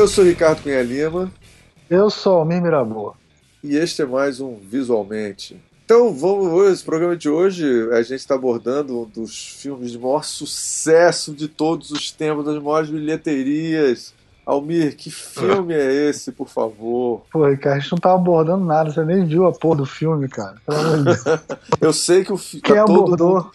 Eu sou Ricardo Cunha Lima. Eu sou Almir Mirabô. E este é mais um Visualmente. Então, vamos esse programa de hoje a gente está abordando um dos filmes de maior sucesso de todos os tempos, das maiores bilheterias. Almir, que filme é esse, por favor? Pô, Ricardo, a gente não tá abordando nada, você nem viu a porra do filme, cara. Eu sei que o filme. Quem tá abordou?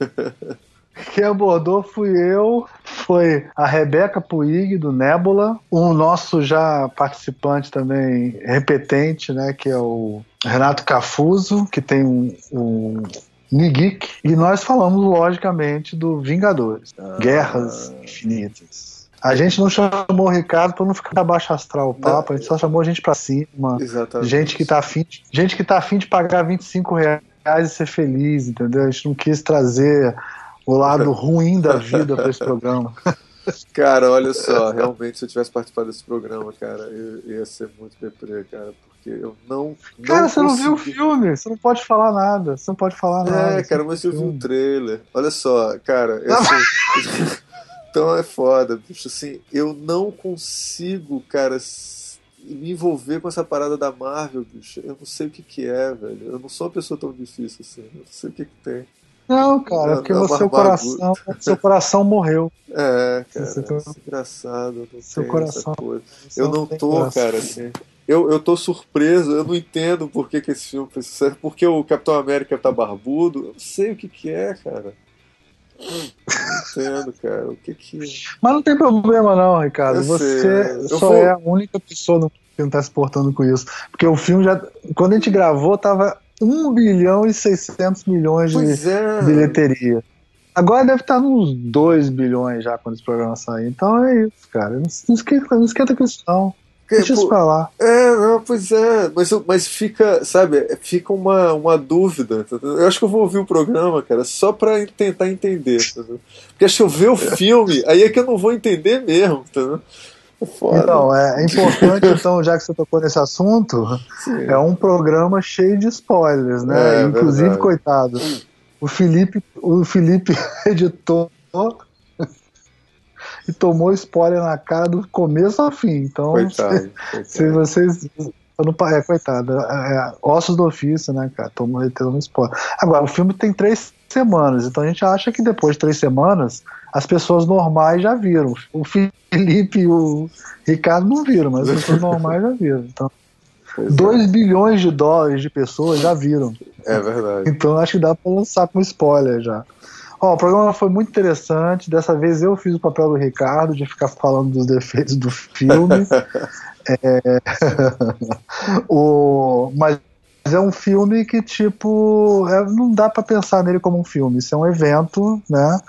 Mundo... Quem abordou fui eu, foi a Rebeca Puig, do Nebula, o nosso já participante também, repetente, né, que é o Renato Cafuso, que tem um, um Nigik, e nós falamos, logicamente, do Vingadores, ah. Guerras Infinitas. A gente não chamou o Ricardo para não ficar baixo astral o papo, a gente só chamou a gente para cima. Exatamente. Gente que tá afim, gente que tá afim de pagar 25 reais e ser feliz, entendeu? A gente não quis trazer o lado ruim da vida para esse programa. Cara, olha só, realmente se eu tivesse participado desse programa, cara, eu ia ser muito deprê, cara, porque eu não. Cara, não você consegui... não viu o filme, você não pode falar nada, você não pode falar é, nada. É, cara, mas eu vi um trailer. Olha só, cara, assim, então é foda, bicho, assim, eu não consigo, cara, me envolver com essa parada da Marvel, bicho. Eu não sei o que que é, velho. Eu não sou uma pessoa tão difícil assim, eu não sei o que que tem. Não, cara, é porque você, o coração, seu coração morreu. É, cara, você é engraçado. Seu coração. Eu não tô, cara, assim. Eu, eu tô surpreso, eu não entendo por que, que esse filme fez sucesso. Porque o Capitão América tá barbudo. Eu não sei o que que é, cara. Não entendo, cara. O que que. Mas não tem problema, não, Ricardo. Eu você só vou... é a única pessoa que não tá se portando com isso. Porque o filme já. Quando a gente gravou, tava 1 bilhão e 600 milhões pois de é. bilheteria. Agora deve estar nos 2 bilhões já quando esse programa sair. Então é isso, cara. Não, esquenta, não esquenta com isso, não. Deixa isso pra lá. É, não, pois é. Mas, mas fica, sabe, fica uma, uma dúvida. Eu acho que eu vou ouvir o programa, cara, só pra tentar entender. Porque que eu ver o filme, aí é que eu não vou entender mesmo, entendeu? Foda. Então, é, é importante, então, já que você tocou nesse assunto, Sim. é um programa cheio de spoilers, né? É, Inclusive, verdade. coitado, o Felipe, o Felipe editou e tomou spoiler na cara do começo ao fim. Então, coitado, se, coitado. se vocês. Não, é, coitado, é, é, ossos do ofício, né, cara? Tomou, um spoiler. Agora, o filme tem três semanas, então a gente acha que depois de três semanas as pessoas normais já viram. O Felipe e o Ricardo não viram, mas as pessoas normais já viram. Então, 2 é. bilhões de dólares de pessoas já viram. É verdade. Então acho que dá para lançar com spoiler já. Ó, o programa foi muito interessante. Dessa vez eu fiz o papel do Ricardo de ficar falando dos defeitos do filme. é... o... Mas é um filme que, tipo, é... não dá para pensar nele como um filme. Isso é um evento, né?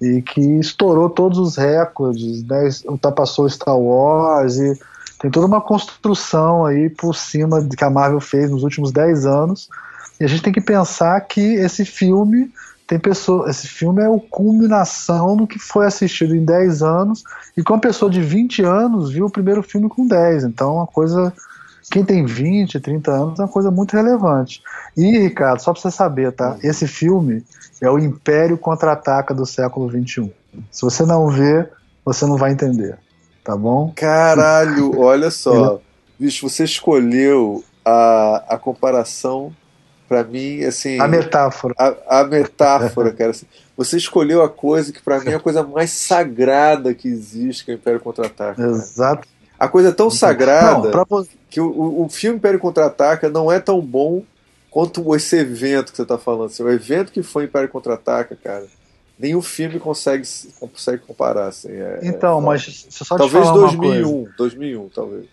e que estourou todos os recordes, né? ultrapassou Star Wars e tem toda uma construção aí por cima que a Marvel fez nos últimos 10 anos. E a gente tem que pensar que esse filme tem pessoa, esse filme é a culminação do que foi assistido em 10 anos e com uma pessoa de 20 anos viu o primeiro filme com 10. Então, uma coisa quem tem 20, 30 anos é uma coisa muito relevante. E, Ricardo, só pra você saber, tá? Esse filme é o Império Contra-Ataca do século XXI. Se você não vê, você não vai entender. Tá bom? Caralho, olha só. Bicho, você escolheu a, a comparação para mim, assim. A metáfora. A, a metáfora, cara. Assim, você escolheu a coisa que para mim é a coisa mais sagrada que existe, que é o Império Contra-Ataca. Exato. A coisa é tão sagrada não, que o, o filme Império Contra-Ataca não é tão bom quanto esse evento que você está falando. Assim, o evento que foi Império Contra-Ataca, cara, nenhum filme consegue, consegue comparar. Assim, é, então, é, mas só Talvez 2001, 2001, talvez.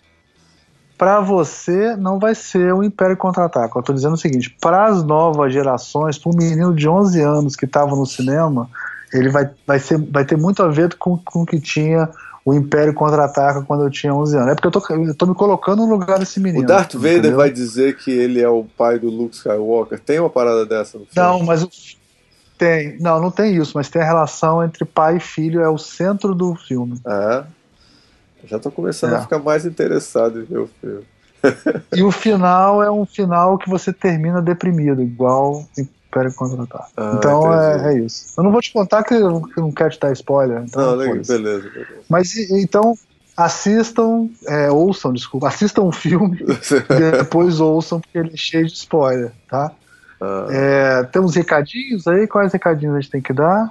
Para você, não vai ser o Império Contra-Ataca. Eu estou dizendo o seguinte: para as novas gerações, para um menino de 11 anos que estava no cinema, ele vai, vai, ser, vai ter muito a ver com, com o que tinha o Império contra-ataca quando eu tinha 11 anos. É porque eu tô, eu tô me colocando no lugar desse menino. O Darth Vader entendeu? vai dizer que ele é o pai do Luke Skywalker. Tem uma parada dessa no filme? Não, mas tem. Não, não tem isso, mas tem a relação entre pai e filho, é o centro do filme. É. Já tô começando é. a ficar mais interessado em ver o filme. e o final é um final que você termina deprimido, igual Império Contra-Ataque. Ah, então é, é, isso. Eu não vou te contar que eu, que eu não quero te dar spoiler. Então não, beleza, beleza. Mas então, assistam, é, ouçam, desculpa, assistam o filme, depois ouçam, porque ele é cheio de spoiler, tá? Ah. É, temos recadinhos aí? Quais recadinhos a gente tem que dar?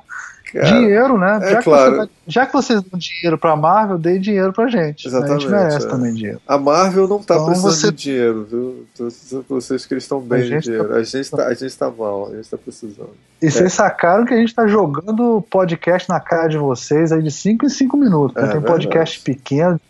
Cara, dinheiro, né? É já, claro. que você, já que vocês dão dinheiro pra Marvel, dê dinheiro pra gente. Exatamente. Né? A gente merece é. também dinheiro. A Marvel não tá então precisando você... de dinheiro, viu? Tô vocês que eles estão bem de dinheiro. Tá... A, gente tá, a gente tá mal, a gente tá precisando. E é. vocês sacaram que a gente tá jogando podcast na cara de vocês aí de 5 em 5 minutos. Né? É, Tem podcast pequeno,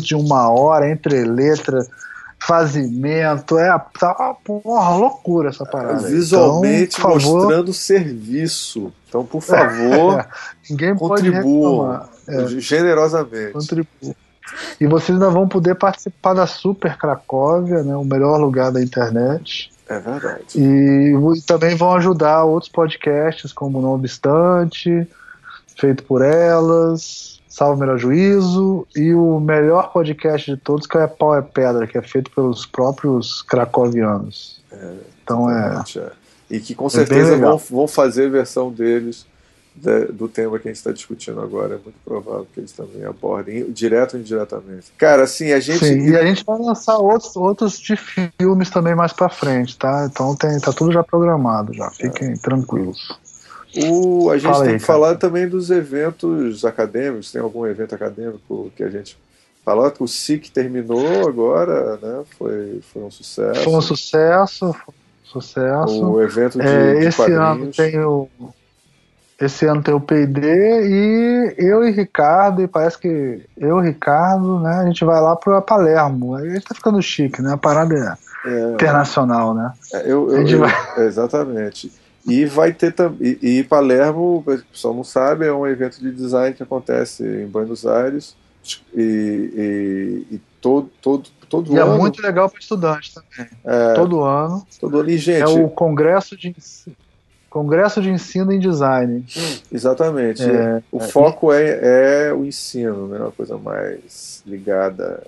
de uma hora, entre letras fazimento, é tá porra, loucura essa parada. Visualmente então, mostrando serviço. Então, por favor, ninguém contribuam é. generosamente. Contribuam. E vocês ainda vão poder participar da Super Cracóvia, né, o melhor lugar da internet. É verdade. E, e também vão ajudar outros podcasts, como Não Obstante, Feito por Elas, Salvo o Melhor Juízo e o melhor podcast de todos, que é Pau é Pedra, que é feito pelos próprios cracovianos. É, então é, é, E que com é certeza vão, vão fazer versão deles de, do tema que a gente está discutindo agora. É muito provável que eles também abordem, direto ou indiretamente. Cara, assim, a gente. Sim, e a gente vai lançar outros, outros de filmes também mais para frente, tá? Então tem, tá tudo já programado já. Fiquem é. tranquilos. O, a gente Fala tem aí, que cara. falar também dos eventos acadêmicos. Tem algum evento acadêmico que a gente falou? O SIC terminou agora, né? Foi, foi um sucesso. Foi um sucesso, sucesso. O evento de, é, de esse quadrinhos. ano tem o esse ano tem o PD e eu e Ricardo, e parece que eu e Ricardo, né, a gente vai lá para Palermo. Aí a gente tá ficando chique, né? A parada é, é internacional, né? É, eu, eu, eu, vai... Exatamente. E vai ter também. E, Palermo, o pessoal não sabe, é um evento de design que acontece em Buenos Aires. E, e, e todo, todo, todo e é ano. é muito legal para estudante também. É, todo ano. Todo ano. E, gente, é o Congresso de, Congresso de Ensino em Design. Exatamente. É, o é, foco é, é o ensino, né? uma coisa mais ligada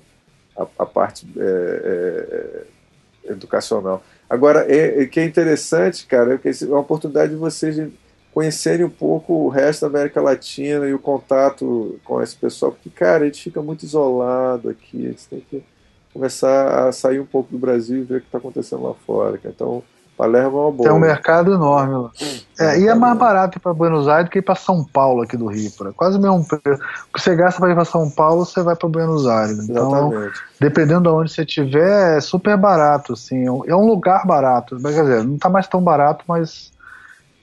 à, à parte é, é educacional. Agora, é, é, que é interessante, cara, é que é uma oportunidade de vocês conhecerem um pouco o resto da América Latina e o contato com esse pessoal, porque, cara, a gente fica muito isolado aqui, a gente tem que começar a sair um pouco do Brasil e ver o que está acontecendo lá fora. Então, Palermo é uma boa. Tem um mercado enorme lá. É, e é mais barato ir para Buenos Aires do que ir para São Paulo aqui do Rio. Pra quase o mesmo preço. O que você gasta para ir para São Paulo, você vai para Buenos Aires. Então, Exatamente. dependendo de onde você estiver, é super barato. Assim, é um lugar barato. Quer dizer, não está mais tão barato, mas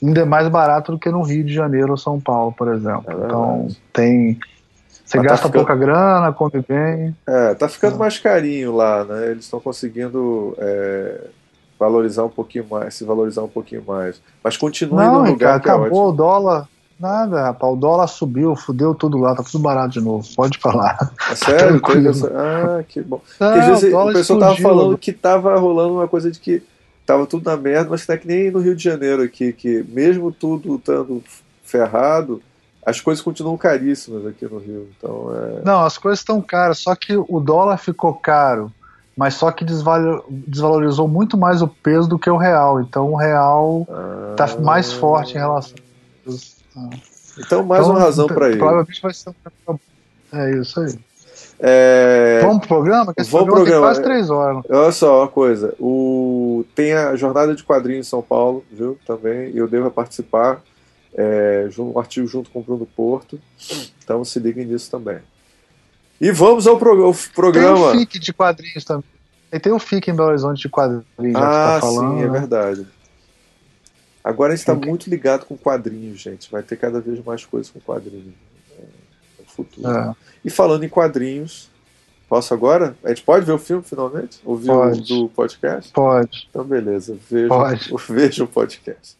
ainda é mais barato do que no Rio de Janeiro ou São Paulo, por exemplo. É então, tem. Você mas tá gasta tá ficando... pouca grana, come bem. É, tá ficando é. mais carinho lá, né? Eles estão conseguindo. É valorizar um pouquinho mais, se valorizar um pouquinho mais. Mas continue Não, no lugar cara, acabou é o dólar. Nada, rapaz, o dólar subiu, fudeu tudo lá, tá tudo barato de novo. Pode falar. É sério? Tá essa... Ah, que bom. Não, Porque às vezes o, o pessoal tava falando que tava rolando uma coisa de que tava tudo na merda, mas é que nem no Rio de Janeiro aqui, que mesmo tudo estando ferrado, as coisas continuam caríssimas aqui no Rio. Então, é... Não, as coisas estão caras, só que o dólar ficou caro mas só que desvalorizou muito mais o peso do que o real. Então o real está ah. mais forte em relação. Ah. Então, mais então, uma razão para ir. Provavelmente vai ser um... É isso aí. É... Vamos pro programa? Que esse Vamos programa, programa. quase três horas. Olha só uma coisa. O... Tem a jornada de quadrinhos em São Paulo, viu? Também. Eu devo participar. É... Um artigo junto com o Bruno Porto. Então se liguem nisso também. E vamos ao, pro, programa. Tem o FIC de quadrinhos também. E tem o FIC em Belo Horizonte de quadrinhos. Tá ah, tá falando, sim, é né? verdade. Agora a gente está muito ligado com quadrinhos, gente. Vai ter cada vez mais coisas com quadrinhos é, no futuro. É. E falando em quadrinhos, posso agora? A gente pode ver o filme finalmente? Ouvir pode. o do podcast? Pode. Então, beleza. Veja, veja o podcast.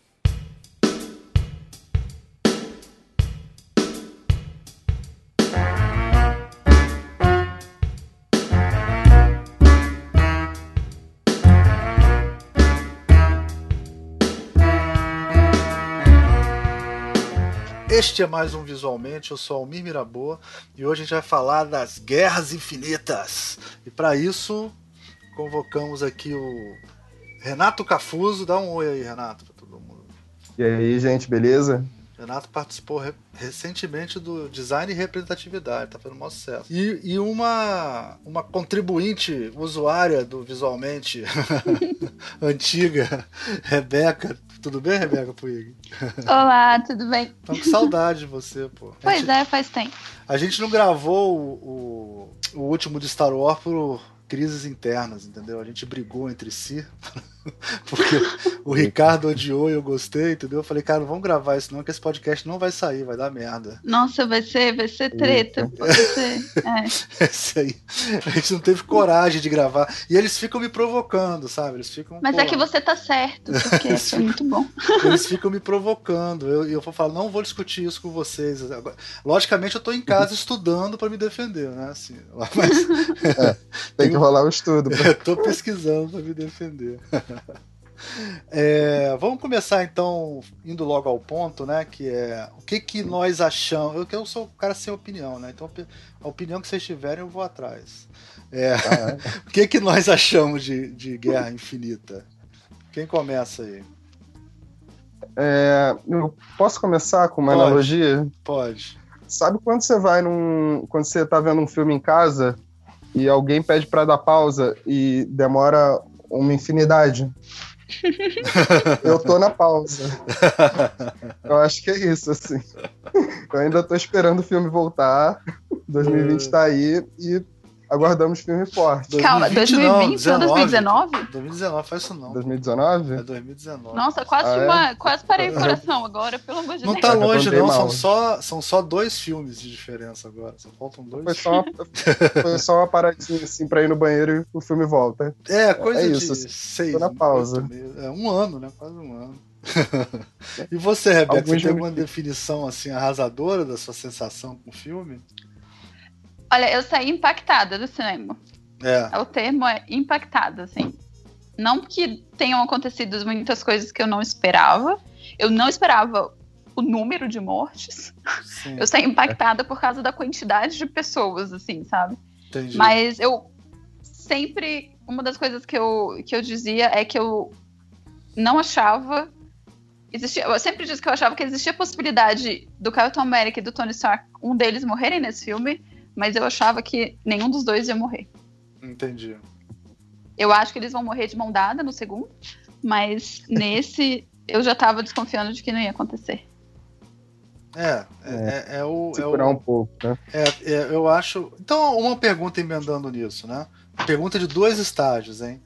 Este é mais um Visualmente, eu sou Almir Miraboa e hoje a gente vai falar das Guerras Infinitas. E para isso, convocamos aqui o Renato Cafuso. Dá um oi aí, Renato, para todo mundo. E aí, gente, beleza? Renato participou re recentemente do Design e Representatividade, tá fazendo um maior sucesso. E, e uma, uma contribuinte usuária do Visualmente antiga, Rebeca. Tudo bem, Rebeca Puig? Olá, tudo bem? Tô com saudade de você, pô. Pois gente, é, faz tempo. A gente não gravou o, o, o último de Star Wars por crises internas, entendeu? A gente brigou entre si, porque o Ricardo odiou e eu gostei, entendeu? Eu falei, cara, não vamos gravar isso não, que esse podcast não vai sair, vai dar merda. Nossa, vai ser, vai ser treta. Vai ser, é. Esse aí. A gente não teve coragem de gravar. E eles ficam me provocando, sabe? Eles ficam. Mas é que você tá certo, porque foi muito bom. Eles ficam me provocando. E eu, eu vou falar, não vou discutir isso com vocês. Logicamente, eu tô em casa estudando para me defender, né? Assim, mas... É, tem que rolar o estudo. Pra... tô pesquisando para me defender. É, vamos começar então indo logo ao ponto, né? Que é o que que nós achamos. Eu, eu sou o cara sem opinião, né? Então a opinião que vocês tiverem eu vou atrás. É, ah, é. o que que nós achamos de, de Guerra Infinita? Quem começa aí? É, eu posso começar com uma pode, analogia? Pode. Sabe quando você vai num. Quando você tá vendo um filme em casa e alguém pede para dar pausa e demora uma infinidade. eu tô na pausa. Eu acho que é isso, assim. Eu ainda tô esperando o filme voltar. 2020 tá aí e aguardamos filme forte. Calma, 2020 ou 2019? 2019, faz isso não. 2019? É 2019. Nossa, quase, ah, uma, é? quase parei o coração agora, pelo amor de não Deus. Não tá longe, não. São só, são só dois filmes de diferença agora. Só faltam dois. Foi só uma, foi só uma paradinha assim pra ir no banheiro e o filme volta. É, coisa é isso, de assim, seis. Tô na pausa. É um ano, né? Quase um ano. e você, Rebeca, Alguns você tem alguma definição assim arrasadora da sua sensação com o filme? Olha, eu saí impactada do cinema. É. O termo é impactada, assim. Não que tenham acontecido muitas coisas que eu não esperava. Eu não esperava o número de mortes. Sim. Eu saí impactada por causa da quantidade de pessoas, assim, sabe? Entendi. Mas eu sempre. Uma das coisas que eu, que eu dizia é que eu não achava. Existia, eu sempre disse que eu achava que existia a possibilidade do Capitão América e do Tony Stark, um deles morrerem nesse filme, mas eu achava que nenhum dos dois ia morrer. Entendi. Eu acho que eles vão morrer de mão dada no segundo, mas nesse eu já tava desconfiando de que não ia acontecer. É, é, é, é o. Segurar é o, um pouco, né? É, é, eu acho. Então, uma pergunta emendando nisso, né? Pergunta de dois estágios, hein?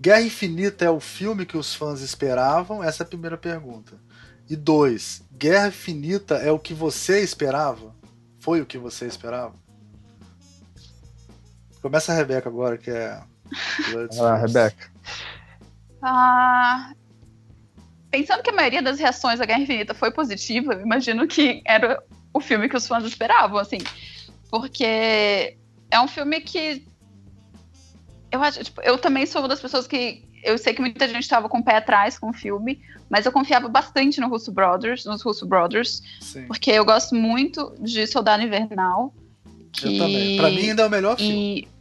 Guerra Infinita é o filme que os fãs esperavam? Essa é a primeira pergunta. E dois, Guerra Infinita é o que você esperava? Foi o que você esperava? Começa a Rebeca agora, que é. ah, Rebeca. Ah, pensando que a maioria das reações à Guerra Infinita foi positiva, eu imagino que era o filme que os fãs esperavam, assim. Porque é um filme que. Eu acho, tipo, eu também sou uma das pessoas que. Eu sei que muita gente estava com o pé atrás com o filme, mas eu confiava bastante no Russo Brothers, nos Russo Brothers, Sim. porque eu gosto muito de Soldado Invernal. Que... Eu também. Pra mim ainda é o melhor filme.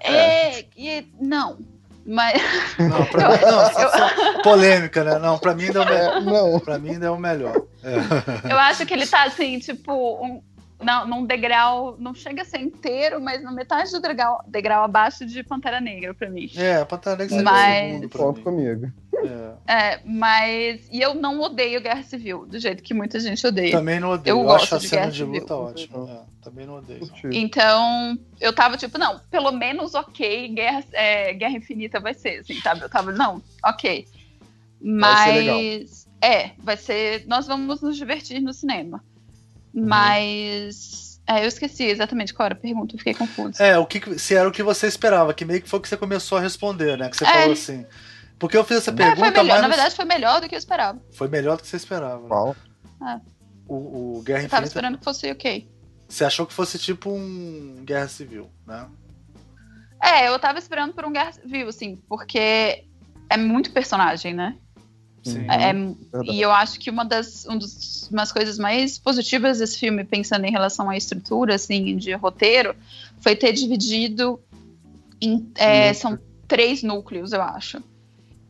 É, é, não. Mas. Não, pra mim, não, eu... polêmica, né? Não, pra mim ainda é o melhor. Não. Pra mim ainda é o melhor. É. Eu acho que ele tá assim, tipo, um, não, num degrau, não chega a ser inteiro, mas na metade do degrau, degrau abaixo de Pantera Negra pra mim. É, Pantera Negra seria mas... o segundo pra Ponto comigo. É. é. mas. E eu não odeio Guerra Civil, do jeito que muita gente odeia. Também não odeio. Eu, eu gosto acho a cena de, luta ótima. É, também não odeio. Então, eu tava tipo, não, pelo menos ok, Guerra, é, Guerra Infinita vai ser, assim, sabe? Eu tava, não, ok. Mas. Vai é, vai ser. Nós vamos nos divertir no cinema. Uhum. Mas. É, eu esqueci exatamente qual era a pergunta, eu fiquei confusa. É, o que, se era o que você esperava, que meio que foi o que você começou a responder, né? Que você é. falou assim. Porque eu fiz essa pergunta. É, foi melhor, na verdade, foi melhor do que eu esperava. Foi melhor do que você esperava. Qual? É. O, o Guerra eu tava esperando que fosse ok. Você achou que fosse tipo um Guerra Civil, né? É, eu tava esperando por um Guerra Civil, assim, porque é muito personagem, né? Sim. É, é e eu acho que uma das um dos, umas coisas mais positivas desse filme, pensando em relação à estrutura, assim, de roteiro, foi ter dividido em. É, são três núcleos, eu acho.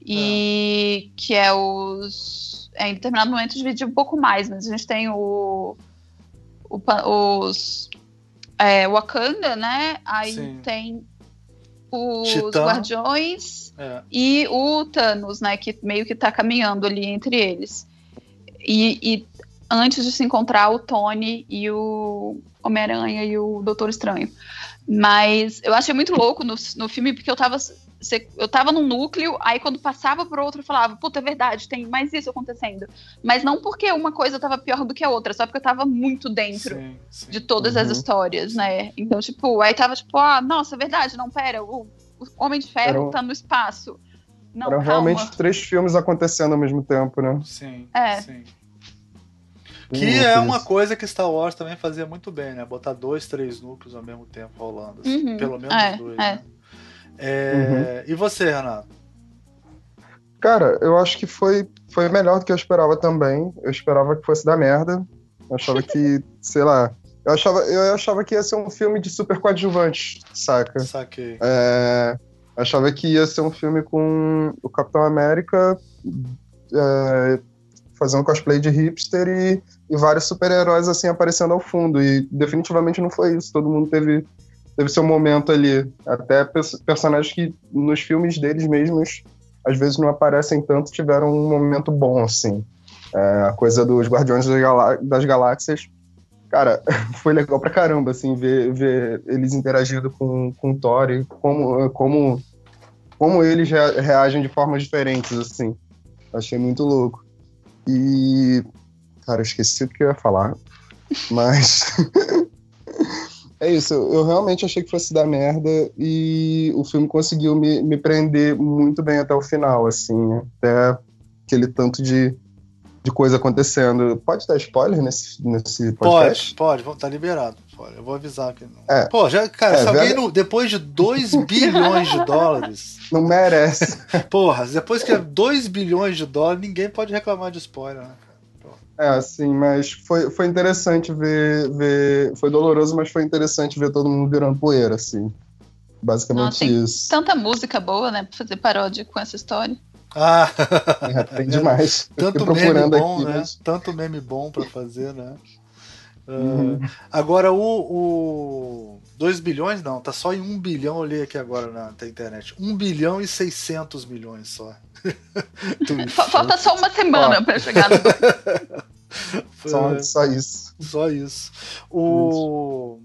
E é. que é os. É, em determinado momento divide um pouco mais, mas a gente tem o. o os. É, Wakanda, né? Aí Sim. tem os. Guardiões é. e o Thanos, né? Que meio que tá caminhando ali entre eles. E, e antes de se encontrar o Tony e o Homem-Aranha e o Doutor Estranho. Mas eu achei muito louco no, no filme, porque eu tava. Eu tava num núcleo, aí quando passava pro outro, eu falava, puta, é verdade, tem mais isso acontecendo. Mas não porque uma coisa tava pior do que a outra, só porque eu tava muito dentro sim, sim. de todas uhum. as histórias, né? Então, tipo, aí tava tipo, ah, nossa, é verdade, não, pera, o, o Homem de Ferro Era... tá no espaço. Não, Eram calma. realmente três filmes acontecendo ao mesmo tempo, né? Sim. É. Sim. Que é uma coisa que Star Wars também fazia muito bem, né? Botar dois, três núcleos ao mesmo tempo rolando. Assim. Uhum. Pelo menos é, dois, é. né? É... Uhum. E você, Renato? Cara, eu acho que foi, foi melhor do que eu esperava também. Eu esperava que fosse da merda. Eu achava que, sei lá. Eu achava, eu achava que ia ser um filme de super coadjuvantes, saca? Saquei. É, achava que ia ser um filme com o Capitão América é, fazendo cosplay de hipster e, e vários super-heróis assim aparecendo ao fundo. E definitivamente não foi isso. Todo mundo teve, teve seu momento ali. Até personagens que nos filmes deles mesmos às vezes não aparecem tanto tiveram um momento bom, assim. É, a coisa dos Guardiões das, Galá das Galáxias, cara, foi legal pra caramba, assim, ver, ver eles interagindo com, com o Thor e como, como, como eles reagem de formas diferentes, assim. Achei muito louco. E. Cara, esqueci o que eu ia falar. Mas. é isso, eu realmente achei que fosse dar merda e o filme conseguiu me, me prender muito bem até o final, assim. Até aquele tanto de, de coisa acontecendo. Pode dar spoiler nesse, nesse podcast? Pode, pode, tá liberado. Eu vou avisar não. É. Pô, já, cara, é, se alguém não, depois de 2 bilhões de dólares. Não merece. Porra, depois que é 2 bilhões de dólares, ninguém pode reclamar de spoiler, né? É, assim, mas foi, foi interessante ver, ver. Foi doloroso, mas foi interessante ver todo mundo virando poeira, assim. Basicamente Não, isso. Tanta música boa, né, pra fazer paródia com essa história. Ah! É, tem demais. Tanto meme bom, aqui, né? Mas... Tanto meme bom pra fazer, né? Uhum. agora o, 2 bilhões não, tá só em 1 bilhão, olhei aqui agora na, na internet. 1 bilhão e 600 milhões só. Falta só uma semana para chegar no. só, só, isso. Só isso. O.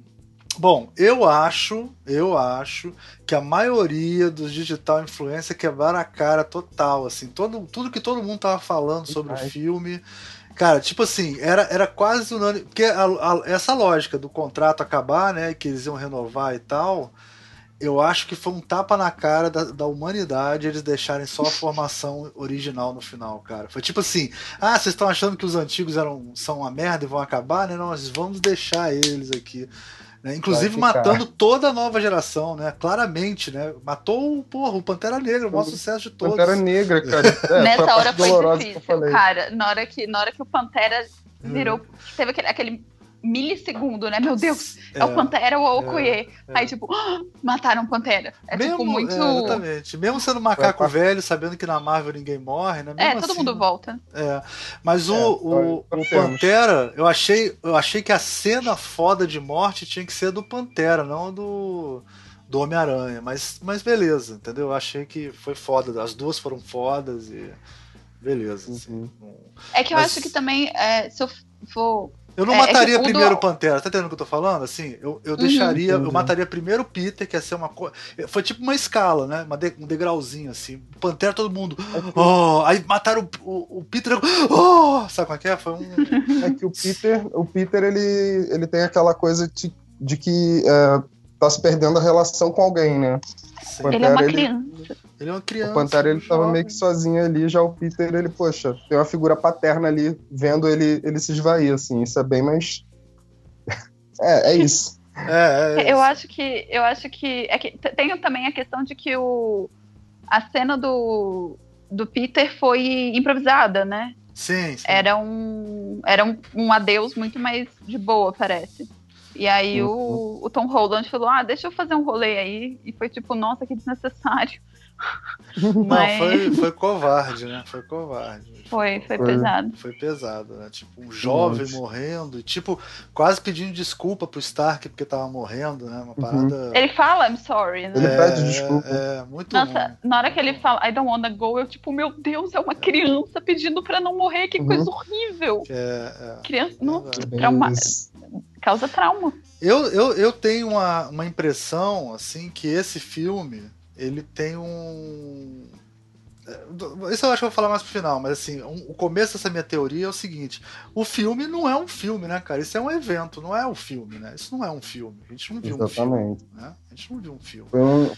Bom, eu acho, eu acho que a maioria dos digital influencer quebraram a cara total, assim, todo, tudo que todo mundo tava falando sobre Ai. o filme, Cara, tipo assim, era, era quase unânime. Porque a, a, essa lógica do contrato acabar, né? Que eles iam renovar e tal. Eu acho que foi um tapa na cara da, da humanidade eles deixarem só a formação original no final, cara. Foi tipo assim: ah, vocês estão achando que os antigos eram, são uma merda e vão acabar, né? Nós vamos deixar eles aqui. Né? Inclusive matando toda a nova geração, né? Claramente, né? Matou porra, o Pantera Negra, o maior sucesso de todos. Pantera Negra, cara. É, Nessa hora foi difícil, cara. Na hora, que, na hora que o Pantera virou. Hum. Teve aquele, aquele milissegundo, né? Meu Deus, é, é o Pantera ou o Okoye. É, é. Aí, tipo, oh, mataram o Pantera. É Mesmo, tipo muito. É, exatamente. Mesmo sendo macaco velho, sabendo que na Marvel ninguém morre, né? Mesmo é, todo assim, mundo volta. É. Mas o, o, o Pantera, eu achei, eu achei que a cena foda de morte tinha que ser do Pantera, não do do Homem-Aranha, mas, mas beleza, entendeu? Eu achei que foi foda, as duas foram fodas e beleza. Assim, uhum. É que eu mas... acho que também, é, se eu for eu não é, mataria é primeiro o Pantera, tá entendendo o que eu tô falando? Assim, eu, eu uhum, deixaria, eu mataria primeiro o Peter, que ia ser uma coisa. Foi tipo uma escala, né? Uma de, um degrauzinho, assim. O Pantera, todo mundo. Oh! Aí mataram o, o, o Peter. Oh! Sabe como é que é? Foi um. É que o Peter, o Peter ele, ele tem aquela coisa de, de que é, tá se perdendo a relação com alguém, né? Pantera, ele é uma criança. Ele, ele é uma criança. O Pantera ele tava meio que sozinho ali, já o Peter, ele, poxa, tem uma figura paterna ali, vendo ele, ele se esvair, assim. Isso é bem mais. é, é isso. É, é, é eu acho que. Eu acho que, é que. Tem também a questão de que o. A cena do, do Peter foi improvisada, né? Sim, sim. Era um. Era um, um adeus muito mais de boa, parece. E aí uhum. o, o, Tom Holland falou: Ah, deixa eu fazer um rolê aí. E foi tipo, nossa, que desnecessário. Mas... Não, foi, foi covarde, né? Foi covarde. Foi, foi, foi, pesado. Foi pesado, né? Tipo, um jovem Nossa. morrendo e, tipo, quase pedindo desculpa pro Stark porque tava morrendo, né? Uma uhum. parada. Uhum. Ele fala, I'm sorry, né? Ele é, pede desculpa. É, muito Nossa, ruim. na hora que ele fala, I don't wanna go, eu, tipo, meu Deus, é uma criança pedindo pra não morrer, que uhum. coisa horrível. É, é. Criança. Não, trauma. Causa trauma. Eu, eu, eu tenho uma, uma impressão, assim, que esse filme ele tem um é, isso eu acho que eu vou falar mais pro final, mas assim, um, o começo dessa minha teoria é o seguinte: o filme não é um filme, né, cara? Isso é um evento, não é um filme, né? Isso não é um filme. A gente não viu Exatamente. um filme. Né? A gente não viu um filme. Foi um,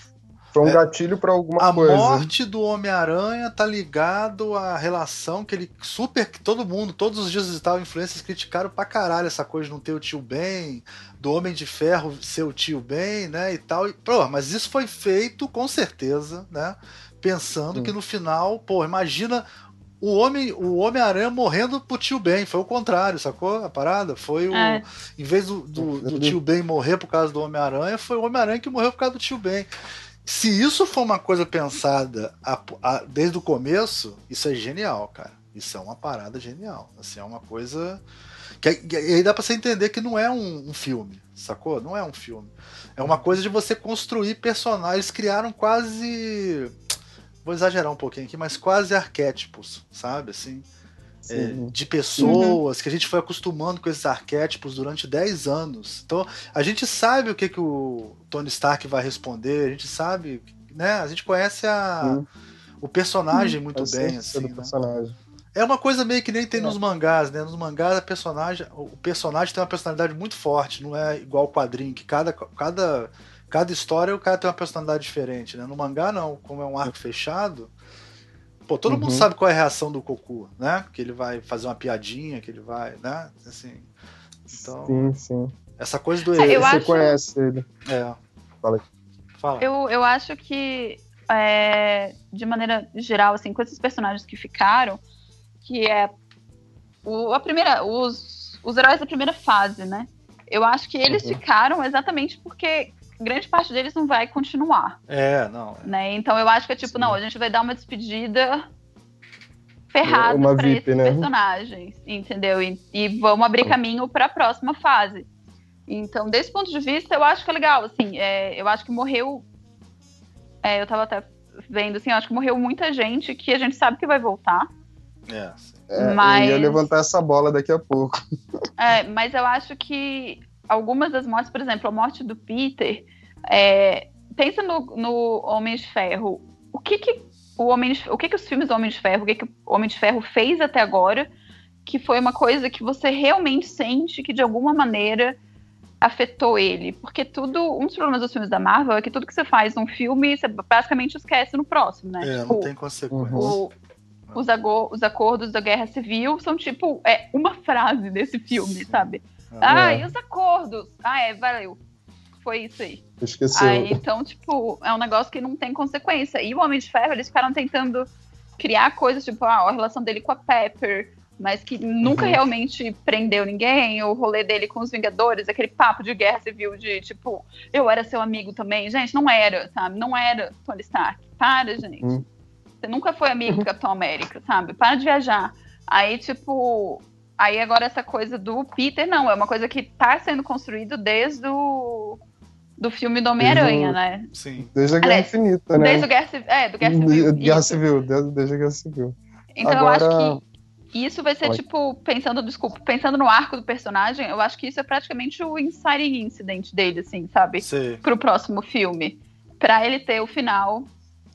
foi um é, gatilho para alguma a coisa. A morte do Homem-Aranha tá ligado à relação que ele super. que todo mundo, todos os dias digital influências criticaram pra caralho essa coisa de não ter o tio Ben, do Homem de Ferro ser o tio Ben, né? E tal. E, pô, mas isso foi feito com certeza, né? pensando que no final, pô, imagina o homem o Homem-Aranha morrendo pro tio Ben. Foi o contrário, sacou? A parada? Foi o. É. Em vez do, do, do tio Ben morrer por causa do Homem-Aranha, foi o Homem-Aranha que morreu por causa do tio Ben. Se isso for uma coisa pensada a, a, desde o começo, isso é genial, cara. Isso é uma parada genial. Assim, é uma coisa. Que, que aí dá pra você entender que não é um, um filme, sacou? Não é um filme. É uma coisa de você construir personagens. Criaram quase vou exagerar um pouquinho aqui, mas quase arquétipos, sabe? Assim, é, de pessoas uhum. que a gente foi acostumando com esses arquétipos durante 10 anos. Então, a gente sabe o que, que o Tony Stark vai responder, a gente sabe, né? A gente conhece a, uhum. o personagem muito bem, assim. Né? Personagem. É uma coisa meio que nem tem é. nos mangás, né? Nos mangás, a personagem, o personagem tem uma personalidade muito forte, não é igual o quadrinho, que cada, cada cada história o cara tem uma personalidade diferente, né? No mangá, não, como é um arco fechado. Pô, todo uhum. mundo sabe qual é a reação do Goku, né? Que ele vai fazer uma piadinha, que ele vai, né? Assim. Então. Sim, sim. Essa coisa do. É, Você acho... conhece ele. É. Fala Fala. Eu, eu acho que, é, de maneira geral, assim, com esses personagens que ficaram, que é o, a primeira, os, os heróis da primeira fase, né? Eu acho que eles uhum. ficaram exatamente porque grande parte deles não vai continuar. É, não. É. Né? Então eu acho que é tipo, Sim. não, a gente vai dar uma despedida ferrada para esses né? personagens, entendeu? E, e vamos abrir caminho para a próxima fase. Então, desse ponto de vista, eu acho que é legal, assim, é, eu acho que morreu. É, eu tava até vendo, assim, eu acho que morreu muita gente que a gente sabe que vai voltar. É, é mas... Eu ia levantar essa bola daqui a pouco. É, mas eu acho que algumas das mortes, por exemplo, a morte do Peter, é, pensa no, no Homem de Ferro. O que que o Homem de, o que que os filmes do Homem de Ferro, o que que o Homem de Ferro fez até agora, que foi uma coisa que você realmente sente que de alguma maneira afetou ele? Porque tudo, um dos problemas dos filmes da Marvel é que tudo que você faz num filme, você basicamente esquece no próximo, né? É, tipo, não tem consequência. O, os, os, acordos da Guerra Civil são tipo é uma frase desse filme, Sim. sabe? Ah, é. e os acordos? Ah, é, valeu. Foi isso aí. Esqueceu. Aí, então, tipo, é um negócio que não tem consequência. E o Homem de Ferro, eles ficaram tentando criar coisas, tipo, ah, a relação dele com a Pepper, mas que nunca uhum. realmente prendeu ninguém, o rolê dele com os Vingadores, aquele papo de guerra civil de, tipo, eu era seu amigo também. Gente, não era, sabe? Não era Tony Stark. Para, gente. Uhum. Você nunca foi amigo do Capitão América, sabe? Para de viajar. Aí, tipo, Aí agora essa coisa do Peter, não, é uma coisa que tá sendo construído desde o do filme do Homem-Aranha, né? Sim. Desde a Guerra Aliás, Infinita, né? Desde o Guerra, é, do Guerra Civil. Guerra Civil, desde, desde a Guerra Civil. Então agora... eu acho que isso vai ser tipo, pensando, desculpa, pensando no arco do personagem, eu acho que isso é praticamente o inciting incident dele, assim, sabe? Sim. Pro próximo filme. Pra ele ter o final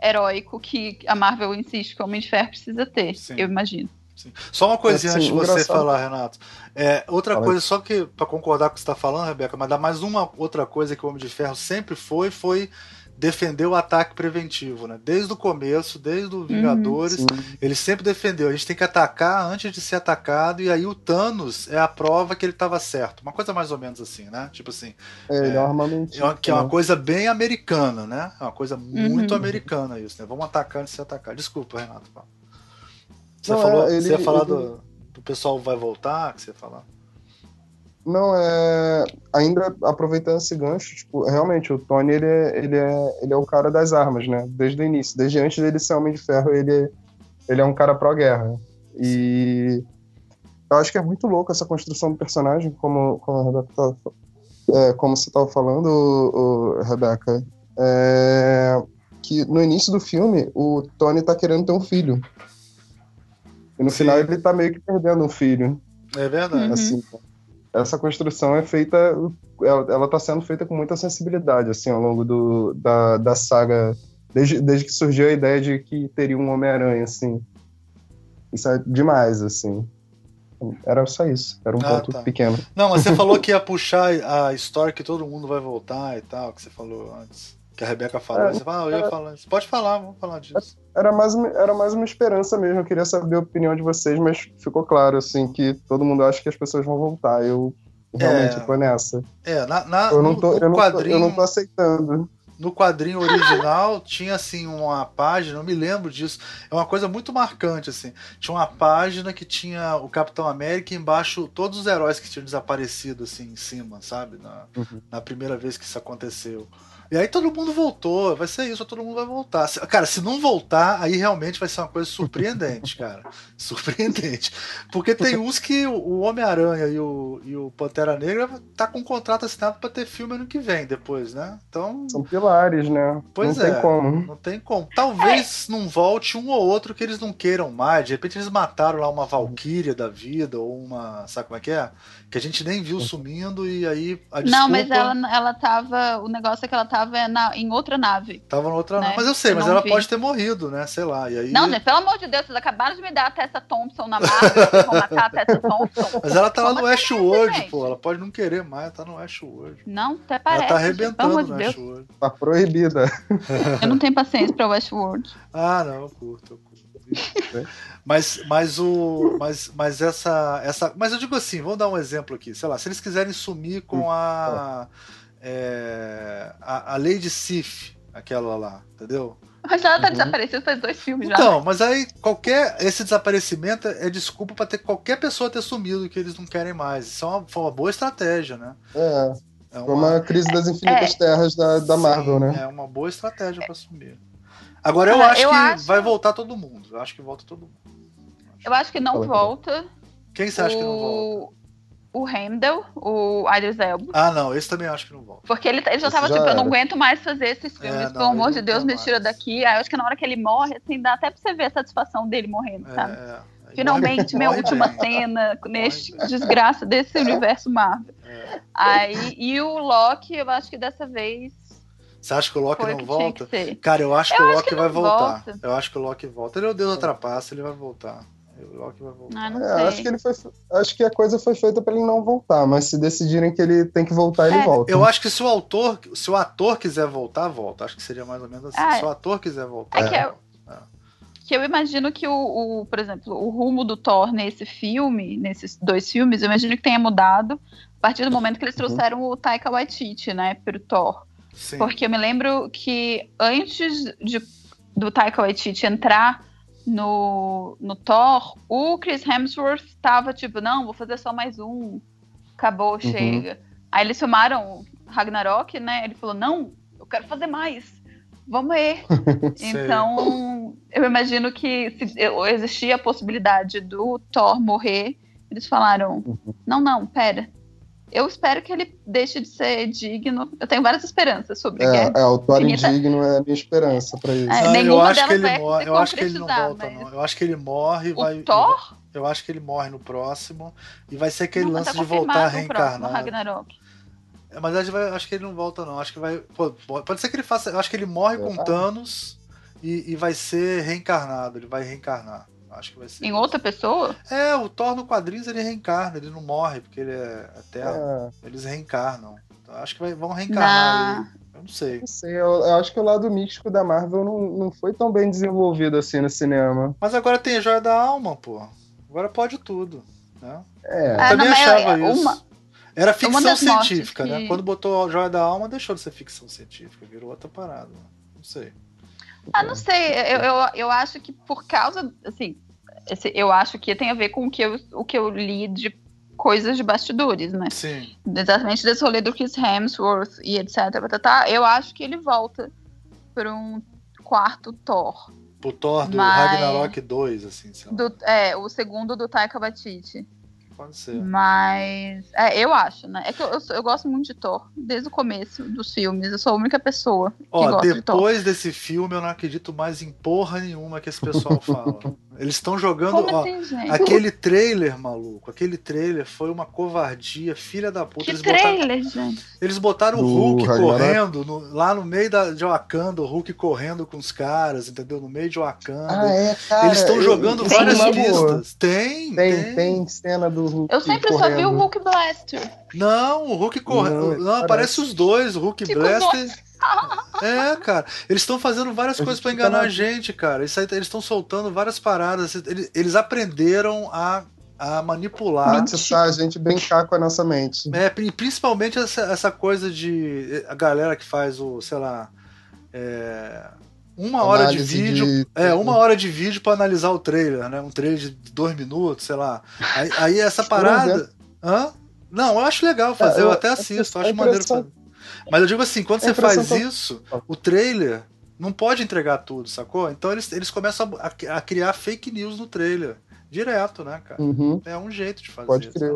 heróico que a Marvel insiste que o Homem de Ferro precisa ter, Sim. eu imagino. Sim. Só uma coisinha assim, antes de você engraçado. falar, Renato. É, outra Fala coisa, só que para concordar com o que você está falando, Rebeca, mas dá mais uma outra coisa que o Homem de Ferro sempre foi, foi defender o ataque preventivo, né? Desde o começo, desde o Vingadores, uhum, ele sempre defendeu. A gente tem que atacar antes de ser atacado, e aí o Thanos é a prova que ele estava certo. Uma coisa mais ou menos assim, né? Tipo assim. É, é, armamento. É que é uma né? coisa bem americana, né? É uma coisa muito uhum. americana isso, né? Vamos atacar antes de ser atacado. Desculpa, Renato. Você, Não, falou, é, ele, você ia falar ele... do, do pessoal vai voltar, que você ia falar? Não, é. Ainda aproveitando esse gancho, tipo, realmente, o Tony ele é, ele, é, ele é o cara das armas, né? Desde o início. Desde antes dele ser Homem de Ferro, ele, ele é um cara pró-guerra. E eu acho que é muito louco essa construção do personagem, como, como, a tá, é, como você estava falando, o, o Rebeca. É, que no início do filme, o Tony tá querendo ter um filho. E no Sim. final ele tá meio que perdendo um filho. É verdade. Assim, essa construção é feita, ela está sendo feita com muita sensibilidade, assim, ao longo do, da, da saga, desde, desde que surgiu a ideia de que teria um Homem-Aranha, assim. Isso é demais, assim. Era só isso, era um ah, ponto tá. pequeno. Não, mas você falou que ia puxar a história que todo mundo vai voltar e tal, que você falou antes. Que a Rebeca falou. É, você fala, ah, eu ia falar isso. Pode falar, vamos falar disso. Era mais, era mais uma esperança mesmo. Eu queria saber a opinião de vocês, mas ficou claro, assim, que todo mundo acha que as pessoas vão voltar. Eu realmente é, tô nessa. É, na, na eu, não tô, eu, não tô, eu não tô aceitando no quadrinho original tinha assim uma página, não me lembro disso. É uma coisa muito marcante assim. Tinha uma página que tinha o Capitão América e embaixo todos os heróis que tinham desaparecido assim em cima, sabe? Na, uhum. na primeira vez que isso aconteceu. E aí todo mundo voltou, vai ser isso, todo mundo vai voltar. Cara, se não voltar, aí realmente vai ser uma coisa surpreendente, cara. Surpreendente. Porque tem uns que o Homem-Aranha e o, e o Pantera Negra tá com um contrato assinado para ter filme ano que vem, depois, né? Então. São pilares, né? Pois não é. Tem como. Não tem como. Talvez é. não volte um ou outro que eles não queiram mais. De repente eles mataram lá uma Valkyria da vida, ou uma. Sabe como é que é? Que a gente nem viu sumindo e aí a desculpa... Não, mas ela, ela tava. O negócio é que ela tava na, em outra nave. Tava em outra né? nave. Mas eu sei, mas ela vi. pode ter morrido, né? Sei lá. E aí... Não, gente, pelo amor de Deus, vocês acabaram de me dar a Tessa Thompson na Marvel, vão matar a Tessa Thompson. Mas ela tá lá no Westworld, pô. Ela pode não querer mais, tá no Westworld. Não, até parece. Ela tá arrebentando no Westworld. Tá proibida. Eu não tenho paciência pra Westworld. Ah, não, eu curto, eu curto. Mas, mas o. Mas, mas essa, essa. Mas eu digo assim, vamos dar um exemplo aqui. Sei lá, se eles quiserem sumir com a. É, a, a Lady Sif, aquela lá, entendeu? Mas ela tá uhum. desaparecendo faz dois filmes já. Então, mas aí qualquer. Esse desaparecimento é desculpa para ter qualquer pessoa ter sumido que eles não querem mais. Isso é uma, foi uma boa estratégia, né? É. É uma, uma crise das infinitas é, terras da, da sim, Marvel, né? É uma boa estratégia para sumir. Agora eu acho eu que acho... vai voltar todo mundo. Eu acho que volta todo mundo. Eu acho que não volta. Quem você acha o... que não volta? O Heimdall, o Idris Elba. Ah, não, esse também acho que não volta. Porque ele, ele já tava já tipo, era. eu não aguento mais fazer esses é, filmes, é, pelo amor de Deus, me tira daqui. Aí eu acho que na hora que ele morre, assim, dá até pra você ver a satisfação dele morrendo, é, sabe? É. Finalmente, minha última bem. cena neste desgraça desse universo Marvel. É. Aí, e o Loki, eu acho que dessa vez você acha que o Loki Foi não volta? Cara, eu acho eu que o Loki que vai voltar. Volta. Eu acho que o Loki volta. Ele é o Deus da trapaça, ele vai voltar. O Loki vai voltar. Ah, é, acho que ele foi. Acho que a coisa foi feita para ele não voltar, mas se decidirem que ele tem que voltar, ele é. volta. Eu acho que se o autor, se o ator quiser voltar, volta. Acho que seria mais ou menos assim. Ah, se o ator quiser voltar. É que eu, é. que eu imagino que o, o, por exemplo, o rumo do Thor nesse filme, nesses dois filmes, eu imagino que tenha mudado a partir do momento que eles uhum. trouxeram uhum. o Taika Waititi, né, pro Thor. Sim. Porque eu me lembro que antes de, do Taika Waititi entrar no, no Thor, o Chris Hemsworth tava tipo, não, vou fazer só mais um, acabou, uhum. chega. Aí eles filmaram Ragnarok, né? Ele falou, não, eu quero fazer mais, vamos aí. então, eu imagino que se existia a possibilidade do Thor morrer, eles falaram, uhum. não, não, pera, eu espero que ele deixe de ser digno. Eu tenho várias esperanças sobre é, é, o Thor indigno é a minha esperança para isso. É, não, eu acho que ele morre. Eu acho que ele não volta, mas... não. Eu acho que ele morre. O vai, Thor? Eu acho que ele morre no próximo e vai ser aquele não, lance tá de voltar a reencarnar. É, mas acho, que ele não volta, não. Acho que vai. Pô, pode ser que ele faça. Eu acho que ele morre com Thanos e, e vai ser reencarnado. Ele vai reencarnar. Acho que vai ser. Em outra pessoa? É, o Thor no quadrinhos ele reencarna, ele não morre, porque ele é eterno. É. Eles reencarnam. Então, acho que vai, vão reencarnar ele. Eu não sei. Não sei, eu, eu, acho que o lado místico da Marvel não, não foi tão bem desenvolvido assim no cinema. Mas agora tem a Joia da Alma, pô. Agora pode tudo. Né? É. Eu também não, achava eu, isso. Uma... Era ficção científica, né? que... né? Quando botou a Joia da Alma, deixou de ser ficção científica, virou outra parada. Não sei. Ah, não sei. Eu, eu, eu acho que por causa. Assim, esse, eu acho que tem a ver com o que eu, o que eu li de coisas de bastidores, né? Sim. Exatamente desse rolê do Chris Hemsworth e etc. Eu acho que ele volta para um quarto Thor. Pro Thor do Mas... Ragnarok 2, assim. Do, é, o segundo do Taika Waititi. Pode ser. Mas. É, eu acho, né? É que eu, eu, eu, gosto muito de Thor, desde o começo dos filmes. Eu sou a única pessoa que Ó, gosta de Thor. Depois desse filme, eu não acredito mais em porra nenhuma que esse pessoal fala. Eles estão jogando. Ó, assim, aquele trailer, maluco, aquele trailer foi uma covardia, filha da puta. Que eles trailer, botaram, gente? Eles botaram o Hulk correndo no, lá no meio da, de Wakanda, o Hulk correndo com os caras, entendeu? No meio de Wakanda. Ah, é, cara, eles estão jogando várias pistas. Tem, tem, tem, tem. cena do Hulk. Eu sempre correndo. só vi o Hulk Blaster. Não, o Hulk correndo. Não, não aparece os dois, o Hulk Blaster. É, cara. Eles estão fazendo várias coisas para enganar a gente, cara. Eles estão soltando várias paradas. Eles, eles aprenderam a, a manipular. Atiçar a gente brincar com a nossa mente. É, principalmente essa, essa coisa de. A galera que faz o, sei lá. É, uma hora de vídeo. De... É, uma hora de vídeo para analisar o trailer, né? Um trailer de dois minutos, sei lá. Aí, aí essa parada. Hã? Não, eu acho legal fazer, é, eu, eu, até assisto, acho maneiro fazer. Mas eu digo assim, quando você faz isso, o trailer não pode entregar tudo, sacou? Então eles, eles começam a, a criar fake news no trailer. Direto, né, cara? Uhum. É um jeito de fazer. Pode crer.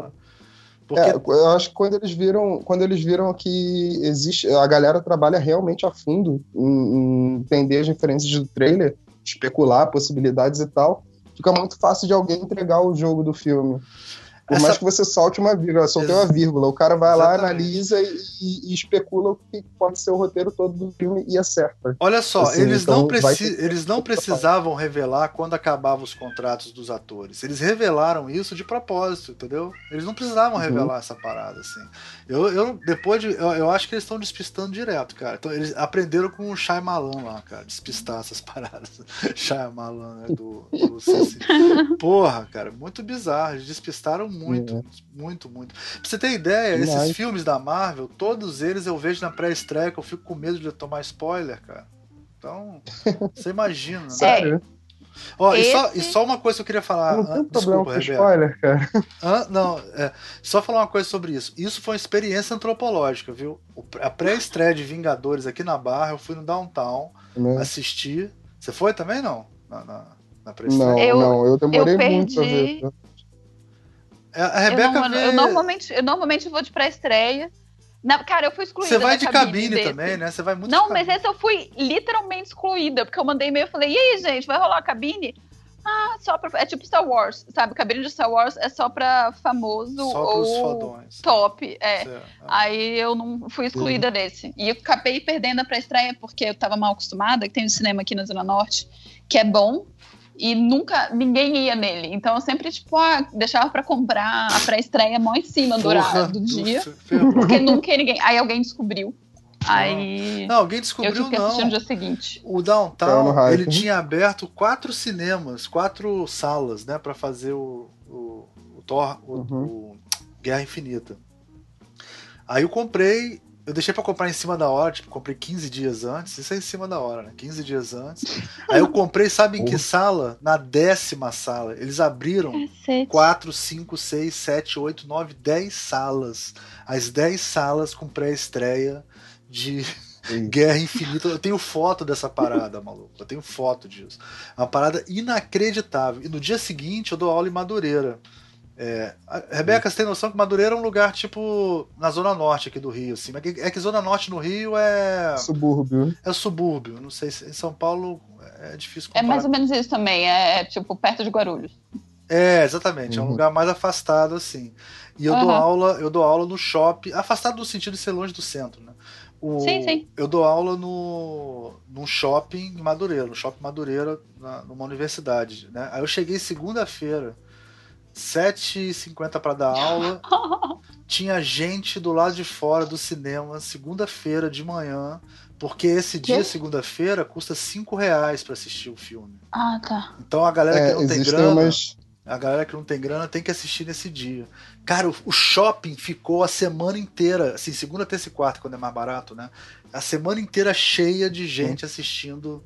Porque... É, eu acho que quando eles viram, quando eles viram que existe, a galera trabalha realmente a fundo em, em entender as diferenças do trailer, especular possibilidades e tal, fica muito fácil de alguém entregar o jogo do filme. Por Essa... mais que você solte uma vírgula, soltei uma vírgula, o cara vai Exatamente. lá, analisa e, e, especula o que pode ser o roteiro todo do filme e acerta. Olha só, assim, eles, então não preci... eles não precisavam revelar quando acabavam os contratos dos atores. Eles revelaram isso de propósito, entendeu? Eles não precisavam uhum. revelar essa parada, assim. Eu, eu depois de, eu, eu acho que eles estão despistando direto, cara. Então eles aprenderam com o Shyamalan lá, cara, despistar essas paradas. Shyamalan, né, do, do Porra, cara, muito bizarro. Eles despistaram muito, uhum. muito, muito. Pra você ter ideia, esses filmes da Marvel, todos eles eu vejo na pré-estreia que eu fico com medo de tomar spoiler, cara. Então, você imagina. Né? Sério? Ó, Esse... e, só, e só uma coisa que eu queria falar. Não tem Desculpa, com spoiler, cara. Ah, não, é, só falar uma coisa sobre isso. Isso foi uma experiência antropológica, viu? A pré-estreia de Vingadores aqui na Barra, eu fui no Downtown né? assistir. Você foi também, não? Na, na, na Não, eu, não, eu demorei eu muito a ver. É, a Rebeca eu, não, vê... eu normalmente Eu normalmente vou de pré-estreia. cara, eu fui excluída. Você vai de cabine, cabine também, né? Você vai muito Não, mas esse eu fui literalmente excluída, porque eu mandei e-mail e falei: e aí, gente, vai rolar a cabine? Ah, só pra. É tipo Star Wars, sabe? Cabine de Star Wars é só pra famoso só ou top. É. é. Aí eu não fui excluída uhum. desse. E eu acabei perdendo a pré-estreia porque eu tava mal acostumada, que tem um cinema aqui na Zona Norte, que é bom, e nunca ninguém ia nele. Então eu sempre, tipo, ah, deixava pra comprar a pré-estreia mó em cima do horário do dia. Porque nunca ninguém. Aí alguém descobriu. Aí. Não, alguém descobriu eu não. no dia seguinte. O Downtown, ele tinha aberto quatro cinemas, quatro salas, né, para fazer o, o, o Thor, o, uhum. o Guerra Infinita. Aí eu comprei eu deixei para comprar em cima da hora, tipo, comprei 15 dias antes. Isso é em cima da hora, né? 15 dias antes. Aí eu comprei, sabe em que sala? Na décima sala. Eles abriram 4, 5, 6, 7, 8, 9, 10 salas. As 10 salas com pré-estreia de Guerra Infinita. Eu tenho foto dessa parada, maluco. Eu tenho foto disso. É uma parada inacreditável. E no dia seguinte eu dou aula em Madureira. É, Rebeca, você tem noção que Madureira é um lugar tipo na zona norte aqui do Rio, assim. É que zona norte no Rio é subúrbio. É subúrbio. Não sei se em São Paulo é difícil comparar. É mais ou menos isso também. É, é tipo perto de Guarulhos. É, exatamente. Uhum. É um uhum. lugar mais afastado assim. E eu uhum. dou aula, eu dou aula no shopping, afastado no sentido de ser longe do centro, né? O, sim, sim. Eu dou aula no, no shopping em Madureira, no shopping Madureira, na, numa universidade. Né? Aí eu cheguei segunda-feira 7h50 para dar aula. Tinha gente do lado de fora do cinema, segunda-feira de manhã, porque esse dia, segunda-feira, custa 5 reais para assistir o filme. Ah, tá. Então a galera é, que não tem grana. Umas... A galera que não tem grana tem que assistir nesse dia. Cara, o, o, shopping ficou a semana inteira, assim, segunda, terça e quarta, quando é mais barato, né? A semana inteira cheia de gente assistindo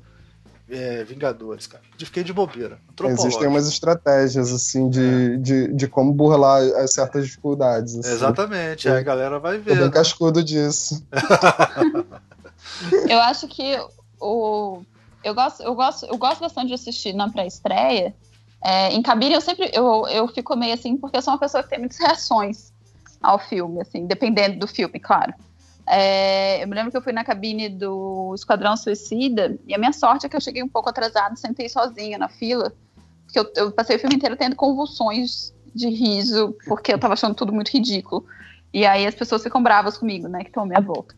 é, Vingadores, cara. Fiquei de bobeira. Existem umas estratégias, assim, de, é. de, de como burlar certas dificuldades. Assim. Exatamente, aí a galera vai ver. Tô bem né? cascudo disso. eu acho que o. Eu gosto, eu gosto, eu gosto bastante de assistir na pré-estreia. É, em cabine eu sempre eu, eu fico meio assim, porque eu sou uma pessoa que tem muitas reações ao filme, assim, dependendo do filme, claro. É, eu me lembro que eu fui na cabine do Esquadrão Suicida e a minha sorte é que eu cheguei um pouco atrasada, sentei sozinha na fila, porque eu, eu, passei o filme inteiro tendo convulsões de riso, porque eu tava achando tudo muito ridículo. E aí as pessoas ficam bravas comigo, né, que estão à minha volta.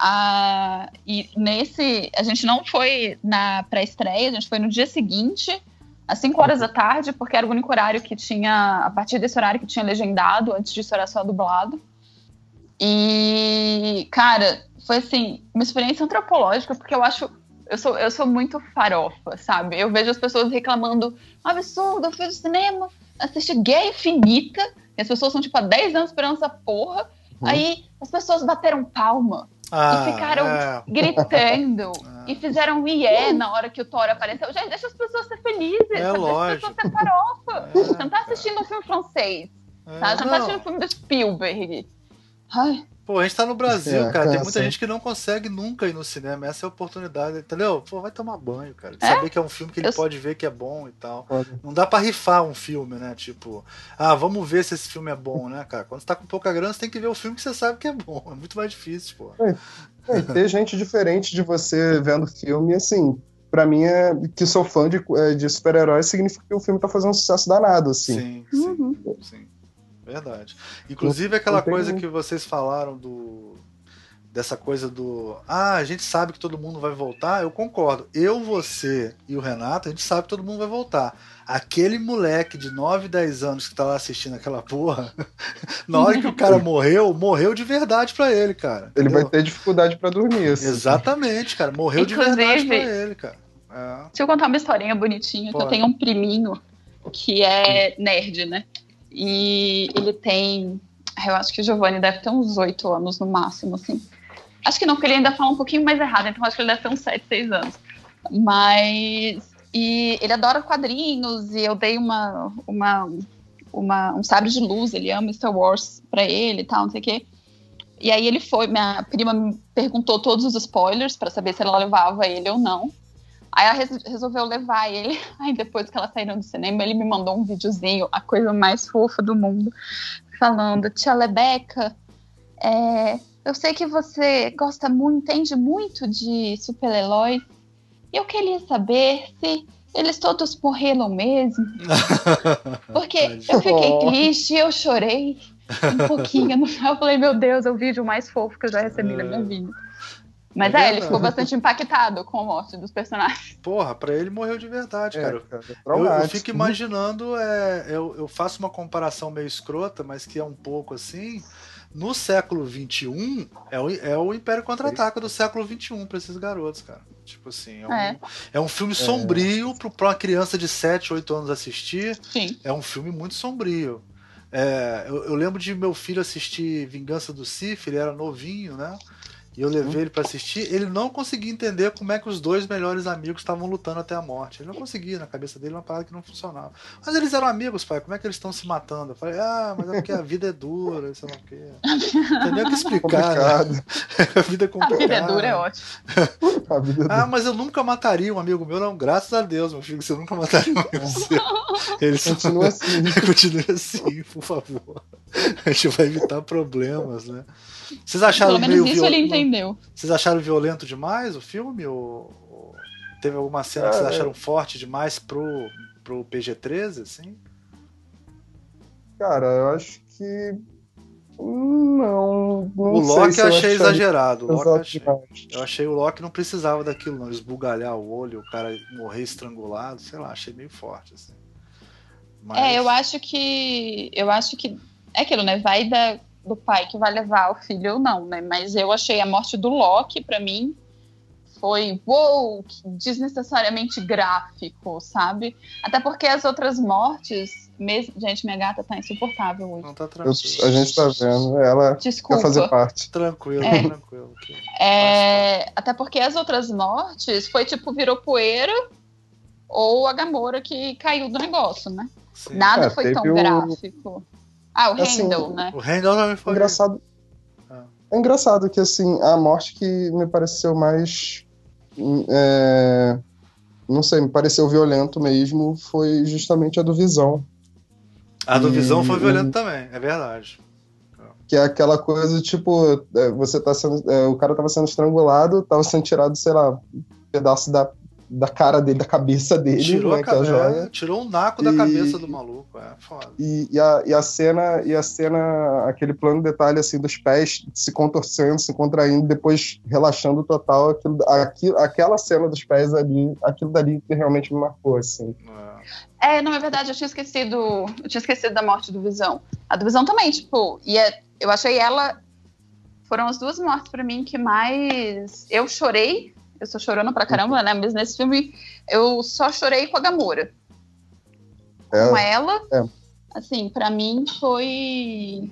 Ah, e nesse, a gente não foi na pré-estreia, a gente foi no dia seguinte, às 5 horas da tarde, porque era o único horário que tinha, a partir desse horário que tinha legendado, antes disso era só dublado. E, cara, foi assim, uma experiência antropológica, porque eu acho. Eu sou, eu sou muito farofa, sabe? Eu vejo as pessoas reclamando: absurdo, eu fui do cinema, assisti Gay Infinita, e as pessoas são tipo há 10 anos esperando essa porra. Hum. Aí as pessoas bateram palma. Ah, e ficaram é. gritando e fizeram um ié na hora que o Thor apareceu. Gente, deixa as pessoas ser felizes, é sabe? lógico. deixa as pessoas ser farofa. É. Você não tá assistindo um filme francês, é. tá? Você não, tá assistindo um filme do Spielberg. Ai. Pô, a gente tá no Brasil, é, cara. Tem muita gente que não consegue nunca ir no cinema. Essa é a oportunidade, entendeu? Pô, vai tomar banho, cara. De é? saber que é um filme que ele Eu... pode ver que é bom e tal. Pode. Não dá para rifar um filme, né? Tipo, ah, vamos ver se esse filme é bom, né, cara? Quando você tá com pouca grana, você tem que ver o filme que você sabe que é bom. É muito mais difícil, pô. É, é, ter gente diferente de você vendo filme, assim, para mim é que sou fã de, é, de super-heróis significa que o filme tá fazendo um sucesso danado, assim. Sim, sim, uhum. sim. Verdade. Inclusive aquela coisa que vocês falaram do dessa coisa do ah, a gente sabe que todo mundo vai voltar, eu concordo. Eu, você e o Renato, a gente sabe que todo mundo vai voltar. Aquele moleque de 9, 10 anos que tá lá assistindo aquela porra, na hora que o cara morreu, morreu de verdade para ele, cara. Ele entendeu? vai ter dificuldade para dormir. Assim. Exatamente, cara. Morreu Inclusive, de verdade pra ele, cara. É. Deixa eu contar uma historinha bonitinha, Pode. que eu tenho um priminho que é nerd, né? E ele tem. Eu acho que o Giovanni deve ter uns oito anos no máximo, assim. Acho que não, porque ele ainda fala um pouquinho mais errado, então acho que ele deve ter uns sete, seis anos. Mas. E ele adora quadrinhos, e eu dei uma, uma, uma, um sabre de luz, ele ama Star Wars pra ele e tal, não sei o quê. E aí ele foi, minha prima me perguntou todos os spoilers para saber se ela levava ele ou não. Aí ela resolveu levar ele. Aí depois que ela saíram do cinema, ele me mandou um videozinho, a coisa mais fofa do mundo, falando: Tia Lebeca, é, eu sei que você gosta muito, entende muito de super-heróis. Eu queria saber se eles todos morreram mesmo. Porque eu fiquei triste, eu chorei um pouquinho. No final, eu falei: Meu Deus, é o vídeo mais fofo que eu já recebi na minha vida. Mas é, é ele ficou bastante impactado com a morte dos personagens. Porra, pra ele morreu de verdade, é, cara. cara é eu, eu, fico imaginando, é, eu, eu faço uma comparação meio escrota, mas que é um pouco assim. No século XXI, é o, é o Império Contra-Ataca do século XXI pra esses garotos, cara. Tipo assim, é um, é. é um filme sombrio é. pra uma criança de 7, 8 anos assistir. Sim. É um filme muito sombrio. É, eu, eu, lembro de meu filho assistir Vingança do Sif, ele era novinho, né? E eu levei ele para assistir, ele não conseguia entender como é que os dois melhores amigos estavam lutando até a morte. Ele não conseguia, na cabeça dele, uma parada que não funcionava. Mas eles eram amigos, pai, como é que eles estão se matando? Eu falei, ah, mas é porque a vida é dura, sei lá o quê. Entendeu que explicar. Né? a vida é complicada. A vida é dura, é ótimo. é ah, mas eu nunca mataria um amigo meu, não. Graças a Deus, meu filho, você nunca mataria um amigo seu. Ele continua assim. continua assim, por favor. A gente vai evitar problemas, né? Vocês acharam Pelo menos isso viol... ele entendeu. Vocês acharam violento demais o filme? Ou teve alguma cena que vocês é. acharam forte demais pro, pro PG-13, assim? Cara, eu acho que. Não. não o Loki eu achei exagerado. O Loki achei... Eu achei o Loki não precisava daquilo, não. Esbugalhar o olho, o cara morrer estrangulado, sei lá, achei meio forte, assim. Mas... É, eu acho que. Eu acho que. É aquilo, né? Vai da do pai que vai levar o filho ou não, né? Mas eu achei a morte do Loki, para mim, foi wow, desnecessariamente gráfico, sabe? Até porque as outras mortes. Mesmo... Gente, minha gata tá insuportável hoje. Não tá tranquilo. a gente tá vendo. Ela Desculpa. quer fazer parte. Tranquilo, é. tranquilo. É... Até porque as outras mortes foi tipo, virou poeira ou a Gamora que caiu do negócio, né? Sim. Nada é, foi tão o... gráfico. Ah, o assim, Randall, né? O Randall também foi. Engraçado. Ah. É engraçado que, assim, a morte que me pareceu mais. É, não sei, me pareceu violento mesmo foi justamente a do Visão. A do e, Visão foi violento também, é verdade. Que é aquela coisa, tipo, é, você tá sendo. É, o cara tava sendo estrangulado, tava sendo tirado, sei lá, um pedaço da da cara dele, da cabeça dele, tirou né, a, é joia. É, tirou um naco da cabeça do maluco, é foda. E, e, a, e a cena, e a cena, aquele plano de detalhe assim dos pés se contorcendo, se contraindo, depois relaxando total, aquilo, aquilo, aquela cena dos pés ali, aquilo dali que realmente me marcou, assim. É. é, não, é verdade, eu tinha esquecido, eu tinha esquecido da morte do Visão. A do Visão também, tipo, e é, eu achei ela foram as duas mortes para mim que mais eu chorei eu sou chorando pra caramba, né? Mas nesse filme eu só chorei com a Gamora. É, com ela, é. assim, para mim foi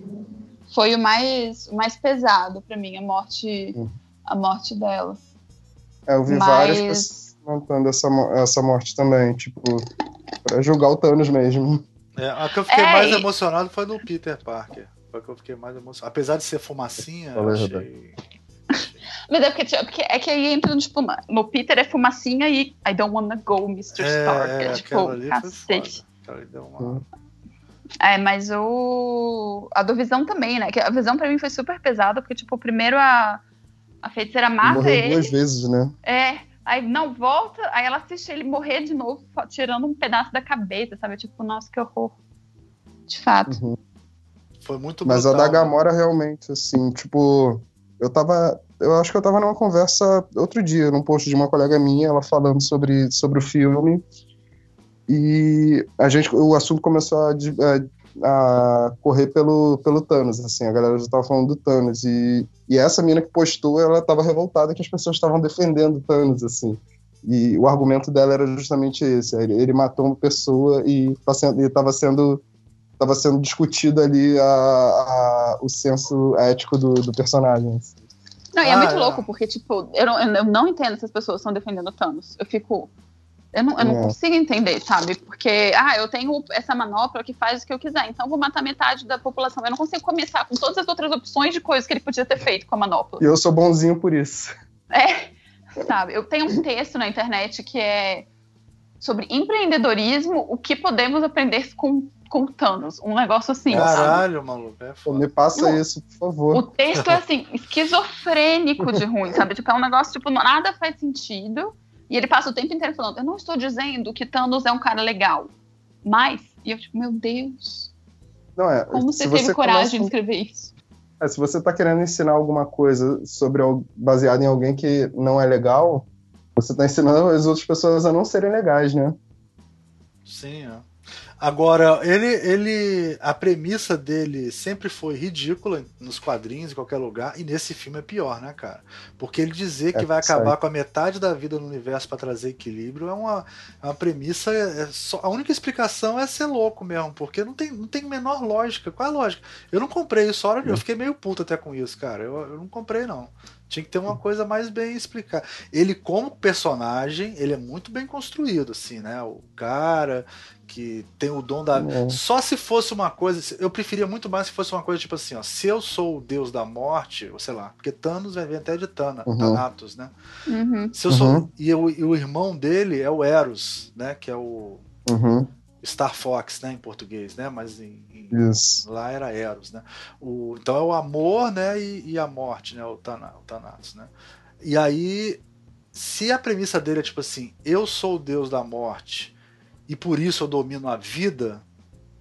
foi o mais o mais pesado para mim a morte hum. a morte dela. É, eu vi Mas... várias pessoas comentando essa essa morte também, tipo, para julgar o Thanos mesmo. É, a que eu fiquei é, mais emocionado foi no Peter Parker. Foi a que eu fiquei mais emocionado. Apesar de ser fumacinha, eu achei... Mas é porque, tipo, porque, é que aí entra tipo, no Peter é fumacinha e I don't wanna go, Mr. É, Stark. É, tipo, cacete. Uma... É, mas o. A do Visão também, né? Que a Visão pra mim foi super pesada, porque, tipo, primeiro a, a feiticeira mata Morreu ele. duas vezes, né? É. Aí não volta, aí ela assiste ele morrer de novo, tirando um pedaço da cabeça, sabe? Tipo, nossa, que horror. De fato. Uhum. Foi muito Mas brutal, a da Gamora, né? realmente, assim, tipo, eu tava eu acho que eu tava numa conversa outro dia, num post de uma colega minha, ela falando sobre, sobre o filme. E a gente, o assunto começou a, a, a correr pelo, pelo Thanos, assim, a galera já tava falando do Thanos. E, e essa mina que postou, ela tava revoltada que as pessoas estavam defendendo o Thanos, assim. E o argumento dela era justamente esse: ele, ele matou uma pessoa e estava tá sendo, estava sendo discutido ali a, a, o senso ético do, do personagem. Não, e é ah, muito é. louco, porque, tipo, eu não, eu não entendo se as pessoas estão defendendo Thanos. Eu fico. Eu não, eu não é. consigo entender, sabe? Porque, ah, eu tenho essa manopla que faz o que eu quiser, então eu vou matar metade da população. Eu não consigo começar com todas as outras opções de coisas que ele podia ter feito com a manopla. E eu sou bonzinho por isso. É, sabe? Eu tenho um texto na internet que é sobre empreendedorismo, o que podemos aprender com com Thanos. Um negócio assim. Caralho, sabe? maluco. É foda. Me passa não, isso, por favor. O texto é assim, esquizofrênico de ruim, sabe? Tipo, é um negócio, tipo, nada faz sentido. E ele passa o tempo inteiro falando: Eu não estou dizendo que Thanos é um cara legal. Mas, e eu, tipo, meu Deus. Não é. Como você teve você coragem começa... de escrever isso? É, se você está querendo ensinar alguma coisa sobre baseado em alguém que não é legal, você está ensinando as outras pessoas a não serem legais, né? Sim, é. Agora, ele, ele. A premissa dele sempre foi ridícula nos quadrinhos, em qualquer lugar, e nesse filme é pior, né, cara? Porque ele dizer que é, vai acabar com a metade da vida no universo para trazer equilíbrio é uma, é uma premissa. É só, a única explicação é ser louco mesmo, porque não tem, não tem menor lógica. Qual é a lógica? Eu não comprei isso, hora, eu fiquei meio puto até com isso, cara. Eu, eu não comprei, não. Tinha que ter uma coisa mais bem explicada. Ele, como personagem, ele é muito bem construído, assim, né? O cara que tem o dom da. É. Só se fosse uma coisa. Eu preferia muito mais se fosse uma coisa tipo assim, ó. Se eu sou o deus da morte, ou sei lá, porque Thanos vai vir até de Tana, uhum. Thanatos, né? Uhum. Se eu sou. Uhum. E, eu, e, o irmão dele é o Eros, né? Que é o. Uhum. Star Fox, né, em português, né, mas em, em lá era Eros, né. O, então é o amor, né, e, e a morte, né, o, Tana, o Thanatos, né. E aí, se a premissa dele é tipo assim, eu sou o deus da morte e por isso eu domino a vida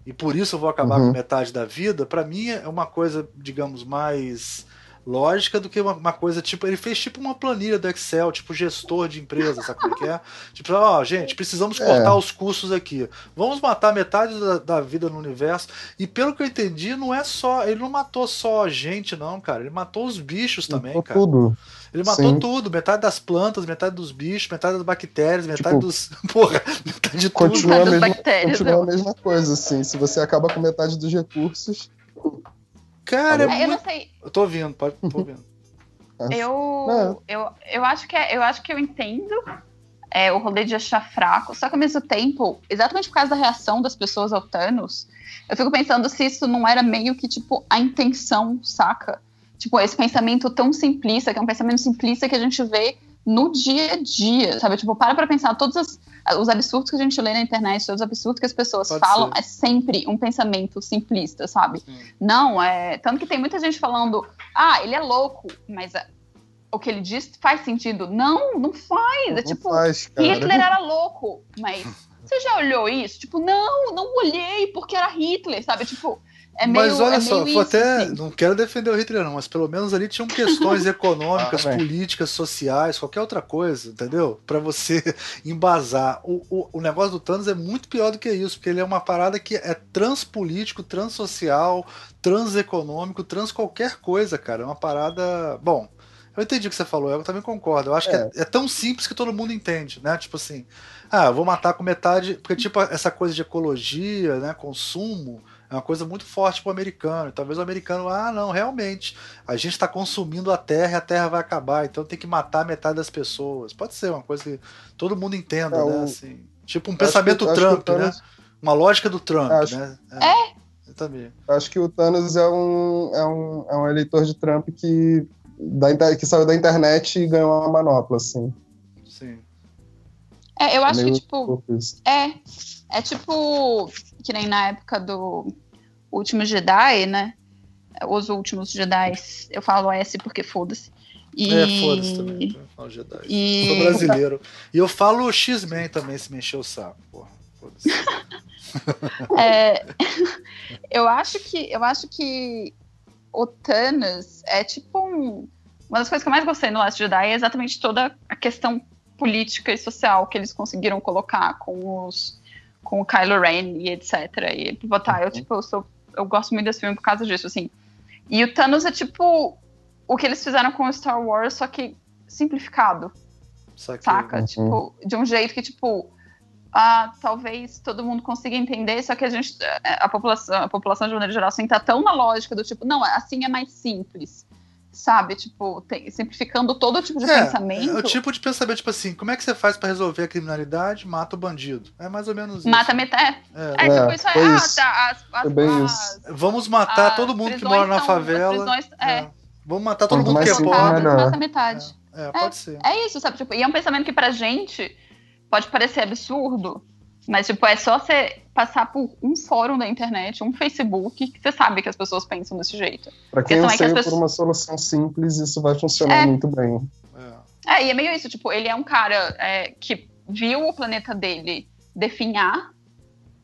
e por isso eu vou acabar uhum. com metade da vida, para mim é uma coisa, digamos, mais lógica do que uma, uma, coisa tipo. Ele fez tipo uma planilha do Excel, tipo gestor de empresa, sabe como é que é? Tipo, ó, oh, gente, precisamos é. cortar é. os custos aqui. Vamos matar metade da, da, vida no universo. E pelo que eu entendi, não é só. Ele não matou só a gente, não, cara. Ele matou os bichos também, matou cara. Tudo. Ele matou Sim. tudo, metade das plantas, metade dos bichos, metade das bactérias, metade tipo, dos. Porra, metade de continua tudo. A mesma, continua a mesma coisa, assim. Se você acaba com metade dos recursos. Cara, é, eu não sei. Eu tô ouvindo, pode, tô ouvindo. eu, eu, eu acho que é, eu acho que eu entendo é, o rolê de achar fraco, só que ao mesmo tempo, exatamente por causa da reação das pessoas ao Thanos, eu fico pensando se isso não era meio que, tipo, a intenção, saca? Tipo, esse pensamento tão simplista, que é um pensamento simplista que a gente vê no dia a dia, sabe? Tipo, para pra pensar, todos os, os absurdos que a gente lê na internet, os absurdos que as pessoas Pode falam, ser. é sempre um pensamento simplista, sabe? Sim. Não, é. Tanto que tem muita gente falando, ah, ele é louco, mas é, o que ele diz faz sentido. Não, não faz. É não tipo, faz, Hitler era louco, mas. Você já olhou isso? Tipo, não, não olhei porque era Hitler, sabe? Tipo, é meio, mas olha é só, isso, até assim. não quero defender o Hitler, não, mas pelo menos ali tinham questões econômicas, ah, políticas, sociais, qualquer outra coisa, entendeu? Para você embasar. O, o, o, negócio do Thanos é muito pior do que isso, porque ele é uma parada que é transpolítico, transsocial, transeconômico, trans qualquer coisa, cara. É uma parada. Bom, eu entendi o que você falou, eu também concordo. Eu acho é. que é, é tão simples que todo mundo entende, né? Tipo assim, ah, vou matar com metade. Porque, tipo, essa coisa de ecologia, né? Consumo é uma coisa muito forte para o americano. Talvez o americano, ah, não, realmente, a gente está consumindo a terra e a terra vai acabar, então tem que matar metade das pessoas. Pode ser uma coisa que todo mundo entenda, é, né? Assim, tipo um pensamento que, Trump, Thanos... né? Uma lógica do Trump, acho... né? É. é. Eu também. Acho que o Thanos é um, é um, é um eleitor de Trump que, da, que saiu da internet e ganhou uma manopla, assim. Sim. É, eu acho é que, tipo. É. É tipo. Que nem na época do Último Jedi, né? Os Últimos Jedi. Eu falo S porque foda-se. E... É, foda-se também. Eu falo Jedi. E... Sou brasileiro. E eu falo X-Men também, se mexer o saco, porra. Foda-se. é, eu acho que eu acho que o Thanos é tipo um, uma das coisas que eu mais gostei no Last Jedi é exatamente toda a questão política e social que eles conseguiram colocar com os com o Kylo Ren e etc. E botar, eu uhum. tipo, eu sou eu gosto muito desse filme por causa disso, assim. E o Thanos é tipo o que eles fizeram com o Star Wars, só que simplificado. Saca? Uhum. Tipo, de um jeito que, tipo, ah, talvez todo mundo consiga entender, só que a gente, a população, a população de maneira geral, assim, tá tão na lógica do tipo, não, assim é mais simples sabe? Tipo, tem, simplificando todo tipo de é, pensamento. É o tipo de pensamento, tipo assim, como é que você faz para resolver a criminalidade? Mata o bandido. É mais ou menos isso. Mata metade. É, é, tipo, isso é, ah, isso. Tá, as, as, é bem as, isso. Vamos matar todo mundo que mora na são, favela. Prisões, é. é. Vamos matar todo Quanto mundo que é pobre. Mata metade. É, pode ser. É isso, sabe? Tipo, e é um pensamento que pra gente pode parecer absurdo, mas, tipo, é só você passar por um fórum da internet, um Facebook, que você sabe que as pessoas pensam desse jeito. Para quem não é pessoas... por uma solução simples, isso vai funcionar é. muito bem. É. é. e é meio isso, tipo, ele é um cara é, que viu o planeta dele definhar,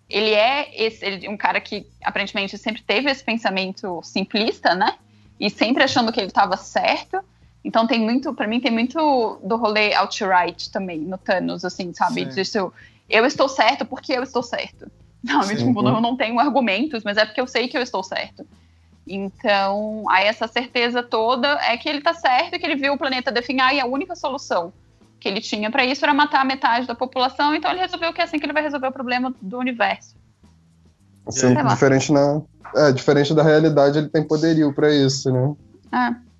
ele é esse, ele, um cara que aparentemente sempre teve esse pensamento simplista, né? E sempre achando que ele estava certo. Então tem muito, para mim tem muito do rolê outright também no Thanos, assim, sabe? Disso, eu estou certo porque eu estou certo. Não, Sim, tipo, eu não tenho argumentos, mas é porque eu sei que eu estou certo. Então, aí essa certeza toda é que ele está certo, que ele viu o planeta definhar e a única solução que ele tinha para isso era matar a metade da população, então ele resolveu que é assim que ele vai resolver o problema do universo. Sim, diferente, na, é, diferente da realidade, ele tem poderio para isso, né? É.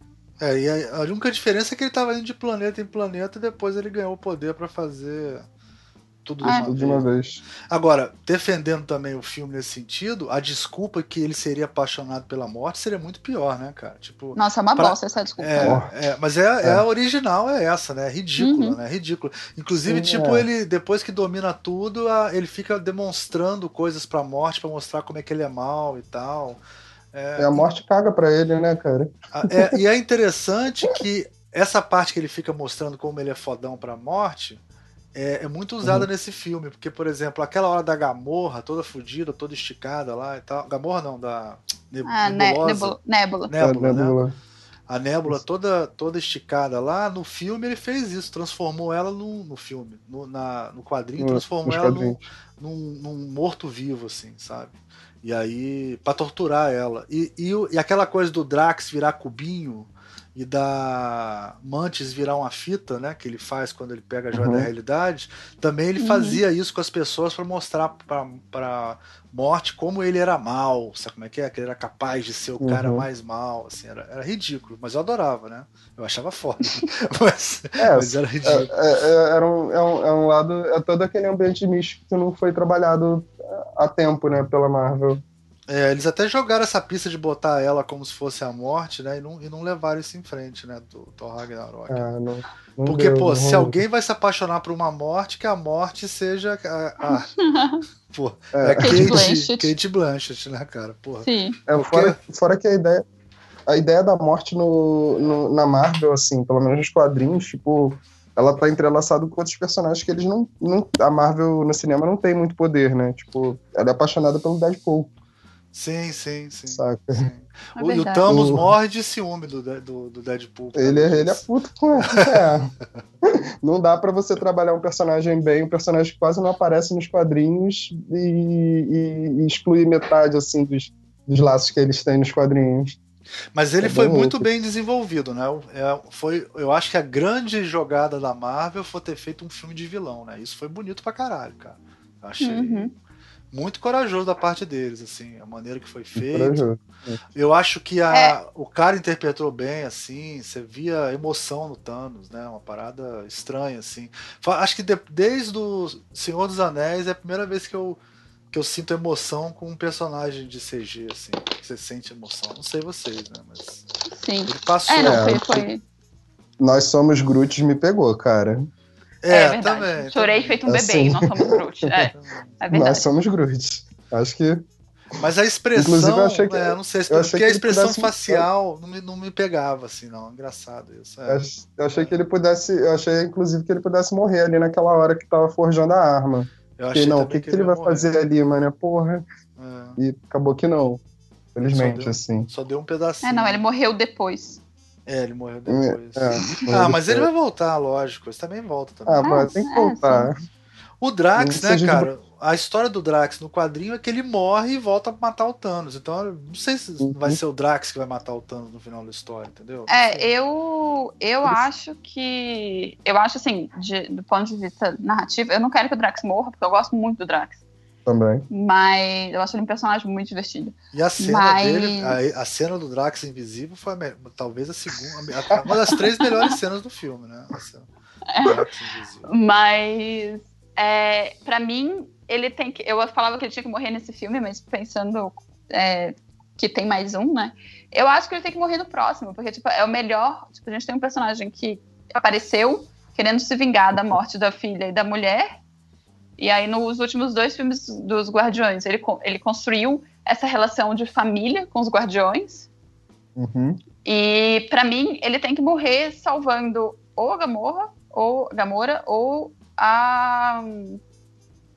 é, e a, a única diferença é que ele estava indo de planeta em planeta e depois ele ganhou o poder para fazer tudo, ah, de uma vez. Agora, defendendo também o filme nesse sentido, a desculpa que ele seria apaixonado pela morte seria muito pior, né, cara? Tipo, Nossa, é uma pra... bosta essa desculpa. É, é mas é, é. é, a original, é essa, né? É ridícula, uhum. né? Ridícula. Inclusive, Sim, tipo, é. ele, depois que domina tudo, ele fica demonstrando coisas pra morte, para mostrar como é que ele é mal e tal. É, a morte caga pra ele, né, cara? É, e é interessante que essa parte que ele fica mostrando como ele é fodão pra morte é, é muito usada uhum. nesse filme, porque, por exemplo, aquela hora da Gamorra, toda fodida, toda esticada lá e tal. Gamorra não, da neb ah, Nebulosa. Nebula. Nebula, é, Nebula. Né? A nébula toda, toda esticada lá, no filme ele fez isso, transformou ela no, no filme. No, na, no quadrinho, transformou ela num, num, num morto-vivo, assim, sabe? E aí, para torturar ela. E, e, e, aquela coisa do Drax virar cubinho e da Mantis virar uma fita, né? Que ele faz quando ele pega a joia uhum. da realidade. Também ele uhum. fazia isso com as pessoas para mostrar para morte como ele era mal, sabe como é que é? Que ele era capaz de ser o uhum. cara mais mal, assim, era, era, ridículo, mas eu adorava, né? Eu achava foda, mas, é, mas, era ridículo. É, é, é, era um, é, um, é um lado, é todo aquele ambiente místico que não foi trabalhado a tempo, né, pela Marvel. É, eles até jogaram essa pista de botar ela como se fosse a morte, né? E não, e não levaram isso em frente, né? Do Thor Ragnarok. Ah, não, não Porque, deu, pô, se alguém vai se apaixonar por uma morte, que a morte seja a. a pô, é, é Kate, Blanchett. Kate Blanchett, né, cara? Porra. Sim. É, Porque... fora, fora que a ideia. A ideia da morte no, no, na Marvel, assim, pelo menos nos quadrinhos, tipo, ela tá entrelaçada com outros personagens que eles não, não. A Marvel no cinema não tem muito poder, né? Tipo, ela é apaixonada pelo Deadpool. Sim, sim, sim. Saca? Sim. É o, e o Thanos o... morre de ciúme do, do, do Deadpool. Ele, é, ele é puto com é. Não dá para você trabalhar um personagem bem, um personagem que quase não aparece nos quadrinhos e, e, e excluir metade assim dos, dos laços que eles têm nos quadrinhos. Mas ele é foi muito bem desenvolvido, né? É, foi, eu acho que a grande jogada da Marvel foi ter feito um filme de vilão, né? Isso foi bonito pra caralho, cara. Eu achei. Uhum muito corajoso da parte deles, assim, a maneira que foi feito. Eu acho que a, é. o cara interpretou bem, assim, você via emoção no Thanos, né? Uma parada estranha, assim. Acho que de, desde o Senhor dos Anéis é a primeira vez que eu, que eu sinto emoção com um personagem de CG, assim, que você sente emoção. Não sei vocês, né? Mas. Sim. Ele passou. É, não, foi, foi... Nós somos Groot me pegou, cara. É, é verdade. Também, Chorei também. feito um bebê assim, e nós somos Groot. É, é verdade. Nós somos Groot. Acho que. Mas a expressão, inclusive, eu achei que, é, não sei, porque a expressão facial não me, não me pegava, assim, não. Engraçado isso. É. Eu achei que ele pudesse. Eu achei, inclusive, que ele pudesse morrer ali naquela hora que tava forjando a arma. Eu achei não, o que, que, ele, ele vai morrer. fazer ali, mano? Porra. É. E acabou que não. Felizmente, só deu, assim. Só deu um pedacinho. É, não, ele morreu depois. É, ele morreu depois. É, é ah, mas ele vai voltar, lógico. Ele também volta também. Ah, mas tem que voltar. o Drax, né, cara? A história do Drax no quadrinho é que ele morre e volta pra matar o Thanos. Então, não sei se uhum. vai ser o Drax que vai matar o Thanos no final da história, entendeu? É, eu, eu acho que. Eu acho assim, de, do ponto de vista narrativo, eu não quero que o Drax morra, porque eu gosto muito do Drax. Também. Mas eu acho ele um personagem muito divertido. E a cena Mas... dele, a, a, cena do Drax invisível foi a, talvez a segunda, a, uma das três melhores cenas do filme, né? É. Mas é, para mim ele tem que, eu falava que ele tinha que morrer nesse filme, mas pensando é, que tem mais um, né? Eu acho que ele tem que morrer no próximo, porque tipo é o melhor. Tipo, a gente tem um personagem que apareceu querendo se vingar da morte da filha e da mulher e aí, nos últimos dois filmes dos Guardiões, ele, ele construiu essa relação de família com os Guardiões. Uhum. E, para mim, ele tem que morrer salvando ou a Gamorra, ou Gamora, ou a.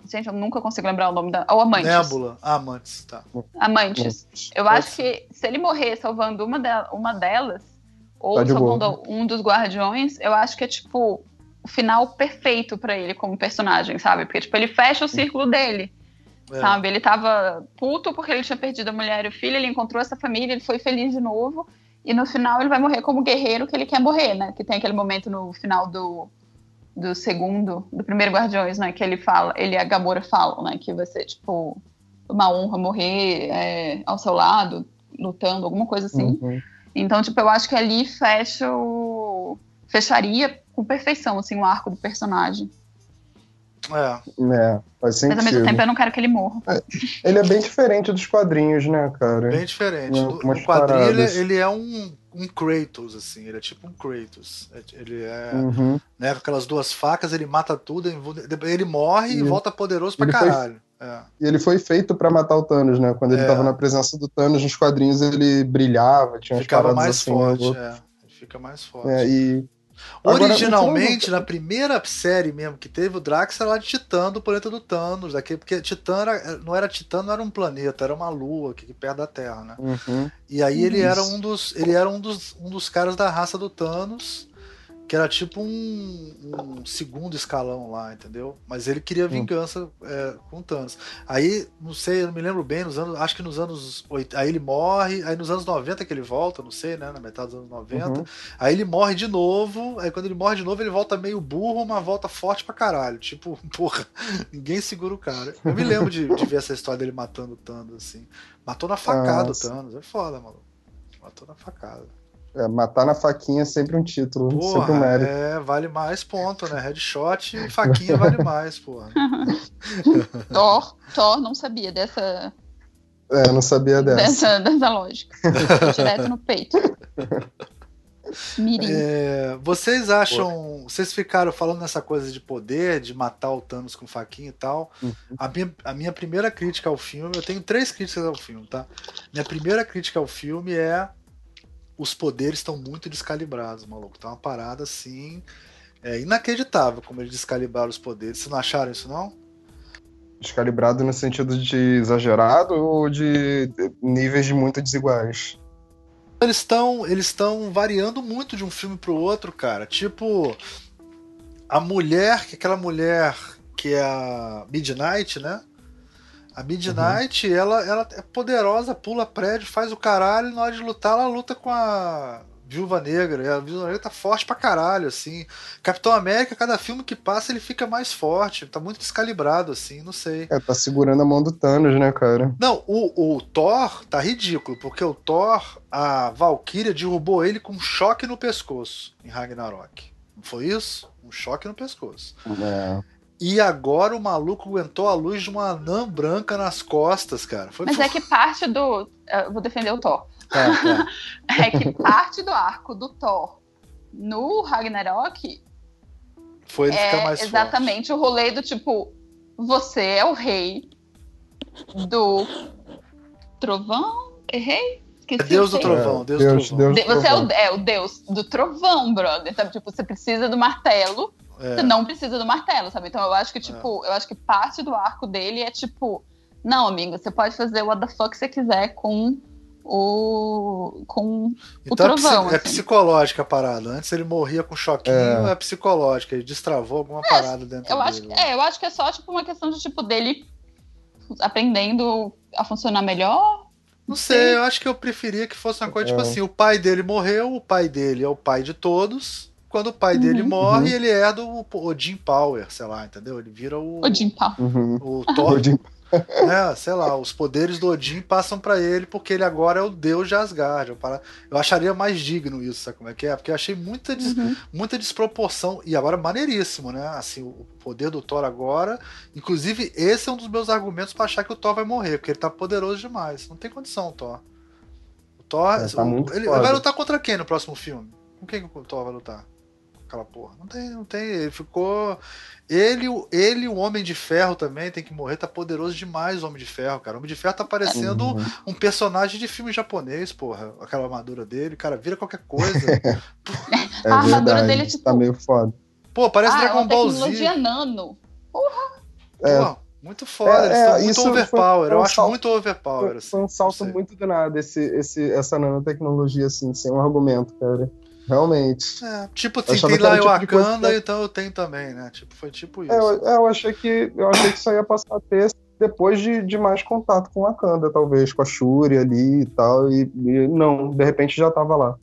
Gente, eu nunca consigo lembrar o nome da. Ou Amantes. Nébula. Amantes, tá. Amantes. Eu acho que se ele morrer salvando uma, de, uma delas, ou tá salvando um dos guardiões, eu acho que é tipo o final perfeito para ele como personagem, sabe? Porque, tipo, ele fecha o círculo dele. É. Sabe? Ele tava puto porque ele tinha perdido a mulher e o filho, ele encontrou essa família, ele foi feliz de novo. E no final ele vai morrer como guerreiro que ele quer morrer, né? Que tem aquele momento no final do, do segundo, do primeiro Guardiões, né? Que ele fala, ele e a Gamora falam, né? Que vai ser, tipo, uma honra morrer é, ao seu lado, lutando, alguma coisa assim. Uhum. Então, tipo, eu acho que ali fecha o... fecharia com perfeição, assim, o arco do personagem. É. É, faz sentido. Mas ao mesmo tempo eu não quero que ele morra. É, ele é bem diferente dos quadrinhos, né, cara? Bem diferente. No, no quadrinho ele, ele, é um, um Kratos, assim, ele é tipo um Kratos. É, ele é. Uhum. Né, com aquelas duas facas, ele mata tudo, ele morre e, e volta poderoso pra caralho. Foi, é. E ele foi feito para matar o Thanos, né? Quando ele é. tava na presença do Thanos nos quadrinhos, ele brilhava, tinha Ficava mais assim, forte, é. Ele fica mais forte. É, Originalmente, na primeira série mesmo que teve, o Drax era lá de Titã, do planeta do Thanos, daqui, porque Titã era, não era Titã, não era um planeta, era uma lua aqui perto da Terra, né? Uhum. E aí ele Isso. era um dos. Ele era um dos, um dos caras da raça do Thanos que era tipo um, um, segundo escalão lá, entendeu? Mas ele queria hum. vingança é, com Thanos. Aí, não sei, eu não me lembro bem, nos anos, acho que nos anos 80, aí ele morre, aí nos anos 90 que ele volta, não sei, né, na metade dos anos 90. Uhum. Aí ele morre de novo, aí quando ele morre de novo, ele volta meio burro, uma volta forte pra caralho. Tipo, porra, ninguém segura o cara. Eu me lembro de, de ver essa história dele matando o Thanos, assim. Matou na facada Nossa. o Thanos, é foda, mano. Matou na facada. É, matar na faquinha é sempre um título, porra, sempre um mérito. É, vale mais ponto, né? Headshot e faquinha vale mais, porra. Thor, Thor não sabia dessa. É, não sabia dessa. Dessa, dessa lógica. Direto no peito. É, vocês acham. Vocês ficaram falando nessa coisa de poder, de matar o Thanos com faquinha e tal. Uhum. A, minha, a minha primeira crítica ao filme, eu tenho três críticas ao filme, tá? Minha primeira crítica ao filme é os poderes estão muito descalibrados, maluco. Tá uma parada assim. É inacreditável como eles descalibraram os poderes. Vocês não acharam isso, não? Descalibrado no sentido de exagerado ou de níveis de muito desiguais? Eles estão eles estão variando muito de um filme pro outro, cara. Tipo, a mulher, que é aquela mulher que é a Midnight, né? A Midnight, uhum. ela, ela é poderosa, pula prédio, faz o caralho, e na hora de lutar, ela luta com a Viúva Negra. A Viúva Negra tá forte pra caralho, assim. Capitão América, cada filme que passa, ele fica mais forte. Tá muito descalibrado, assim, não sei. É, tá segurando a mão do Thanos, né, cara? Não, o, o Thor tá ridículo, porque o Thor, a Valkyria derrubou ele com um choque no pescoço em Ragnarok. Não foi isso? Um choque no pescoço. É. E agora o maluco aguentou a luz de uma anã branca nas costas, cara. Foi Mas é que parte do. Eu vou defender o Thor. É, é. é que parte do arco do Thor no Ragnarok foi ele é ficar mais exatamente forte. o rolê do tipo você é o rei do trovão errei Esqueci é Deus do trovão Deus, Deus, do trovão. Deus, você é o, é o, Deus do trovão brother sabe tipo você precisa do martelo é. Você não precisa do martelo, sabe? Então eu acho que, tipo, é. eu acho que parte do arco dele é tipo, não, amigo, você pode fazer o what the fuck você quiser com o com então o trovão. É, assim. psicológica a parada. Antes ele morria com choquinho, é, é psicológica, ele destravou alguma é, parada dentro eu dele. Acho, é, eu acho que é só tipo uma questão de tipo dele aprendendo a funcionar melhor. Não sei, eu acho que eu preferia que fosse uma coisa tipo é. assim, o pai dele morreu, o pai dele é o pai de todos, quando o pai dele uhum, morre, uhum. ele herda o Odin Power, sei lá, entendeu? Ele vira o. Odin Power. Uhum. O Thor. Odin. É, sei lá, os poderes do Odin passam para ele porque ele agora é o deus de Asgard. Eu acharia mais digno isso, sabe como é que é? Porque eu achei muita, des... uhum. muita desproporção e agora maneiríssimo, né? Assim, o poder do Thor agora. Inclusive, esse é um dos meus argumentos para achar que o Thor vai morrer, porque ele tá poderoso demais. Não tem condição, o Thor. O Thor. É, tá o... ele vai lutar contra quem no próximo filme? Com quem o Thor vai lutar? Aquela porra. Não tem, não tem. Ele ficou. Ele, ele, o Homem de Ferro também tem que morrer, tá poderoso demais o Homem de Ferro, cara. O Homem de Ferro tá parecendo uhum. um personagem de filme japonês, porra. Aquela armadura dele, cara, vira qualquer coisa. é a armadura dele é tipo. Tá meio foda. Pô, parece ah, Dragon é Ball Z. tecnologia nano. Porra. É. Pô, muito foda, é, é, muito overpower. Foi, eu acho salto, muito overpower. Foi, assim, foi um salto muito do nada esse, esse, essa nanotecnologia, assim, sem um argumento, cara. Realmente. É, tipo, assim, tem lá o tipo Wakanda, que... então eu tenho também, né? Tipo, foi tipo isso. É, eu, é, eu, achei que eu achei que isso ia passar a ter depois de, de mais contato com o Wakanda, talvez, com a Shuri ali e tal. E, e não, de repente já tava lá.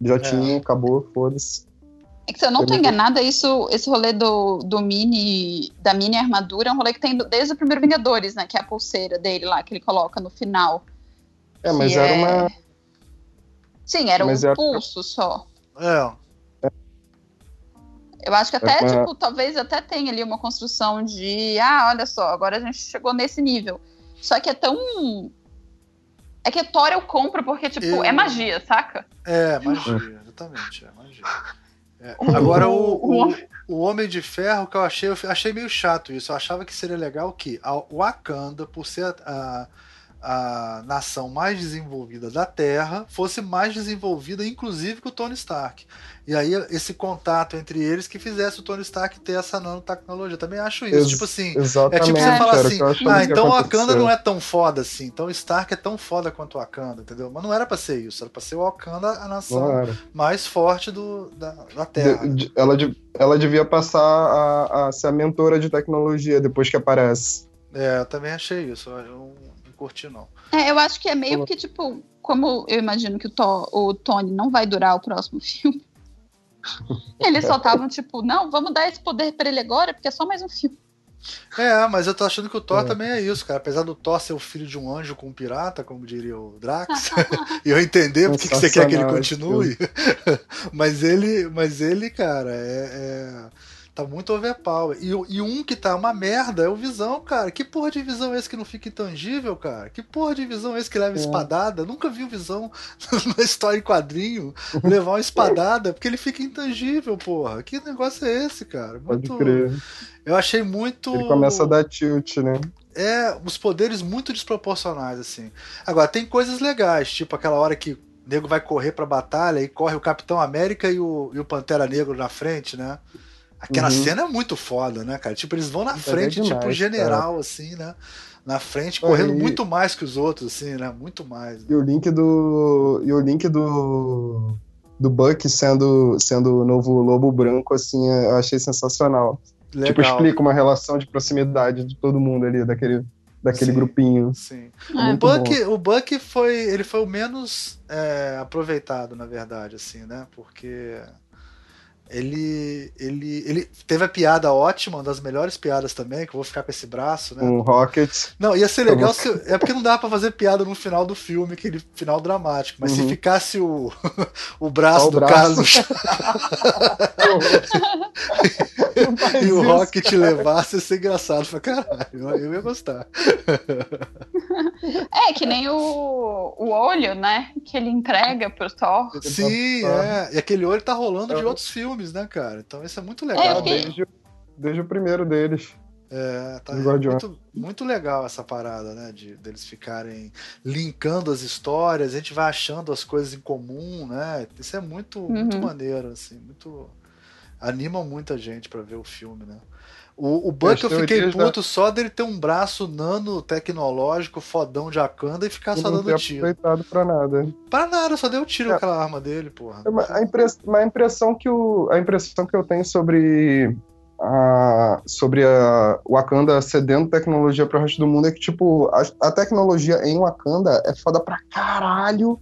Já é. tinha, acabou, foda-se. É que se eu não tô enganada, isso, esse rolê do, do mini, da mini armadura é um rolê que tem desde o primeiro Vingadores, né? Que é a pulseira dele lá, que ele coloca no final. É, mas era é... uma. Sim, era mas um era... pulso só. É. Eu acho que até, é, tipo, talvez até tenha ali uma construção de, ah, olha só, agora a gente chegou nesse nível. Só que é tão. É que Thor eu compro porque, tipo, eu... é magia, saca? É, magia, exatamente, é magia. É. Agora, o, o, o, Homem de Ferro, que eu achei, eu achei meio chato isso. Eu achava que seria legal que a Wakanda, por ser a, a nação mais desenvolvida da Terra fosse mais desenvolvida, inclusive, que o Tony Stark. E aí, esse contato entre eles que fizesse o Tony Stark ter essa nanotecnologia. Também acho isso. Ex tipo assim, exatamente, é tipo você falar assim: ah, então o Wakanda não é tão foda assim. Então o Stark é tão foda quanto o Wakanda, entendeu? Mas não era pra ser isso. Era pra ser o Wakanda a nação mais forte do, da, da Terra. De, de, ela, de, ela devia passar a, a ser a mentora de tecnologia depois que aparece. É, eu também achei isso. Não curti, não. É, eu acho que é meio que, tipo, como eu imagino que o, to, o Tony não vai durar o próximo filme, eles só estavam tipo, não, vamos dar esse poder pra ele agora, porque é só mais um filme. É, mas eu tô achando que o Thor é. também é isso, cara. Apesar do Thor ser o filho de um anjo com um pirata, como diria o Drax, e eu entender porque que você quer que ele continue. mas ele, mas ele, cara, é, é Tá muito overpower. E, e um que tá uma merda é o Visão, cara. Que porra de visão é esse que não fica intangível, cara? Que porra de visão é esse que leva é. espadada? Nunca vi o Visão na história em quadrinho levar uma espadada, porque ele fica intangível, porra. Que negócio é esse, cara? Muito... Pode crer. Eu achei muito. Ele começa a dar tilt, né? É, os poderes muito desproporcionais, assim. Agora, tem coisas legais, tipo aquela hora que o nego vai correr pra batalha e corre o Capitão América e o, e o Pantera Negro na frente, né? Aquela uhum. cena é muito foda, né, cara? Tipo, eles vão na é frente, é demais, tipo, general, cara. assim, né? Na frente, correndo muito mais que os outros, assim, né? Muito mais. Né? E o link do. E o link do. Do Buck sendo, sendo o novo lobo branco, assim, eu achei sensacional. Legal. Tipo, explica uma relação de proximidade de todo mundo ali, daquele, daquele sim, grupinho. Sim. É. O, Buck, o Buck foi. Ele foi o menos é, aproveitado, na verdade, assim, né? Porque ele, ele, ele teve a piada ótima, uma das melhores piadas também, que eu vou ficar com esse braço, né? Um Rocket. Não, ia ser legal se. É porque não dá para fazer piada no final do filme, aquele final dramático. Mas uhum. se ficasse o, o braço o do braço. cara no chão. e o Rocket levasse, ia ser engraçado pra caralho. Eu ia gostar. É, que nem o, o olho, né? Que ele entrega pro Thor. Sim, é. E aquele olho tá rolando de outros filmes filmes, né, cara? Então isso é muito legal. É, desde, desde o primeiro deles. É, tá muito, muito legal essa parada, né? De deles ficarem linkando as histórias, a gente vai achando as coisas em comum, né? Isso é muito, uhum. muito maneiro, assim, muito. anima muita gente para ver o filme, né? O, o Buck eu fiquei puto da... só dele ter um braço nano tecnológico fodão de Akanda e ficar só dando tiro. Aproveitado pra nada. Pra nada, só deu tiro é. aquela arma dele, porra. É a, impress... a, impressão que o... a impressão que eu tenho sobre a... sobre a Wakanda cedendo tecnologia pro resto do mundo é que, tipo, a, a tecnologia em Wakanda é foda pra caralho.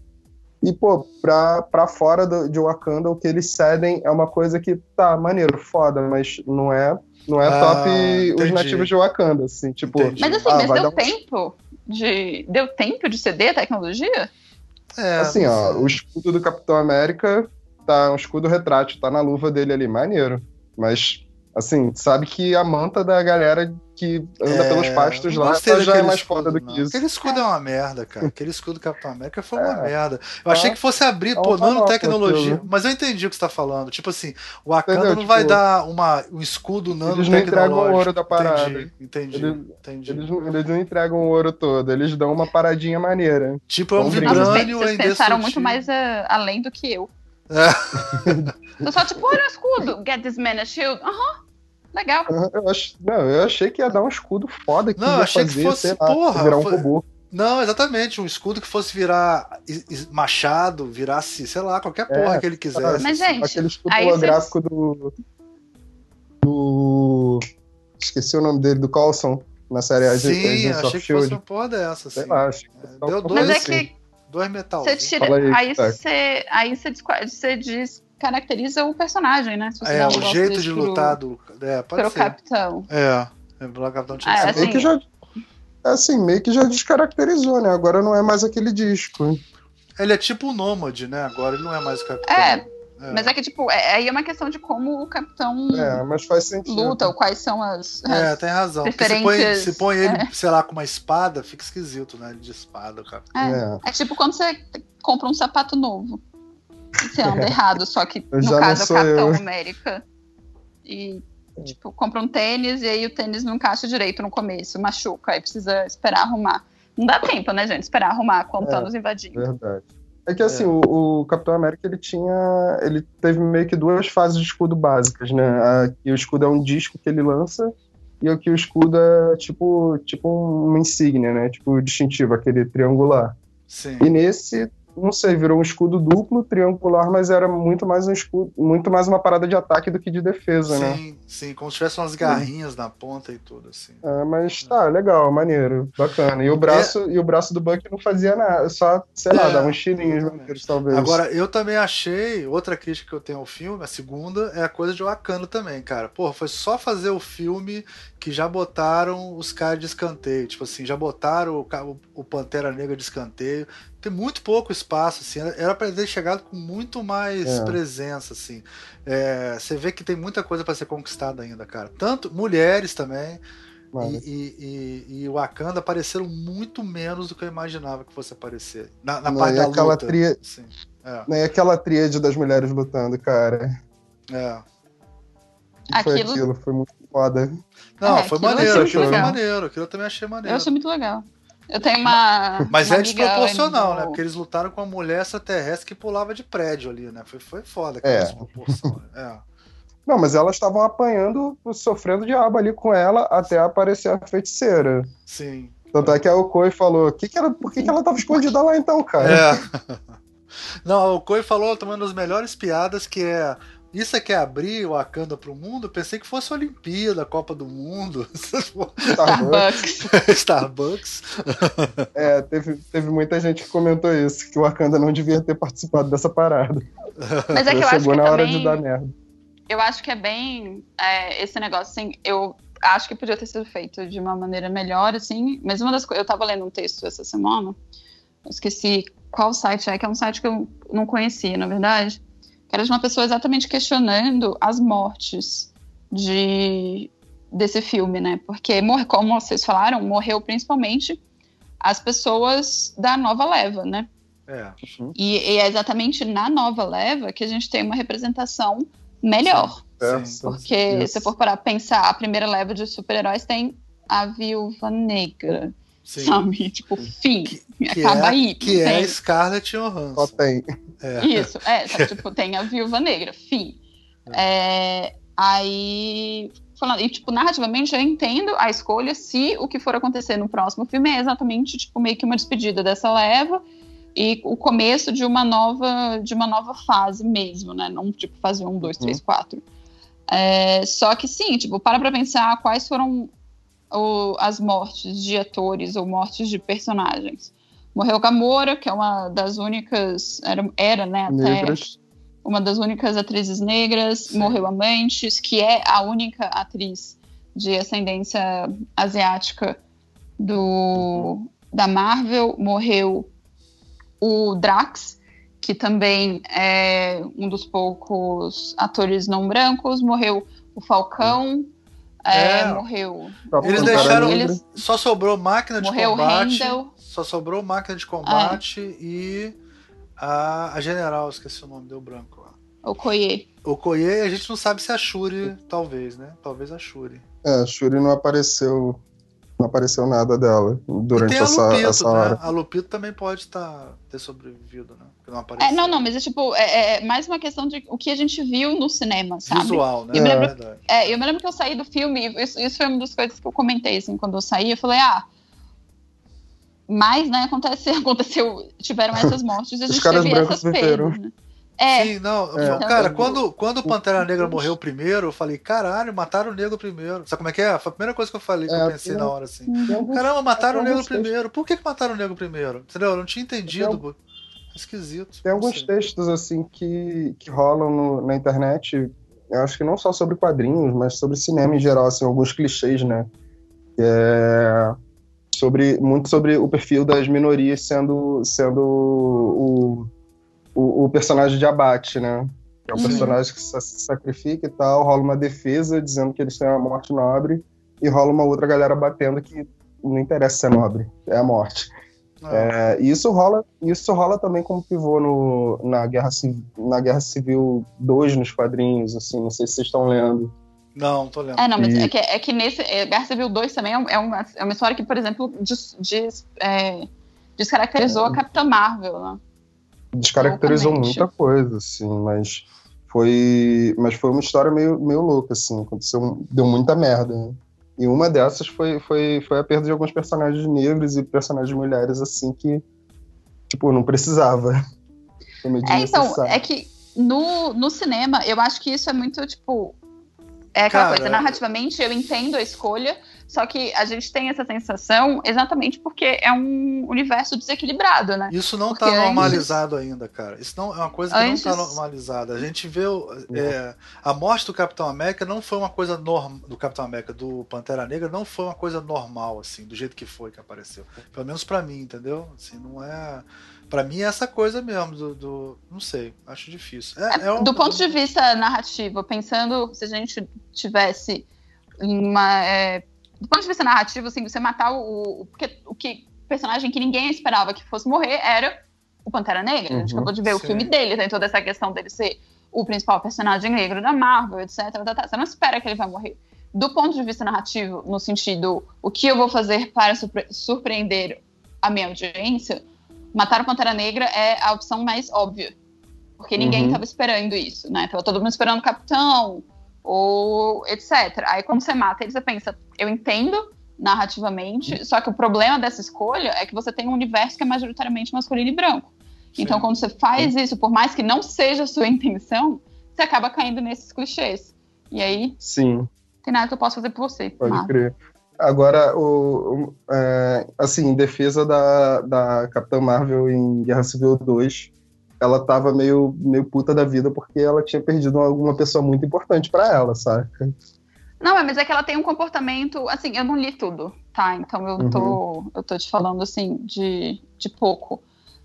E, pô, pra, pra fora do, de Wakanda, o que eles cedem é uma coisa que, tá, maneiro, foda, mas não é não é ah, top entendi. os nativos de Wakanda, assim, tipo. Entendi. Mas assim, ah, mas deu tempo de. Deu tempo de ceder a tecnologia? É, assim, ó, o escudo do Capitão América tá um escudo retrátil, tá na luva dele ali, maneiro. Mas Assim, sabe que a manta da galera que anda é, pelos pastos lá já é mais foda do que isso. Aquele escudo é uma merda, cara. Aquele escudo do Capitão América foi uma é. merda. Eu achei que fosse abrir, é pô, nanotecnologia. Mas eu entendi o que você tá falando. Tipo assim, o Wakanda Entendeu? não vai tipo, dar uma, um escudo nanotecnológico. Eles não entregam o ouro da parada. Entendi, entendi. Eles, entendi. Eles, não, eles, não, entregam o ouro todo, eles dão uma paradinha maneira. Tipo, é um vibrânio Vocês pensaram muito mais uh, além do que eu. É. eu só tipo, olha o escudo. Get this man a shield. Aham. Uh -huh. Legal. Eu, ach... não, eu achei que ia dar um escudo foda que não, ia achei fazer, que fosse, lá, porra, virar um foi... robô. Não, exatamente, um escudo que fosse virar machado, virasse, sei lá, qualquer porra é, que ele quisesse. Mas, gente, aquele escudo holográfico você... do. do. Esqueci o nome dele, do Coulson, na série Sim, Agents achei que fosse uma porra dessa. Sei lá, acho que é, Deu dois, Mas é que. Dois metal. Tira, aí, você, aí você, você diz caracteriza o personagem, né? é, o jeito de lutar do. É, pode pro ser. capitão. É, o capitão tinha ah, que assim, meio que já, assim, meio que já descaracterizou, né? Agora não é mais aquele disco. Ele é tipo o Nômade, né? Agora ele não é mais o capitão. É. É. Mas é que, tipo, é, aí é uma questão de como o capitão é, mas faz sentido. luta, ou quais são as. as é, tem razão. Porque se põe, se põe ele, é. sei lá, com uma espada, fica esquisito, né? De espada, o capitão. É. é. tipo quando você compra um sapato novo você anda errado, só que no caso é o Capitão eu. América. E, tipo, compra um tênis e aí o tênis não encaixa direito no começo, machuca, aí precisa esperar arrumar. Não dá tempo, né, gente? Esperar arrumar quando é, Thanos invadindo. Verdade. É que assim, é. o, o, Capitão América ele tinha. Ele teve meio que duas fases de escudo básicas, né? A, o escudo é um disco que ele lança, e aqui o escudo é tipo, tipo uma insígnia, né? Tipo distintivo, aquele triangular. Sim. E nesse não sei, virou um escudo duplo, triangular, mas era muito mais um escudo, muito mais uma parada de ataque do que de defesa, sim, né? Sim, sim, como se tivesse umas garrinhas sim. na ponta e tudo, assim. É, mas tá, legal, maneiro, bacana. E o braço, é... e o braço do Buck não fazia nada, só, sei lá, é, dava uns maneiros, talvez. Agora, eu também achei, outra crítica que eu tenho ao filme, a segunda, é a coisa de Wakanda também, cara. Porra, foi só fazer o filme que já botaram os caras de escanteio. Tipo assim, já botaram o, o Pantera Negra de escanteio. Tem muito pouco espaço, assim. Era para ter chegado com muito mais é. presença, assim. É, você vê que tem muita coisa para ser conquistada ainda, cara. Tanto mulheres também. E, e, e, e, o Wakanda apareceram muito menos do que eu imaginava que fosse aparecer. Na, na parte da aquela luta. Tria... Assim, é. Nem aquela tríade das mulheres lutando, cara. É. Foi aquilo... aquilo, foi muito foda. Não, é, foi maneiro, aquilo foi maneiro, aquilo eu também achei maneiro. Eu achei muito legal. Eu tenho uma. Mas uma é desproporcional, né? Porque eles lutaram com uma mulher extraterrestre que pulava de prédio ali, né? Foi, foi foda aquela é. desproporção. É. Não, mas elas estavam apanhando, sofrendo diabo ali com ela até aparecer a feiticeira. Sim. Tanto é que a Okoi falou: que que ela, por que, que ela tava escondida lá então, cara? É. Não, a Okoi falou também uma das melhores piadas que é isso é que é abrir o Wakanda pro mundo? Pensei que fosse a Olimpíada, a Copa do Mundo. Starbucks. Starbucks. é, teve, teve muita gente que comentou isso, que o Wakanda não devia ter participado dessa parada. Mas é que eu acho que na também, hora de dar merda. Eu acho que é bem é, esse negócio, assim, eu acho que podia ter sido feito de uma maneira melhor, assim, mas uma das coisas, eu tava lendo um texto essa semana, esqueci qual site é, que é um site que eu não conhecia, na verdade, que era de uma pessoa exatamente questionando as mortes de desse filme, né? Porque, como vocês falaram, morreu principalmente as pessoas da nova leva, né? É. Uhum. E, e, é exatamente na nova leva que a gente tem uma representação melhor. Sim. Sim. Porque, se for parar pensar, a primeira leva de super-heróis tem a Viúva Negra. Sim. Sabe? Tipo, fim. Que, acaba é, aí. Que é. Scarlett Johansson. Só tem. É. Isso, é, sabe, tipo, tem a Viúva Negra, fim. É. aí, falando, e tipo, narrativamente eu entendo a escolha se o que for acontecer no próximo filme é exatamente, tipo, meio que uma despedida dessa leva e o começo de uma nova, de uma nova fase mesmo, né? Não, tipo, fase 1, 2, 3, 4. É, só que sim, tipo, para pra pensar quais foram o, as mortes de atores ou mortes de personagens. Morreu Gamora, que é uma das únicas. Era, era né, até. Negras. Uma das únicas atrizes negras. Sim. Morreu Amantes, que é a única atriz de ascendência asiática do, da Marvel. Morreu o Drax, que também é um dos poucos atores não brancos. Morreu o Falcão. É, é, morreu. Eles deixaram. Eles... Só sobrou máquina de morreu combate. Morreu só sobrou máquina de combate ah. e a, a general, esqueci o nome, deu branco lá. O Koye. O Koye, a gente não sabe se é a Shuri, talvez, né? Talvez a Shuri. É, a Shuri não apareceu. Não apareceu nada dela durante essa, Lupito, essa hora. Né? A Lupito também pode tá, ter sobrevivido, né? Porque não apareceu. É, não, não, mas é tipo, é, é, mais uma questão de o que a gente viu no cinema, sabe? Visual, né? Eu me lembro, é, eu me lembro que eu saí do filme, isso, isso foi uma das coisas que eu comentei, assim, quando eu saí, eu falei, ah, mas, né, aconteceu, aconteceu, tiveram essas mortes e a gente teve essas perdas. Né? É. Sim, não, é. cara, quando, quando o Pantera Negra morreu primeiro, eu falei, caralho, mataram o negro primeiro. Sabe como é que é? Foi a primeira coisa que eu falei, que é, eu pensei na hora, assim. Caramba, mataram o negro primeiro. Por que, que mataram o negro primeiro? Entendeu? Eu não tinha entendido. Tem, Esquisito. Tem alguns textos, assim, que, que rolam no, na internet, eu acho que não só sobre quadrinhos, mas sobre cinema em geral, assim, alguns clichês, né? É sobre muito sobre o perfil das minorias sendo sendo o, o, o personagem de abate, né? É um uhum. personagem que se sacrifica e tal, rola uma defesa dizendo que eles têm uma morte nobre e rola uma outra galera batendo que não interessa ser nobre, é a morte. Ah. É, e isso rola, isso rola também como pivô no, na, Guerra, na Guerra Civil 2 nos quadrinhos, assim, não sei se vocês estão lendo. Não, tô lendo. É, não, mas e... é, que, é que nesse. É, Guerra Civil 2 também é, é, uma, é uma história que, por exemplo, des, des, é, descaracterizou a Capitã Marvel, né? Descaracterizou muita coisa, assim, mas foi. Mas foi uma história meio, meio louca, assim. Aconteceu, deu muita merda. Né? E uma dessas foi, foi, foi a perda de alguns personagens negros e personagens mulheres, assim, que, tipo, não precisava. é, então, é que no, no cinema, eu acho que isso é muito, tipo. É aquela Cara, coisa, narrativamente eu entendo a escolha, só que a gente tem essa sensação exatamente porque é um universo desequilibrado, né? Isso não está normalizado antes... ainda, cara. Isso não é uma coisa que antes... não está normalizada. A gente vê é, a morte do Capitão América não foi uma coisa normal do Capitão América do Pantera Negra não foi uma coisa normal assim, do jeito que foi que apareceu. Pelo menos para mim, entendeu? Assim, não é para mim é essa coisa mesmo do, do não sei, acho difícil. É, é um... Do ponto de vista narrativo, pensando se a gente tivesse uma é, do ponto de vista narrativo, assim, você matar o. Porque o que personagem que ninguém esperava que fosse morrer era o Pantera Negra. Uhum, a gente uhum. acabou de ver sim. o filme dele, tem toda essa questão dele ser o principal personagem negro da Marvel, etc. Tá, tá. Você não espera que ele vai morrer. Do ponto de vista narrativo, no sentido, o que eu vou fazer para surpre surpreender a minha audiência, matar o Pantera Negra é a opção mais óbvia. Porque ninguém estava uhum. esperando isso, né? Tava todo mundo esperando o Capitão, ou etc. Aí quando você mata ele, você pensa, eu entendo narrativamente, só que o problema dessa escolha é que você tem um universo que é majoritariamente masculino e branco. Sim. Então, quando você faz isso, por mais que não seja a sua intenção, você acaba caindo nesses clichês. E aí, Sim. tem nada que eu possa fazer por você. Pode Marvel. crer. Agora, o, o é, assim, em defesa da, da Capitã Marvel em Guerra Civil 2, ela tava meio, meio puta da vida porque ela tinha perdido alguma pessoa muito importante para ela, saca? Não, mas é que ela tem um comportamento. Assim, eu não li tudo, tá? Então eu tô, uhum. eu tô te falando, assim, de, de pouco.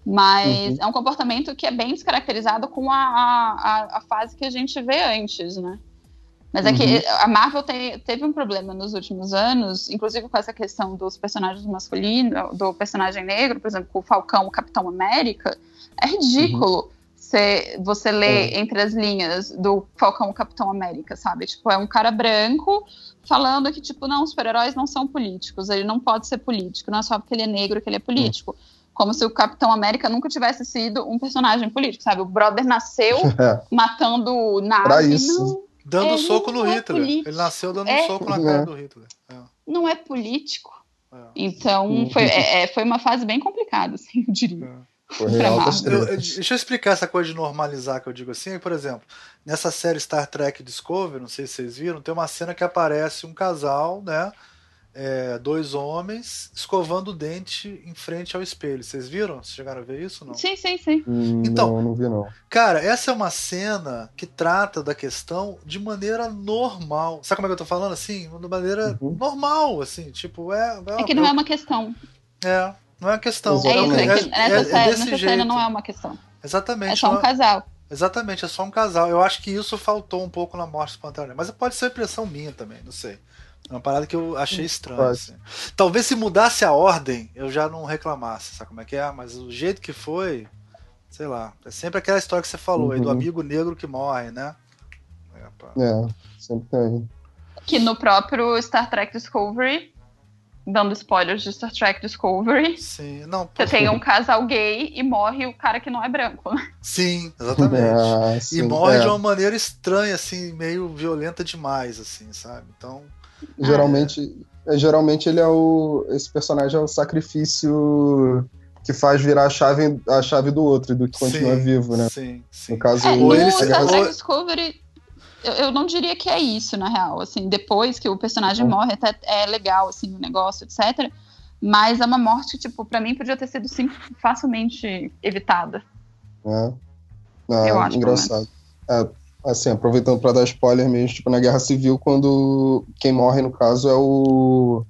Mas uhum. é um comportamento que é bem descaracterizado com a, a, a fase que a gente vê antes, né? Mas é uhum. que a Marvel te, teve um problema nos últimos anos, inclusive com essa questão dos personagens masculinos, do personagem negro, por exemplo, com o Falcão, o Capitão América é ridículo uhum. você, você ler é. entre as linhas do Falcão Capitão América, sabe? Tipo, é um cara branco falando que, tipo, não, os super-heróis não são políticos, ele não pode ser político, não é só porque ele é negro que ele é político. Como se o Capitão América nunca tivesse sido um personagem político, sabe? O brother nasceu é. matando nave. Pra isso. Dando soco no é Hitler. Político. Ele nasceu dando é. soco na cara é. do Hitler. É. Não é político. Então, uhum. foi, foi uma fase bem complicada, assim, eu diria. Eu, deixa eu explicar essa coisa de normalizar que eu digo assim. Por exemplo, nessa série Star Trek Discovery, não sei se vocês viram, tem uma cena que aparece um casal, né? É, dois homens escovando o dente em frente ao espelho. Vocês viram? Vocês chegaram a ver isso? Não? Sim, sim, sim. Hum, então, não, não vi não. Cara, essa é uma cena que trata da questão de maneira normal. Sabe como é que eu tô falando? Assim, de maneira uhum. normal, assim, tipo, é. É, é que não é uma questão. É, não é uma questão. É isso, é, que é, nessa, é nessa cena não é uma questão. Exatamente. É só um casal. Exatamente, é só um casal. Eu acho que isso faltou um pouco na morte do Pantera Mas pode ser impressão minha também, não sei. É uma parada que eu achei estranha. Assim. Talvez se mudasse a ordem, eu já não reclamasse, sabe como é que é? Mas o jeito que foi, sei lá. É sempre aquela história que você falou uhum. aí, do uhum. amigo negro que morre, né? É, é sempre tem. Que no próprio Star Trek Discovery dando spoilers de Star Trek Discovery. Sim, não. Você tem um casal gay e morre o cara que não é branco. Né? Sim, exatamente. Sim, e morre é. de uma maneira estranha, assim, meio violenta demais, assim, sabe? Então. Geralmente, é. geralmente ele é o. Esse personagem é o sacrifício que faz virar a chave, a chave do outro, do que continua sim, vivo, né? Sim, sim. No caso, é, no Star Trek Discovery eu, eu, não diria que é isso, na real. Assim, depois que o personagem uhum. morre, até é legal, assim, o negócio, etc. Mas é uma morte, tipo, pra mim podia ter sido sim, facilmente evitada. É. Ah, eu acho. Engraçado. É, assim, aproveitando para dar spoiler mesmo, tipo, na Guerra Civil, quando quem morre, no caso, é o.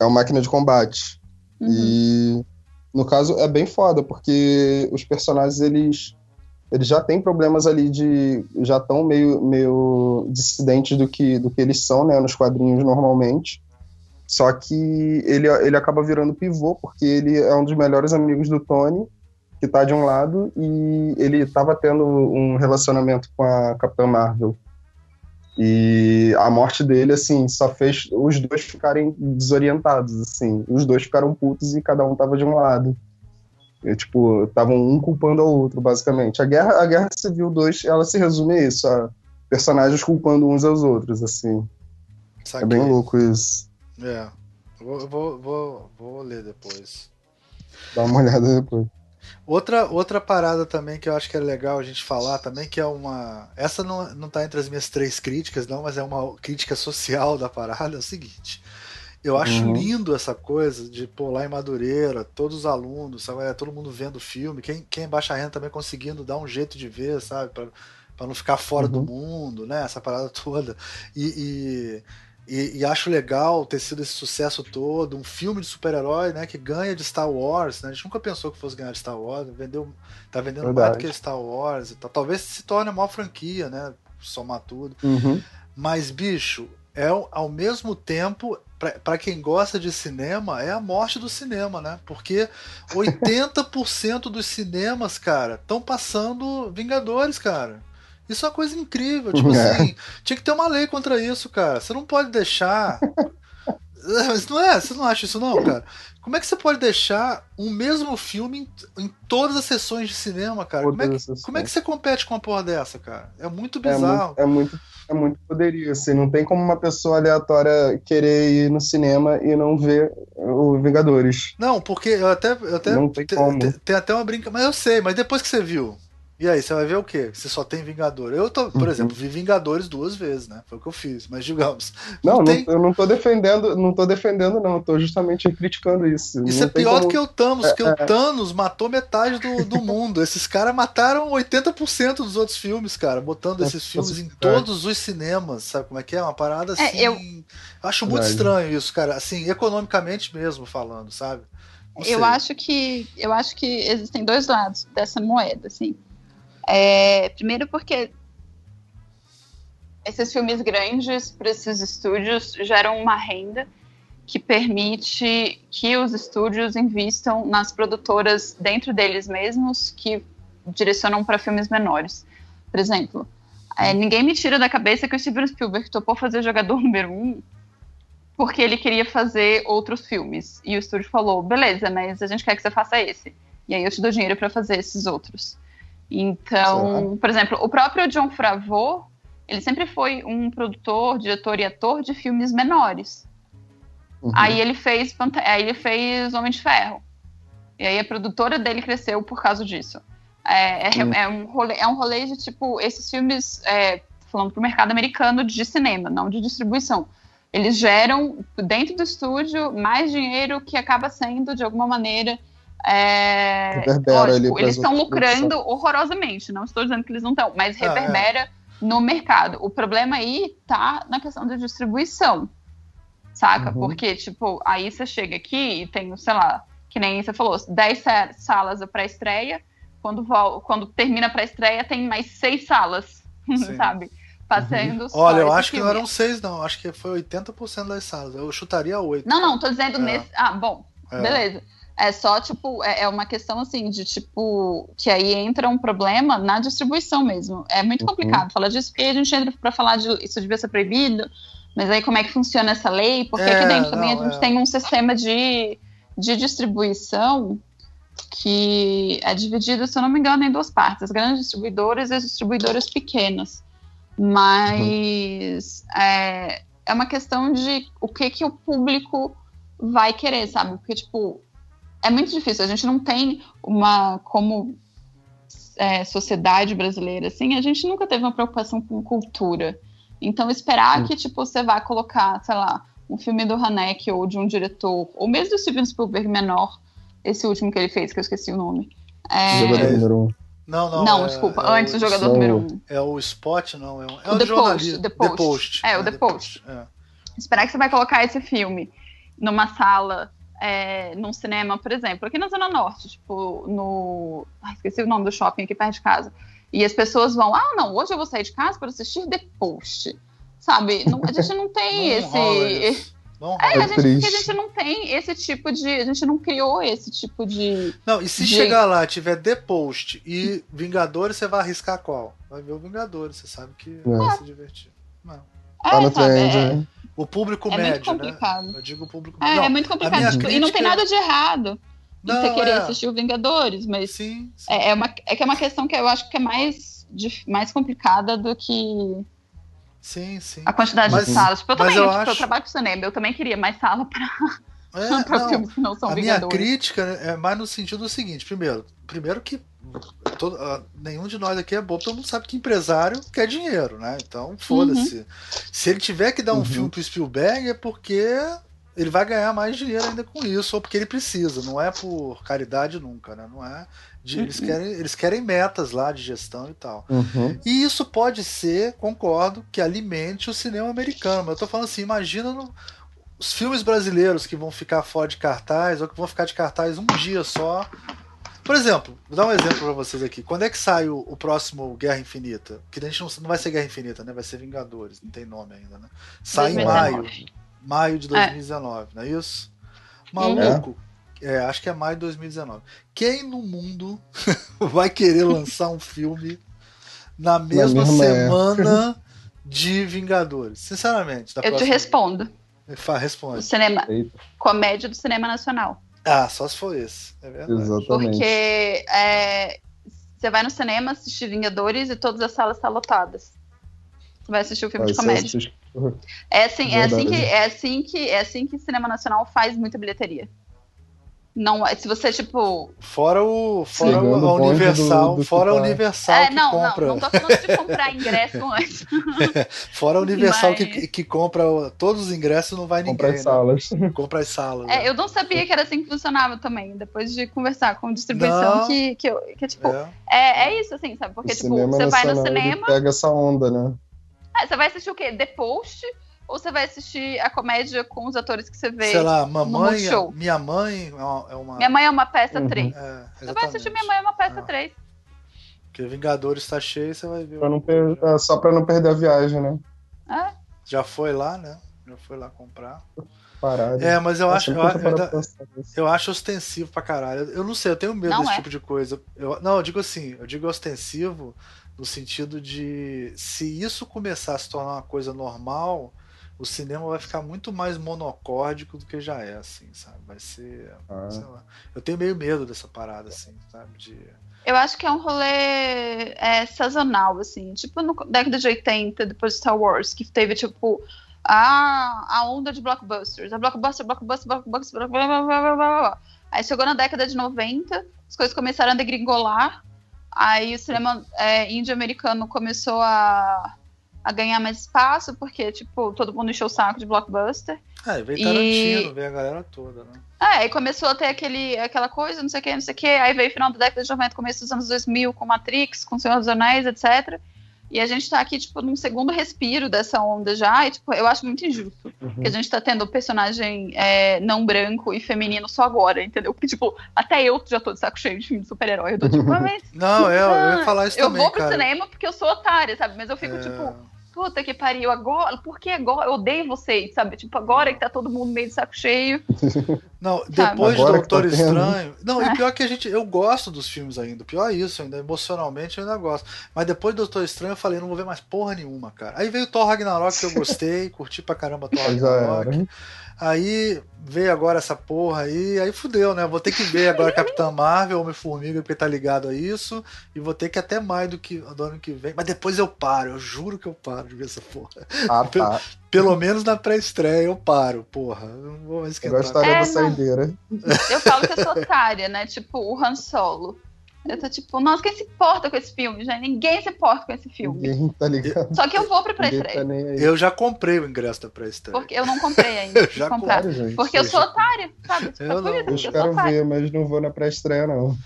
É o máquina de combate. Uhum. E no caso é bem foda, porque os personagens eles eles já têm problemas ali de. já estão meio, meio dissidentes do que, do que eles são, né, nos quadrinhos normalmente. Só que ele, ele acaba virando pivô, porque ele é um dos melhores amigos do Tony, que tá de um lado, e ele estava tendo um relacionamento com a Capitã Marvel. E a morte dele, assim, só fez os dois ficarem desorientados, assim. Os dois ficaram putos e cada um tava de um lado. E, tipo, estavam um culpando ao outro, basicamente. A Guerra, a Guerra Civil 2, ela se resume a isso, a personagens culpando uns aos outros, assim. Saquei. É bem louco isso. É. Vou, vou, vou, vou ler depois. Dá uma olhada depois. Outra, outra parada também que eu acho que é legal a gente falar também, que é uma. Essa não, não tá entre as minhas três críticas, não, mas é uma crítica social da parada, é o seguinte. Eu acho uhum. lindo essa coisa de, pô, lá em Madureira, todos os alunos, sabe, é, todo mundo vendo o filme, quem, quem é baixa renda também conseguindo dar um jeito de ver, sabe, para não ficar fora uhum. do mundo, né, essa parada toda. E, e, e, e, acho legal ter sido esse sucesso todo, um filme de super-herói, né, que ganha de Star Wars, né, a gente nunca pensou que fosse ganhar de Star Wars, vendeu, tá vendendo Verdade. mais do que Star Wars e tal. Talvez se torne a maior franquia, né, somar tudo. Uhum. Mas, bicho, é ao mesmo tempo para quem gosta de cinema, é a morte do cinema, né? Porque 80% dos cinemas, cara, estão passando Vingadores, cara. Isso é uma coisa incrível. Tipo é. assim, tinha que ter uma lei contra isso, cara. Você não pode deixar. Mas não é? Você não acha isso, não, cara? Como é que você pode deixar um mesmo filme em, em todas as sessões de cinema, cara? Como é, que, como é, que, você compete com uma porra dessa, cara? É muito bizarro. É muito, é muito, é muito poderio, assim. Não tem como uma pessoa aleatória querer ir no cinema e não ver o Vingadores. Não, porque eu até. Eu até não tem, como. Tem, tem até uma brincadeira. Mas eu sei, mas depois que você viu, e aí, você vai ver o quê? Você só tem Vingador. Eu, tô, por uhum. exemplo, vi Vingadores duas vezes, né? Foi o que eu fiz, mas digamos. Não, não, tem... eu não tô defendendo, não tô defendendo, não. Eu tô justamente criticando isso. Isso não é pior como... do que o Thanos, porque é, o é. Thanos matou metade do, do mundo. Esses caras mataram 80% dos outros filmes, cara, botando é, esses filmes em todos os cinemas. Sabe como é que é? Uma parada é, assim. eu... Acho muito estranho isso, cara. Assim, economicamente mesmo falando, sabe? Eu acho que eu acho que existem dois lados dessa moeda, assim. É, primeiro porque esses filmes grandes para esses estúdios geram uma renda que permite que os estúdios invistam nas produtoras dentro deles mesmos que direcionam para filmes menores. Por exemplo, é, ninguém me tira da cabeça que o Steven Spielberg topou fazer Jogador Número 1 um porque ele queria fazer outros filmes. E o estúdio falou: beleza, mas a gente quer que você faça esse. E aí eu te dou dinheiro para fazer esses outros. Então, por exemplo, o próprio John Favreau, ele sempre foi um produtor, diretor e ator de filmes menores. Uhum. Aí ele fez aí ele fez Homem de Ferro. E aí a produtora dele cresceu por causa disso. É, é, uhum. é um, rolê, é um rolê de tipo, esses filmes, é, falando pro mercado americano de cinema, não de distribuição. Eles geram dentro do estúdio mais dinheiro que acaba sendo, de alguma maneira, é, lógico, eles estão lucrando horrorosamente, não estou dizendo que eles não estão, mas ah, reverbera ah, é. no mercado. O problema aí tá na questão da distribuição, saca? Uhum. Porque, tipo, aí você chega aqui e tem, sei lá, que nem você falou, 10 salas para estreia, quando, quando termina para estreia tem mais seis salas, sabe? Fazendo uhum. Olha, eu acho que não eram seis, não. Acho que foi 80% das salas. Eu chutaria oito. Não, não, tô dizendo é. nesse. Ah, bom, é. beleza. É só, tipo, é, é, uma questão assim de tipo, que aí entra um problema na distribuição mesmo. É muito uhum. complicado falar disso, porque a gente entra para falar de isso devia ser proibido, mas aí como é que funciona essa lei? Porque é, aqui dentro também a gente é. tem um sistema de, de distribuição que é dividido, se eu não me engano, em duas partes: as grandes distribuidoras e as distribuidoras pequenas. Mas uhum. é, é uma questão de o que, que o público vai querer, sabe? Porque, tipo, é muito difícil. A gente não tem uma como é, sociedade brasileira, assim, a gente nunca teve uma preocupação com cultura. Então, esperar Sim. que tipo você vá colocar, sei lá, um filme do Haneke ou de um diretor, ou mesmo do Steven Spielberg menor, esse último que ele fez, que eu esqueci o nome. É... Jogador número um. Não, não. Não, é, desculpa. É antes do jogador número um. É o Spot, não. É, um, é o The Post, The Post. The Post. É, o The, The Post. Post. É. Esperar que você vai colocar esse filme numa sala é, num cinema, por exemplo, aqui na Zona Norte, tipo, no. Ai, esqueci o nome do shopping aqui perto de casa. E as pessoas vão, ah, não, hoje eu vou sair de casa para assistir The Post. Sabe? Não, a gente não tem não esse. Não é, a gente, a gente não tem esse tipo de. A gente não criou esse tipo de. Não, e se de... chegar lá, tiver The Post e Vingadores, você vai arriscar qual? Vai ver o Vingadores, você sabe que é. vai se divertir. Não. É, tá no trend, é, né? O público é médio, muito né? complicado. né? Eu digo o público É, não, é muito complicado. Tipo, crítica... E não tem nada de errado não, você querer é... assistir o Vingadores, mas sim, sim. É, é, uma, é que é uma questão que eu acho que é mais, mais complicada do que Sim, sim. A quantidade mas, de salas. Tipo, eu também, eu, tipo, acho... eu trabalho com cinema, eu também queria mais sala para é, filmes que não são A minha crítica é mais no sentido do seguinte: primeiro, primeiro que todo, uh, nenhum de nós aqui é bobo, todo mundo sabe que empresário quer dinheiro, né? Então, foda-se. Uhum. Se ele tiver que dar um uhum. filme pro Spielberg, é porque ele vai ganhar mais dinheiro ainda com isso, ou porque ele precisa, não é por caridade nunca, né? Não é. De, uhum. eles, querem, eles querem metas lá de gestão e tal. Uhum. E isso pode ser, concordo, que alimente o cinema americano. Mas eu tô falando assim, imagina no, os filmes brasileiros que vão ficar fora de cartaz, ou que vão ficar de cartaz um dia só. Por exemplo, vou dar um exemplo para vocês aqui. Quando é que sai o, o, próximo Guerra Infinita? Que a gente não, não vai ser Guerra Infinita, né? Vai ser Vingadores, não tem nome ainda, né? Sai 2019. em maio. Maio de 2019, é. não é isso? Maluco. É. é, acho que é maio de 2019. Quem no mundo vai querer lançar um filme na mesma, semana de Vingadores? Sinceramente. Eu te respondo. Responde. O cinema. Eita. Comédia do cinema nacional. Ah, só se for esse. É verdade. Exatamente. Porque é, você vai no cinema assistir Vingadores e todas as salas estão lotadas. Você vai assistir o um filme de comédia. É assim, é assim que é assim que é assim que cinema nacional faz muita bilheteria. Não, é, se você, tipo. Fora o. Fora Sim, a Universal. Do, do fora a Universal. É, não, compra... não, não tô falando de comprar ingresso antes. fora a Universal Mas... que, que compra todos os ingressos, não vai ninguém. Compra as né? salas. Compra as salas. É, né? eu não sabia que era assim que funcionava também, depois de conversar com distribuição, que, que, que, tipo. É. é. É, isso, assim, sabe? Porque, o tipo, você vai no cinema. Pega essa onda, né? É, você vai assistir o quê? The Post ou você vai assistir a comédia com os atores que você vê? Sei lá, mamãe, show? minha mãe é uma. Minha mãe é uma peça uhum. 3. É, você vai assistir Minha Mãe é uma peça ah. 3. Porque Vingadores está cheio, você vai ver. Pra não per... é, só pra não perder a viagem, né? É. Já foi lá, né? Já foi lá comprar. Parado. É, mas eu acho, eu, eu, eu, acho ostensivo pra caralho. Eu não sei, eu tenho medo não desse é. tipo de coisa. Eu, não, eu digo assim, eu digo ostensivo no sentido de se isso começar a se tornar uma coisa normal, o cinema vai ficar muito mais monocórdico do que já é, assim, sabe? Vai ser. Ah. Eu tenho meio medo dessa parada, assim, sabe? De... Eu acho que é um rolê é, sazonal, assim, tipo no década de 80, depois de Star Wars, que teve, tipo, a, a onda de blockbusters. A blockbuster, blockbuster, blockbuster, blá, blá, blá, blá, blá. Aí chegou na década de 90, as coisas começaram a degringolar, aí o cinema é, índio-americano começou a a ganhar mais espaço, porque, tipo, todo mundo encheu o saco de blockbuster. É, veio Tarantino, e... veio a galera toda, né? É, aí começou a ter aquele, aquela coisa, não sei o que, não sei o que, aí veio o final da década de 90, começo dos anos 2000, com Matrix, com Senhor dos Anéis, etc. E a gente tá aqui, tipo, num segundo respiro dessa onda já, e, tipo, eu acho muito injusto uhum. que a gente tá tendo personagem é, não branco e feminino só agora, entendeu? Porque, tipo, até eu já tô de saco cheio de filme de super-herói, eu tô tipo, mas... Não, eu, eu ia falar isso eu também, Eu vou pro cara. cinema porque eu sou otária, sabe? Mas eu fico, é... tipo puta que pariu, agora, por que agora? Eu odeio vocês, sabe? Tipo, agora que tá todo mundo meio de saco cheio. Não, depois de Doutor tá Estranho. Não, é. e pior que a gente. Eu gosto dos filmes ainda. O pior é isso, ainda emocionalmente eu ainda gosto. Mas depois do Doutor Estranho eu falei, não vou ver mais porra nenhuma, cara. Aí veio Thor Ragnarok que eu gostei, curti pra caramba Thor Ragnarok. Aí veio agora essa porra aí, aí fudeu, né? Vou ter que ver agora Capitã Marvel, Homem-Formiga, porque tá ligado a isso, e vou ter que até mais do que do ano que vem. Mas depois eu paro, eu juro que eu paro de ver essa porra. Ah, tá. Pelo, menos na pré-estreia eu paro, porra. Eu não vou mais esquentar. Eu gostaria é, da saideira. Eu falo que eu sou otária, né? Tipo, o Han Solo. Eu tô tipo, nossa, quem se importa com esse filme? Já ninguém se importa com esse filme. Ninguém tá ligado. Só que eu vou pra pré-estreia. Tá eu já comprei o ingresso da pré-estreia. Porque eu não comprei ainda. eu já comprar. Comprei, porque eu sou otária, sabe? Tipo, eu, não. eu quero ver, mas não vou na pré-estreia, não.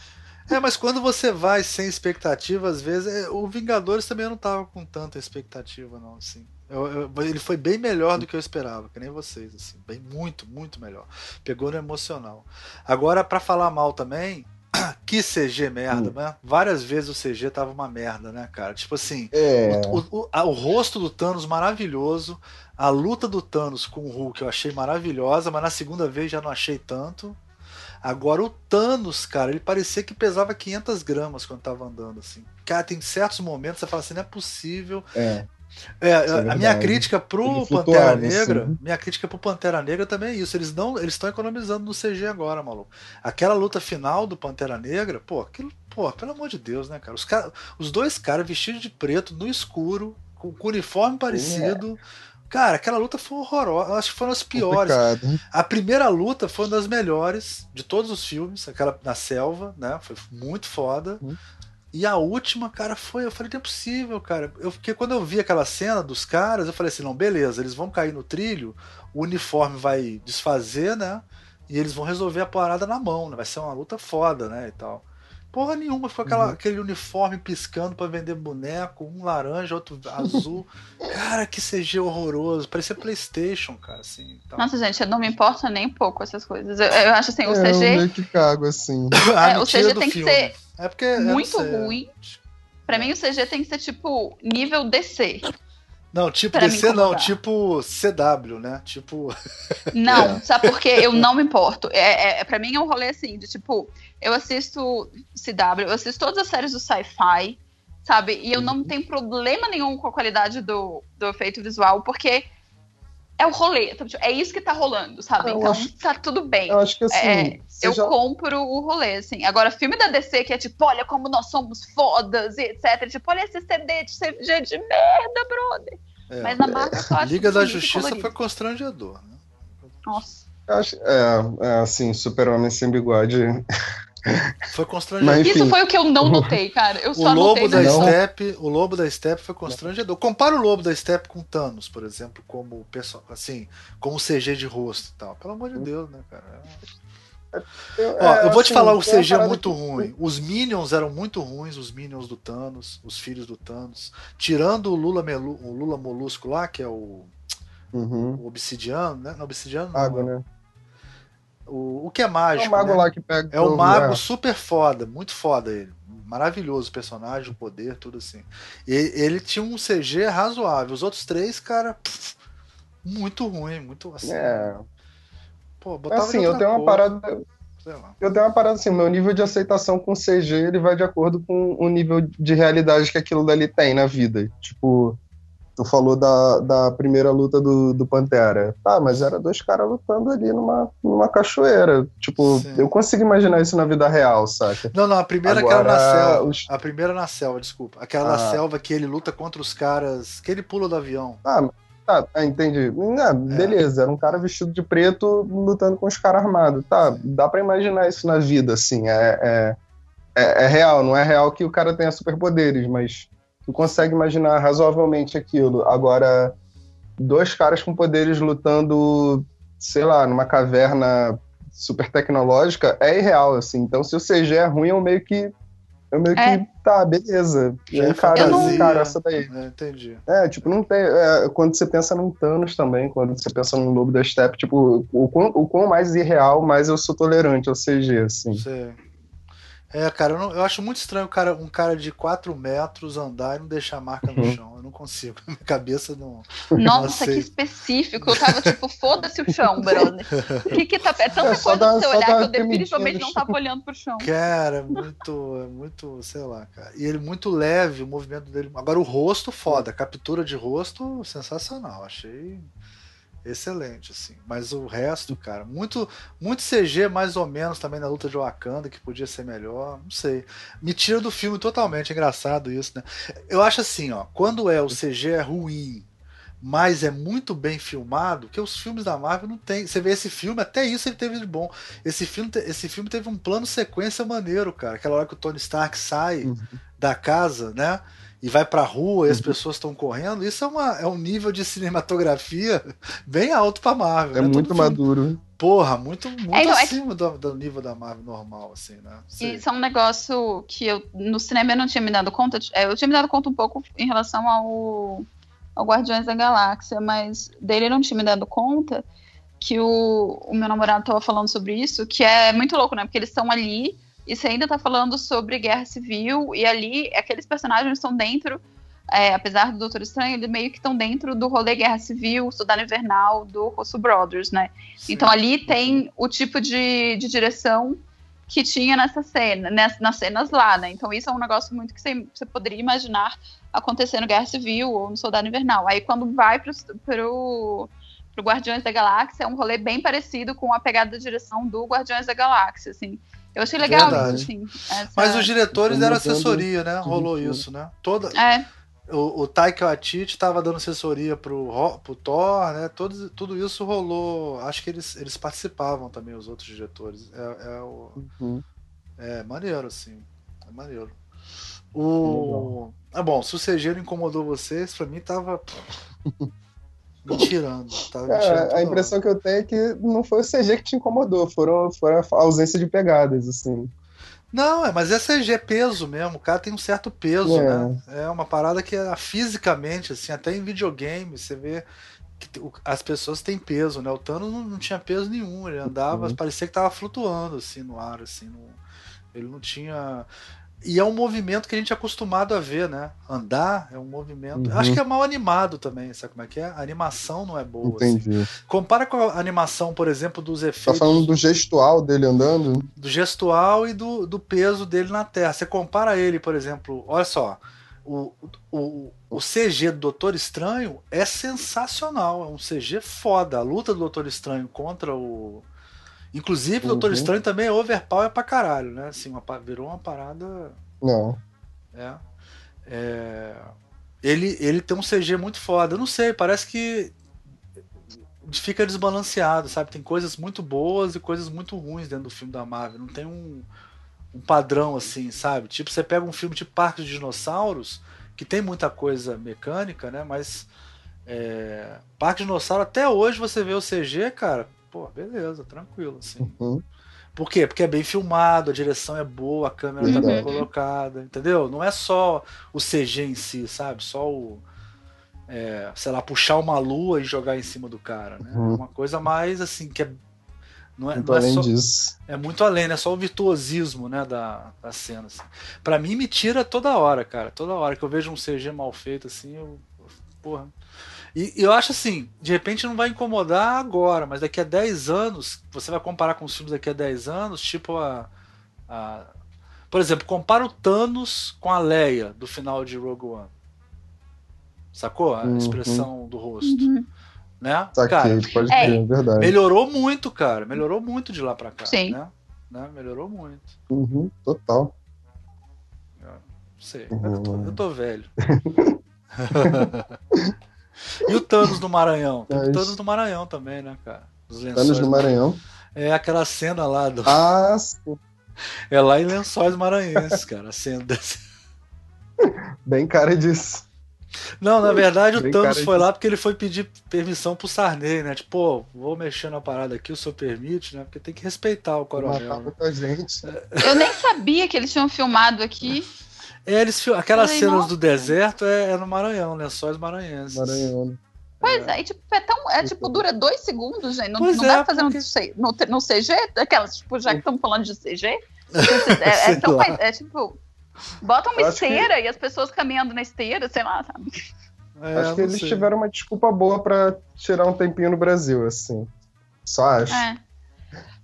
É, mas quando você vai sem expectativa, às vezes, é, o Vingadores também eu não tava com tanta expectativa, não, assim. Eu, eu, ele foi bem melhor do que eu esperava, que nem vocês, assim, bem muito, muito melhor. Pegou no emocional. Agora, para falar mal também, que CG merda, né? Várias vezes o CG tava uma merda, né, cara? Tipo assim, é. o, o, a, o, rosto do Thanos maravilhoso, a luta do Thanos com o Hulk eu achei maravilhosa, mas na segunda vez já não achei tanto. Agora o Thanos, cara, ele parecia que pesava 500 gramas quando tava andando, assim. Cara, tem certos momentos que você fala assim, não é possível. É. É, é a minha crítica pro Pantera Negra, assim. minha crítica pro Pantera Negra também é isso. Eles não, eles estão economizando no CG agora, maluco. Aquela luta final do Pantera Negra, pô, aquilo, pô, pelo amor de Deus, né, cara? Os, cara, os dois caras vestidos de preto no escuro, com, com uniforme parecido. É. Cara, aquela luta foi horrorosa. Acho que foi uma das piores. Complicado. A primeira luta foi uma das melhores de todos os filmes, aquela na selva, né? Foi muito foda. Hum. E a última, cara, foi. Eu falei, não é possível, cara. Eu, porque quando eu vi aquela cena dos caras, eu falei assim: não, beleza, eles vão cair no trilho, o uniforme vai desfazer, né? E eles vão resolver a parada na mão, né? Vai ser uma luta foda, né? E tal. Porra nenhuma, ficou aquela, uhum. aquele uniforme piscando para vender boneco, um laranja, outro azul. cara, que CG horroroso. Parecia Playstation, cara, assim. Tal. Nossa, gente, eu não me importa nem um pouco essas coisas. Eu, eu acho assim, o é, CG. Eu meio que cago, assim. é, o CG tem filme. que ser é porque, é muito ruim. Pra mim, o CG tem que ser tipo nível DC. Não, tipo DC não, tipo CW, né? Tipo. Não, é. sabe por quê? Eu não me importo. É, é, pra mim é um rolê assim, de tipo, eu assisto CW, eu assisto todas as séries do sci-fi, sabe? E eu não uhum. tenho problema nenhum com a qualidade do, do efeito visual, porque é o rolê. Então, tipo, é isso que tá rolando, sabe? Eu então acho, tá tudo bem. Eu acho que assim. É, eu já... compro o rolê, assim. Agora, filme da DC que é tipo, olha como nós somos fodas e etc. Tipo, olha esse CD de CG de merda, brother. É, Mas na Marvel é, Liga da Justiça foi constrangedor, né? Nossa. Acho, é, é, assim, Super-Homem sem bigode foi constrangedor. Isso foi o que eu não notei, cara. Eu só o lobo da Steppe, o lobo da Steppe foi constrangedor. Compara o lobo da Steppe com Thanos, por exemplo, como pessoal, assim, como CG de rosto e tal. Pelo amor de Deus, né, cara? Eu, Ó, eu vou assim, te falar o CG é muito que... ruim. Os Minions eram muito ruins, os Minions do Thanos, os filhos do Thanos. Tirando o Lula, Melu, o Lula Molusco lá, que é o, uhum. o Obsidiano, né? Não, Obsidiano não. Água, né? O, o que é mágico. É o mago né? lá que pega. É o mago é. super foda, muito foda ele. Maravilhoso o personagem, o poder, tudo assim. E ele tinha um CG razoável. Os outros três, cara, pff, muito ruim, muito assim. É. Pô, botava assim, eu tenho uma parada. Eu tenho uma parada assim, meu nível de aceitação com CG ele vai de acordo com o nível de realidade que aquilo dali tem na vida. Tipo, Tu falou da, da primeira luta do, do Pantera. Tá, mas era dois caras lutando ali numa, numa cachoeira. Tipo, Sim. eu consigo imaginar isso na vida real, saca? Não, não, a primeira Agora, aquela na selva. Os... A primeira na selva, desculpa. Aquela ah. na selva que ele luta contra os caras. Que ele pula do avião. Ah, tá, tá entendi. É. beleza, era um cara vestido de preto lutando com os caras armados. Tá, dá para imaginar isso na vida, assim. É, é, é, é real, não é real que o cara tenha superpoderes, mas tu consegue imaginar razoavelmente aquilo. Agora, dois caras com poderes lutando, sei lá, numa caverna super tecnológica é irreal, assim. Então, se o CG é ruim, eu meio que. Eu meio é. que. Tá, beleza. Já é cara, eu não... cara, essa daí. É, entendi. É, tipo, não tem. É, quando você pensa num Thanos também, quando você pensa no Lobo da Step, tipo, o quão, o quão mais irreal, mais eu sou tolerante ao CG, assim. Sim. É, cara, eu, não, eu, acho muito estranho cara, um cara de 4 metros andar e não deixar marca no uhum. chão. Eu não consigo. Minha cabeça não. Nossa, não que específico. Eu tava tipo, foda-se o chão, brother. O que que tá. É tanta é, coisa pra você olhar que eu definitivamente não tava olhando pro chão. Cara, é muito, é muito, sei lá, cara. E ele muito leve, o movimento dele. Agora o rosto, foda. A captura de rosto, sensacional. Achei excelente, assim. Mas o resto, cara, muito, muito CG mais ou menos também na luta de Wakanda, que podia ser melhor, não sei. Me tira do filme totalmente, é engraçado isso, né? Eu acho assim, ó, quando é o CG é ruim, mas é muito bem filmado, que os filmes da Marvel não tem. Você vê esse filme, até isso ele teve de bom. Esse filme, esse filme teve um plano sequência maneiro, cara. Aquela hora que o Tony Stark sai uhum. da casa, né? E vai pra rua e as uhum. pessoas estão correndo, isso é, uma, é um nível de cinematografia bem alto pra Marvel. É né? muito maduro. Porra, muito, muito é, é acima é do, do, nível da Marvel normal, assim, né? Sei. Isso é um negócio que eu no cinema eu não tinha me dado conta. É, eu tinha me dado conta um pouco em relação ao, ao Guardiões da Galáxia, mas dele eu não tinha me dado conta que o, o meu namorado estava falando sobre isso, que é muito louco, né? Porque eles estão ali e você ainda está falando sobre guerra civil, e ali aqueles personagens estão dentro, é, apesar do Doutor Estranho, eles meio que estão dentro do rolê Guerra Civil, Soldado Invernal, do Russo Brothers, né? Sim. Então ali tem o tipo de, de direção que tinha nessa cena, nessa, nas cenas lá, né? Então isso é um negócio muito que você, você poderia imaginar acontecer no Guerra Civil ou no Soldado Invernal. Aí quando vai pro, pro, pro Guardiões da Galáxia, é um rolê bem parecido com a pegada da direção do Guardiões da Galáxia, assim. Eu achei legal Verdade. isso, assim. Essa... Mas os diretores deram assessoria, né? Rolou isso, né? Toda... É. O, o Taika Waititi estava dando assessoria pro, pro Thor, né? Todo, tudo isso rolou. Acho que eles, eles participavam também, os outros diretores. É, é, o, uhum. é maneiro, assim. É maneiro. O. Ah, bom, se o CG não incomodou vocês, pra mim tava. tirando. Tava é, a impressão que eu tenho é que não foi o CG que te incomodou, foram, foram a ausência de pegadas, assim. Não, é, mas é CG é peso mesmo. O cara tem um certo peso, é. né? É uma parada que é fisicamente, assim, até em videogame, você vê que as pessoas têm peso, né? O Thanos não, não tinha peso nenhum, ele andava, uhum. parecia que tava flutuando assim no ar, assim, não, ele não tinha e é um movimento que a gente é acostumado a ver, né? Andar é um movimento. Uhum. Acho que é mal animado também, sabe como é que é? A animação não é boa. Assim. Entendi. Assim. Compara com a animação, por exemplo, dos efeitos. Tá falando do gestual dele andando? Do gestual e do, do peso dele na Terra. Você compara ele, por exemplo, olha só. O, o, o CG do Doutor Estranho é sensacional. É um CG foda. A luta do Doutor Estranho contra o Inclusive, o Doutor uhum. Estranho também é overpower pra caralho, né? Assim, uma, virou uma parada. Não. É. é. Ele, ele tem um CG muito foda. Eu não sei, parece que fica desbalanceado, sabe? Tem coisas muito boas e coisas muito ruins dentro do filme da Marvel. Não tem um, um padrão assim, sabe? Tipo, você pega um filme tipo Parque dos Dinossauros, que tem muita coisa mecânica, né? Mas é, Parque dos Dinossauros, até hoje você vê o CG, cara, pô, beleza, tranquilo, assim. Uhum. Por quê? Porque é bem filmado, a direção é boa, a câmera uhum. tá bem colocada, entendeu? Não é só o CG em si, sabe? Só o. É, sei lá, puxar uma lua e jogar em cima do cara, né? Uhum. É uma coisa mais assim, que é. Não é, muito não é além só, disso. É muito além, né? Só o virtuosismo, né, da, da cena. Assim. Pra mim, me tira toda hora, cara. Toda hora que eu vejo um CG mal feito, assim, eu. Porra, e, eu acho assim, de repente não vai incomodar agora, mas daqui a 10 anos, você vai comparar com os filmes daqui a 10 anos, tipo a. a por exemplo, compara o Thanos com a Leia do final de Rogue One. Sacou? A uhum. expressão do rosto. Uhum. Né? Saquei, cara, pode é, é verdade. Melhorou muito, cara. Melhorou muito de lá pra cá. Sim. Né? né? Melhorou muito. Uhum, total. não sei. Uhum. Eu, tô, eu tô velho. E o Thanos do Maranhão? Tem o Thanos do Maranhão também, né, cara? Os Thanos do Maranhão? É aquela cena lá do. Ah, sim. É lá em Lençóis Maranhenses, cara, a cena desse. Bem cara disso. Não, na verdade Bem o Thanos foi disso. lá porque ele foi pedir permissão pro Sarney, né? Tipo, pô, vou mexer na parada aqui, o senhor permite, né? Porque tem que respeitar o coronel. Né? gente. Eu nem sabia que eles tinham filmado aqui. É, eles, aquelas cenas nossa. do deserto é, é, no Maranhão, lençóis né? maranhenses. Maranhão. Né? Pois é, é tipo, é, tão, é tipo, dura dois segundos, gente. Não, não é, dá pra fazer porque... no, no, CG, aquelas, tipo, já que estamos falando de CG, é, é, tão, é tipo, bota uma esteira que... e as pessoas caminhando na esteira, sei lá, sabe? É, acho que eles sei. tiveram uma desculpa boa pra tirar um tempinho no Brasil, assim. Só acho. É.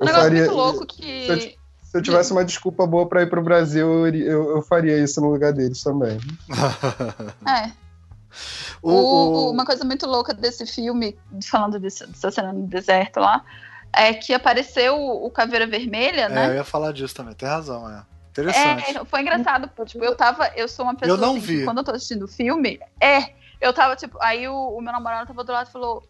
Um negócio faria... muito louco que. Se eu tivesse uma desculpa boa para ir pro Brasil, eu, eu, faria isso no lugar deles também. é. O, o, uma coisa muito louca desse filme, falando desse, dessa cena no deserto lá, é que apareceu o Caveira Vermelha, né? É, eu ia falar disso também, tem razão, é. Interessante. É, foi engraçado, tipo, eu tava, eu sou uma pessoa eu não assim, vi. quando eu tô assistindo o filme, é, eu tava, tipo, aí o, o meu namorado tava do lado e falou,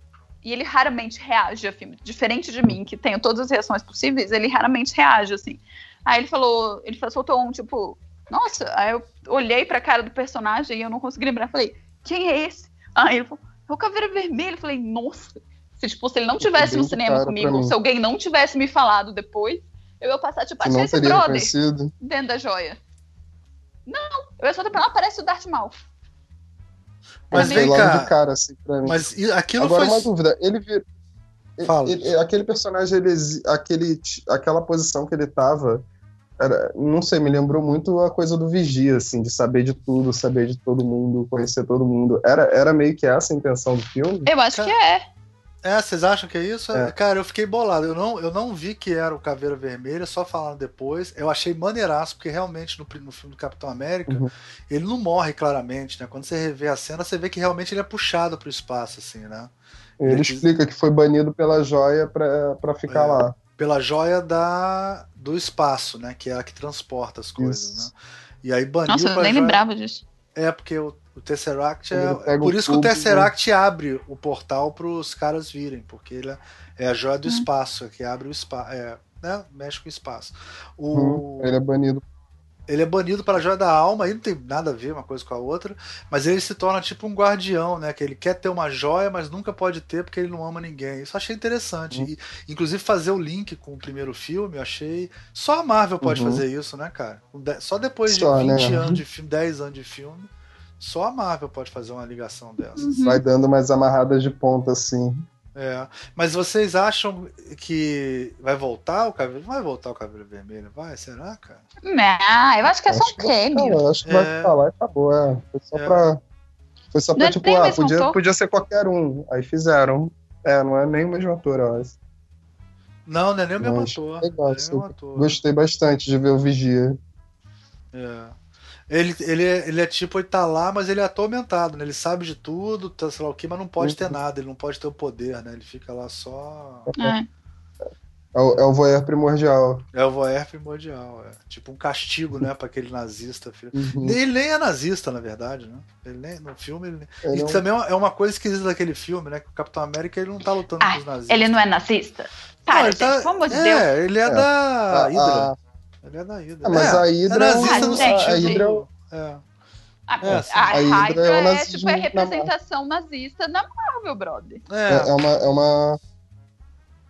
e ele raramente reage a filme. Diferente de mim, que tenho todas as reações possíveis, ele raramente reage, assim. Aí ele falou, ele soltou um tipo, nossa, aí eu olhei pra cara do personagem e eu não consegui lembrar. Falei, quem é esse? Aí ele falou, é o Caveira Vermelho. Eu falei, nossa. Se, tipo, se ele não tivesse no cinema comigo, se alguém não tivesse me falado depois, eu ia passar, tipo, achei esse brother conhecido. dentro da joia. Não, eu ia só ter aparece o Darth Maul. Mas vem cá. Cara, assim, Mas aquilo Agora, foi... uma dúvida. Ele vir... Fala. Ele, aquele personagem, ele, aquele, aquela posição que ele tava, era, não sei, me lembrou muito a coisa do vigia, assim, de saber de tudo, saber de todo mundo, conhecer todo mundo. Era, era meio que essa a intenção do filme? Eu acho que é. É, vocês acham que é isso? É. Cara, eu fiquei bolado. Eu não, eu não vi que era o Caveira Vermelha, só falando depois. Eu achei maneiraço, porque realmente no, no filme do Capitão América, uhum. ele não morre claramente, né? Quando você revê a cena, você vê que realmente ele é puxado pro espaço, assim, né? Ele, ele explica que foi banido pela joia pra, ficar é, lá. Pela joia da, do espaço, né? Que é a que transporta as coisas, isso. né? E aí baniu. Nossa, eu nem joia... lembrava disso. É, porque o, o Tesseract é. Por isso que o Tesseract né? abre o portal para os caras virem, porque ele é, é a joia do hum. espaço, que abre o espaço. É, né? Mexe com o espaço. O... Hum, ele é banido. Ele é banido para a joia da alma, aí não tem nada a ver uma coisa com a outra, mas ele se torna tipo um guardião, né? Que ele quer ter uma joia, mas nunca pode ter porque ele não ama ninguém. Isso eu achei interessante. Uhum. E, inclusive fazer o link com o primeiro filme, eu achei. Só a Marvel pode uhum. fazer isso, né, cara? Só depois Só, de 20 né? anos de filme, 10 anos de filme só a Marvel pode fazer uma ligação dessa. Uhum. Vai dando mais amarradas de ponta, assim. É. Mas vocês acham que vai voltar o cabelo? Não vai voltar o cabelo vermelho? Vai? Será, cara? Não, eu acho que é só um. Eu acho que é. vai falar e acabou. É. Foi só é. pra. Foi só pra, não tipo, ah, podia, podia ser qualquer um. Aí fizeram. É, não é nem o mesmo ator, eu acho. Não, não é nem o mesmo ator. Legal, é mesmo ator. Gostei bastante de ver o Vigia. É. Ele, ele, é, ele é tipo, ele tá lá, mas ele é atormentado, né? Ele sabe de tudo, tá, sei lá o que, mas não pode ter uhum. nada, ele não pode ter o poder, né? Ele fica lá só. É. É o, é o voyeur primordial. É o voyeur primordial, é. Tipo um castigo, né, para aquele nazista. Uhum. Ele nem é nazista, na verdade, né? Ele nem, no filme ele, ele e também é uma coisa esquisita daquele filme, né? Que o Capitão América ele não tá lutando ah, com os nazistas. Ele não é nazista? Para, não, ele tá, pelo amor de é, Deus. Ele é, é. da Hydra. Ele é da Hydra. Ah, mas é, a Hydra é nazista no sentido. A Hydra é. A, é, assim, a, a Hydra é, é, tipo, é representação na... nazista na Marvel, brother. É, é uma. É uma...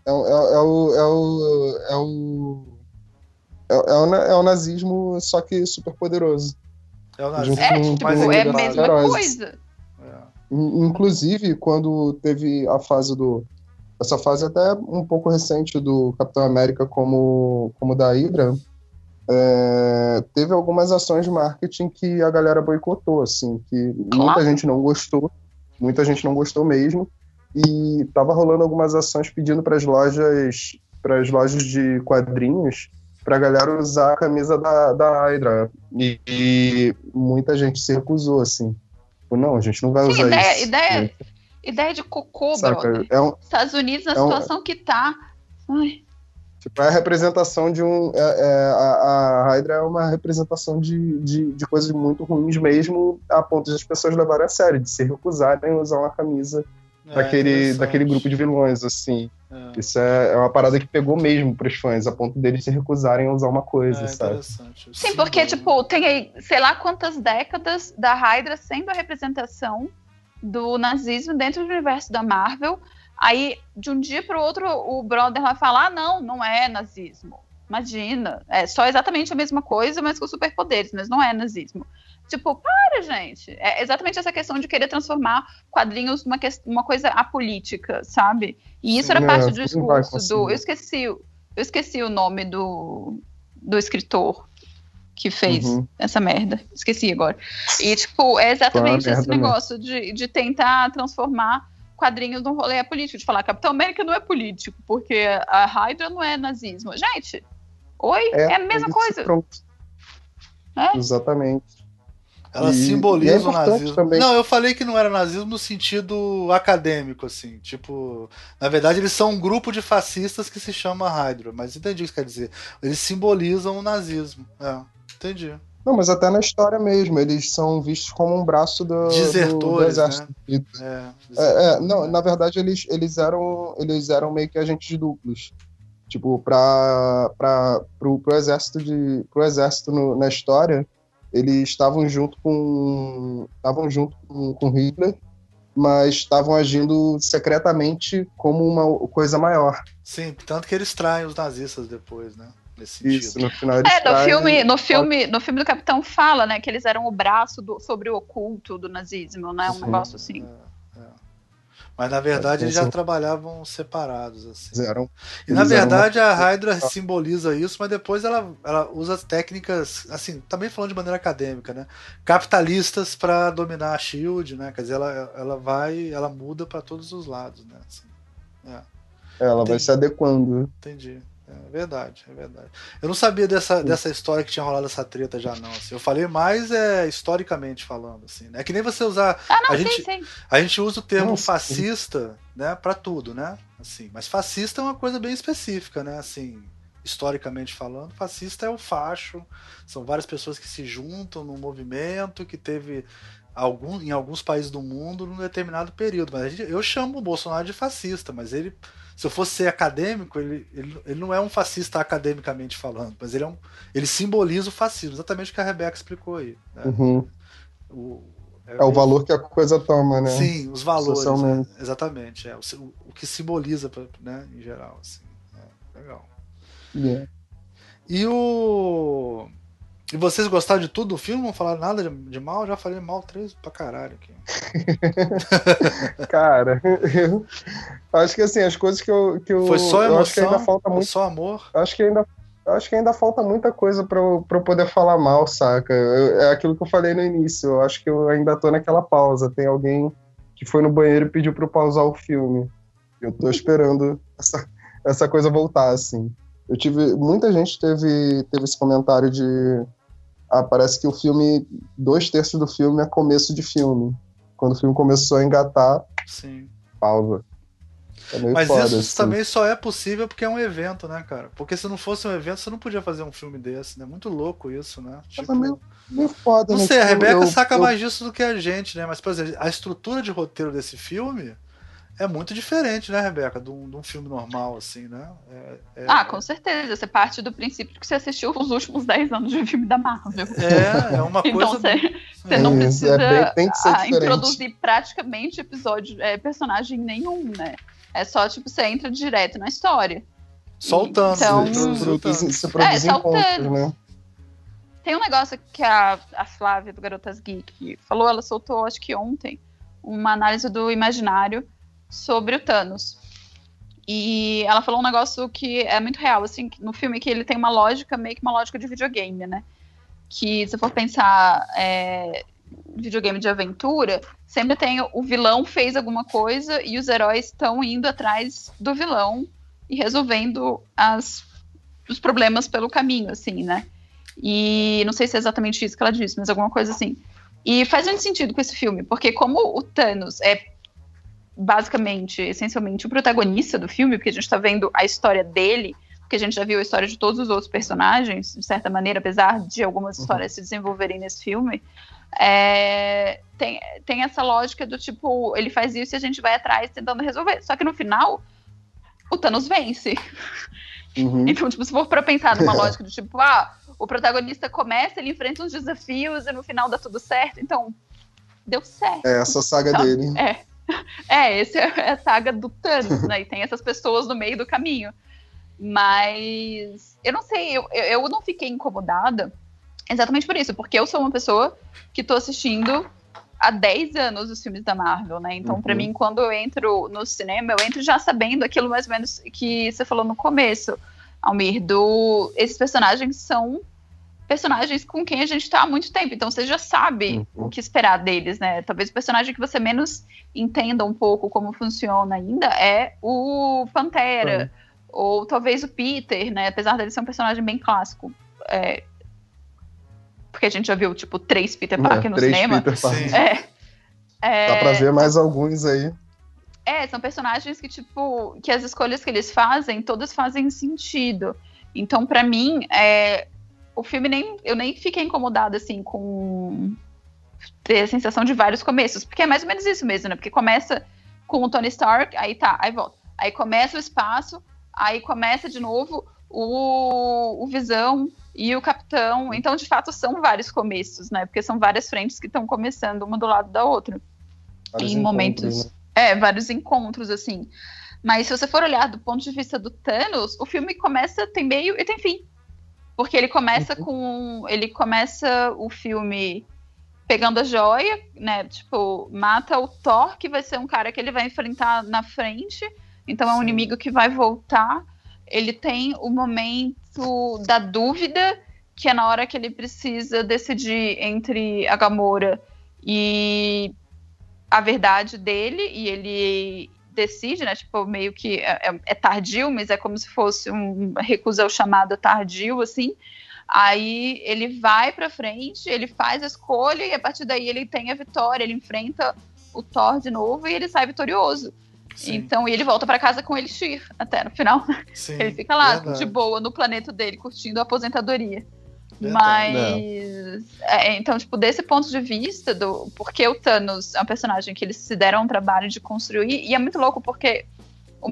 É, é, é, o, é o. É o. É, é, o, é o nazismo, só que super poderoso. É o nazismo. É, tipo, é a mesma coisa. Inclusive, quando teve a fase do. Essa fase até um pouco recente do Capitão América como, como da Hydra, é, teve algumas ações de marketing que a galera boicotou, assim, que claro. muita gente não gostou, muita gente não gostou mesmo, e tava rolando algumas ações pedindo para as lojas, para as lojas de quadrinhos, para a galera usar a camisa da, da Hydra, e, e, muita gente se recusou, assim, tipo, não, a gente não vai usar ideia, isso. Ideia, ideia de cocô, Saca, brother. É um, Estados Unidos na é situação um, que tá. Ai. Tipo, é a representação de um. É, é, a, a Hydra é uma representação de, de, de, coisas muito ruins mesmo, a ponto de as pessoas levarem a sério, de se recusarem a usar uma camisa é, daquele, daquele grupo de vilões, assim. É. Isso é, é uma parada que pegou mesmo pros fãs, a ponto deles se recusarem a usar uma coisa, é, sabe? Sim, porque, tipo, tem aí, sei lá quantas décadas da Hydra sendo a representação do nazismo dentro do universo da Marvel Aí, de um dia para o outro, o brother vai falar: ah, não, não é nazismo. Imagina, é só exatamente a mesma coisa, mas com superpoderes, mas não é nazismo. Tipo, para, gente. É exatamente essa questão de querer transformar quadrinhos numa uma coisa apolítica, sabe? E isso Sim, era parte é, do discurso do. Eu esqueci, eu esqueci o nome do, do escritor que fez uhum. essa merda. Esqueci agora. E, tipo, é exatamente esse negócio de, de tentar transformar quadrinhos no rolê é político, de falar Capitão América não é político, porque a Hydra não é nazismo. Gente, oi? É, é a mesma coisa. É? Exatamente. Ela e, simboliza e é o nazismo. Também. Não, eu falei que não era nazismo no sentido acadêmico, assim. Tipo, na verdade, eles são um grupo de fascistas que se chama Hydra, mas entendi o que quer dizer. Eles simbolizam o nazismo. É, entendi. Não, mas até na história mesmo, eles são vistos como um braço do, do, do né? exército. Né? É, é, é, não, na verdade eles, eles, eram, eles eram meio que agentes duplos. Tipo, para pro, pro exército de pro exército no, na história, eles estavam junto com estavam junto com, com Hitler, mas estavam agindo secretamente como uma coisa maior. Sim, tanto que eles traem os nazistas depois, né? Nesse sentido. Isso, no final é, no filme, no filme, no filme do Capitão fala, né, que eles eram o braço do, sobre o oculto do nazismo, né, um Sim. negócio assim. É, é. Mas na verdade eles já trabalhavam separados, assim. Eram, e na verdade uma... a Hydra simboliza isso, mas depois ela, ela usa técnicas, assim, também falando de maneira acadêmica, né? Capitalistas para dominar a Shield, né? Quer dizer, ela, ela vai, ela muda para todos os lados, né? Assim. É. Ela Entendi. vai se adequando. Entendi. É verdade, é verdade. Eu não sabia dessa, dessa história que tinha rolado essa treta já, não. Assim. Eu falei mais é, historicamente falando, assim. Né? É que nem você usar. Ah, não, a, sim, gente, sim. a gente usa o termo Nossa, fascista, sim. né, para tudo, né? Assim, mas fascista é uma coisa bem específica, né? Assim, historicamente falando, fascista é o facho. São várias pessoas que se juntam num movimento que teve algum, em alguns países do mundo num determinado período. Mas eu chamo o Bolsonaro de fascista, mas ele se eu fosse ser acadêmico, ele, ele, ele não é um fascista academicamente falando, mas ele, é um, ele simboliza o fascismo, exatamente o que a Rebeca explicou aí. Né? Uhum. O, é, é, o valor que a coisa toma, né? Sim, os valores. Né? Exatamente. É, o, o, que simboliza, né, em geral. Assim. É, legal. Yeah. E o. E vocês gostaram de tudo do filme? Não falaram nada de, de mal? Já falei mal três pra caralho aqui. Cara, eu acho que assim, as coisas que eu. Que eu Foi só emoção? Acho que ainda falta muito. Só amor? Acho que ainda. Acho que ainda falta muita coisa para eu, pra eu poder falar mal, saca? Eu, é aquilo que eu falei no início. Eu acho que eu ainda tô naquela pausa. Tem alguém que foi no banheiro e pediu pra eu pausar o filme. Eu tô esperando essa, essa coisa voltar, assim. Eu tive. Muita gente teve, teve esse comentário de ah, parece que o filme, dois terços do filme é começo de filme. Quando o filme começou a engatar, Sim. pausa. É Mas foda, isso assim. também só é possível porque é um evento, né, cara? Porque se não fosse um evento, você não podia fazer um filme desse, né? Muito louco isso, né? Tipo... É meio, meio foda, Não né? sei, a tipo, Rebeca eu, saca eu... mais disso do que a gente, né? Mas, por exemplo, a estrutura de roteiro desse filme é muito diferente, né, Rebeca, de um, de um filme normal, assim, né? É, é, ah, com certeza. Você parte do princípio que você assistiu os últimos 10 anos de filme da Marvel. É, é uma então, coisa. Então você, você não é, precisa é bem, a, introduzir praticamente episódio, é, personagem nenhum, né? É só, tipo, você entra direto na história. Soltando. Então, você produz é, encontros, né? Tem um negócio que a, a Flávia do Garotas Geek falou, ela soltou, acho que ontem, uma análise do imaginário sobre o Thanos. E ela falou um negócio que é muito real, assim, no filme que ele tem uma lógica, meio que uma lógica de videogame, né? Que se for pensar é, videogame de aventura, sempre tem o vilão fez alguma coisa e os heróis estão indo atrás do vilão e resolvendo as, os problemas pelo caminho, assim, né? E não sei se é exatamente isso que ela disse, mas alguma coisa assim. E faz muito sentido com esse filme, porque como o Thanos é basicamente, essencialmente, o protagonista do filme, porque a gente está vendo a história dele, porque a gente já viu a história de todos os outros personagens, de certa maneira, apesar de algumas uhum. histórias se desenvolverem nesse filme. É, tem, tem essa lógica do tipo, ele faz isso e a gente vai atrás tentando resolver. Só que no final, o Thanos vence. Uhum. Então, tipo, se for pra pensar numa lógica do tipo, ah, o protagonista começa, ele enfrenta uns desafios e no final dá tudo certo. Então, deu certo. É essa saga então, dele. É. É, essa é a saga do Thanos, né? E tem essas pessoas no meio do caminho. Mas eu não sei, eu, eu não fiquei incomodada exatamente por isso, porque eu sou uma pessoa que tô assistindo há 10 anos os filmes da Marvel, né? Então, uhum. para mim, quando eu entro no cinema, eu entro já sabendo aquilo mais ou menos que você falou no começo, Almir, do esses personagens são personagens com quem a gente está há muito tempo. Então você já sabe uhum. o que esperar deles, né? Talvez o personagem que você menos entenda um pouco como funciona ainda é o Pantera. Uhum. Ou talvez o Peter, né? Apesar dele ser um personagem bem clássico. É... Porque a gente já viu, tipo, três Peter Parker é, no cinema. Peter Parker. É. É... Dá pra ver mais alguns aí. É, são personagens que, tipo, que as escolhas que eles fazem, todas fazem sentido. Então, para mim, é, o filme nem. Eu nem fiquei incomodada, assim, com ter a sensação de vários começos. Porque é mais ou menos isso mesmo, né? Porque começa com o Tony Stark, aí tá, aí volta. Aí começa o espaço, aí começa de novo o, o Visão e o Capitão. Então, de fato, são vários começos, né? Porque são várias frentes que estão começando uma do lado da outra. Vários em momentos. Né? É, vários encontros, assim. Mas se você for olhar do ponto de vista do Thanos, o filme começa, tem meio e tem fim. Porque ele começa uhum. com. Ele começa o filme pegando a joia, né? Tipo, mata o Thor, que vai ser um cara que ele vai enfrentar na frente. Então é um Sim. inimigo que vai voltar. Ele tem o momento da dúvida, que é na hora que ele precisa decidir entre a Gamora e a verdade dele, e ele decide, né? Tipo, meio que é, é, é tardio, mas é como se fosse um recusa ao chamado tardio, assim. Aí ele vai para frente, ele faz a escolha e a partir daí ele tem a vitória, ele enfrenta o Thor de novo e ele sai vitorioso. Sim. Então, e ele volta para casa com Elixir até no final. Sim, ele fica lá verdade. de boa no planeta dele, curtindo a aposentadoria. Mas. É, então, tipo, desse ponto de vista, do porque o Thanos é um personagem que eles se deram um trabalho de construir, e é muito louco porque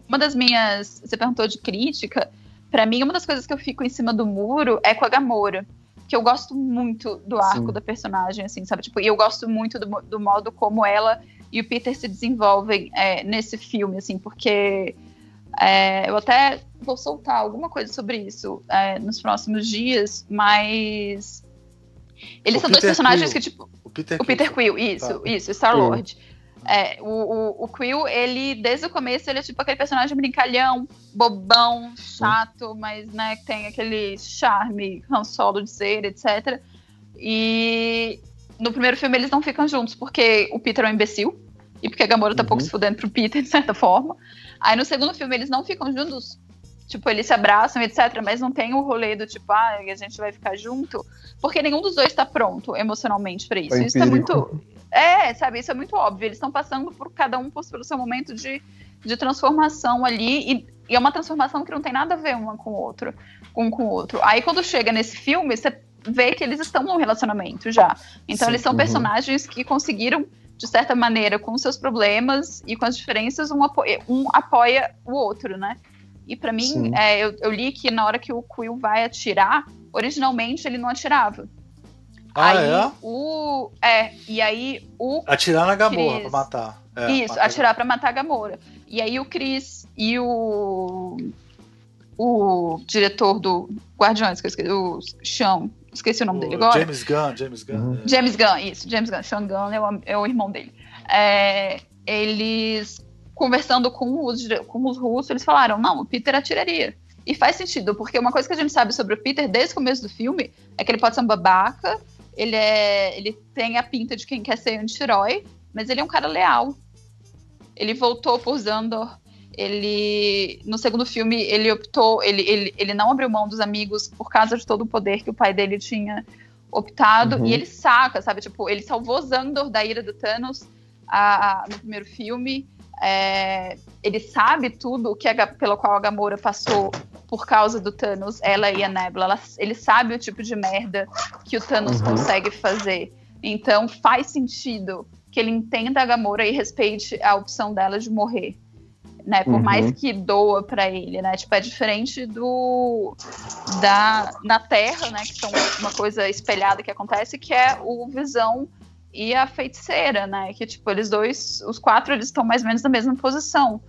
uma das minhas. Você perguntou de crítica. para mim, uma das coisas que eu fico em cima do muro é com a Gamora. Que eu gosto muito do arco Sim. da personagem, assim, sabe? Tipo, e eu gosto muito do, do modo como ela e o Peter se desenvolvem é, nesse filme, assim, porque é, eu até vou soltar alguma coisa sobre isso é, nos próximos dias, mas. Eles o são Peter dois personagens Quill. que, tipo. O Peter, o Peter Quill, isso, tá. isso, Star-Lord. É, o, o, o, Quill, ele, desde o começo, ele é tipo aquele personagem brincalhão, bobão, chato, mas, né, tem aquele charme, Han Solo de ser, etc. E no primeiro filme eles não ficam juntos, porque o Peter é um imbecil, e porque a Gamora tá uhum. pouco se fudendo pro Peter, de certa forma. Aí no segundo filme eles não ficam juntos, tipo, eles se abraçam, etc. Mas não tem o rolê do tipo, ah, a gente vai ficar junto. Porque nenhum dos dois tá pronto emocionalmente pra isso. É isso é muito. É, sabe, isso é muito óbvio. Eles estão passando por cada um pelo seu momento de, de transformação ali. E, e, é uma transformação que não tem nada a ver uma com o outro, um com o outro. Aí quando chega nesse filme, você vê que eles estão num relacionamento já. Então Sim, eles são uhum. personagens que conseguiram de certa maneira, com seus problemas e com as diferenças, um apoia, um apoia o outro, né? E para mim, é, eu, eu, li que na hora que o Quill vai atirar, originalmente ele não atirava. Ah, aí, é? O, é, e aí o. Atirar na Gamora Chris, pra matar. É, isso, matar atirar pra matar a Gamora. E aí o Chris e o. O diretor do Guardiões, que eu esqueci, o Chão, Esqueci o nome o dele agora. James Gunn, James Gunn. Uhum. É. James Gunn, isso, James Gunn. Sean Gunn é o, é o irmão dele. É, eles, conversando com os, com os russos, eles falaram, não, o Peter atiraria. E faz sentido, porque uma coisa que a gente sabe sobre o Peter desde o começo do filme é que ele pode ser um babaca, ele, é, ele tem a pinta de quem quer ser um anti-herói, mas ele é um cara leal. Ele voltou por Zandor ele no segundo filme ele optou ele, ele, ele não abriu mão dos amigos por causa de todo o poder que o pai dele tinha optado. Uhum. e ele saca sabe? Tipo ele salvou Zandor da ira do Thanos a, a, no primeiro filme. É, ele sabe tudo que a, pelo qual a Gamora passou por causa do Thanos ela e a Nebula. Ela, ele sabe o tipo de merda que o Thanos uhum. consegue fazer. Então faz sentido que ele entenda a Gamora e respeite a opção dela de morrer né? Por uhum. mais que doa para ele, né? Tipo, é diferente do da na Terra, né? Que são uma coisa espelhada que acontece, que é o Visão e a Feiticeira, né? Que tipo eles dois, os quatro, eles estão mais ou menos na mesma posição,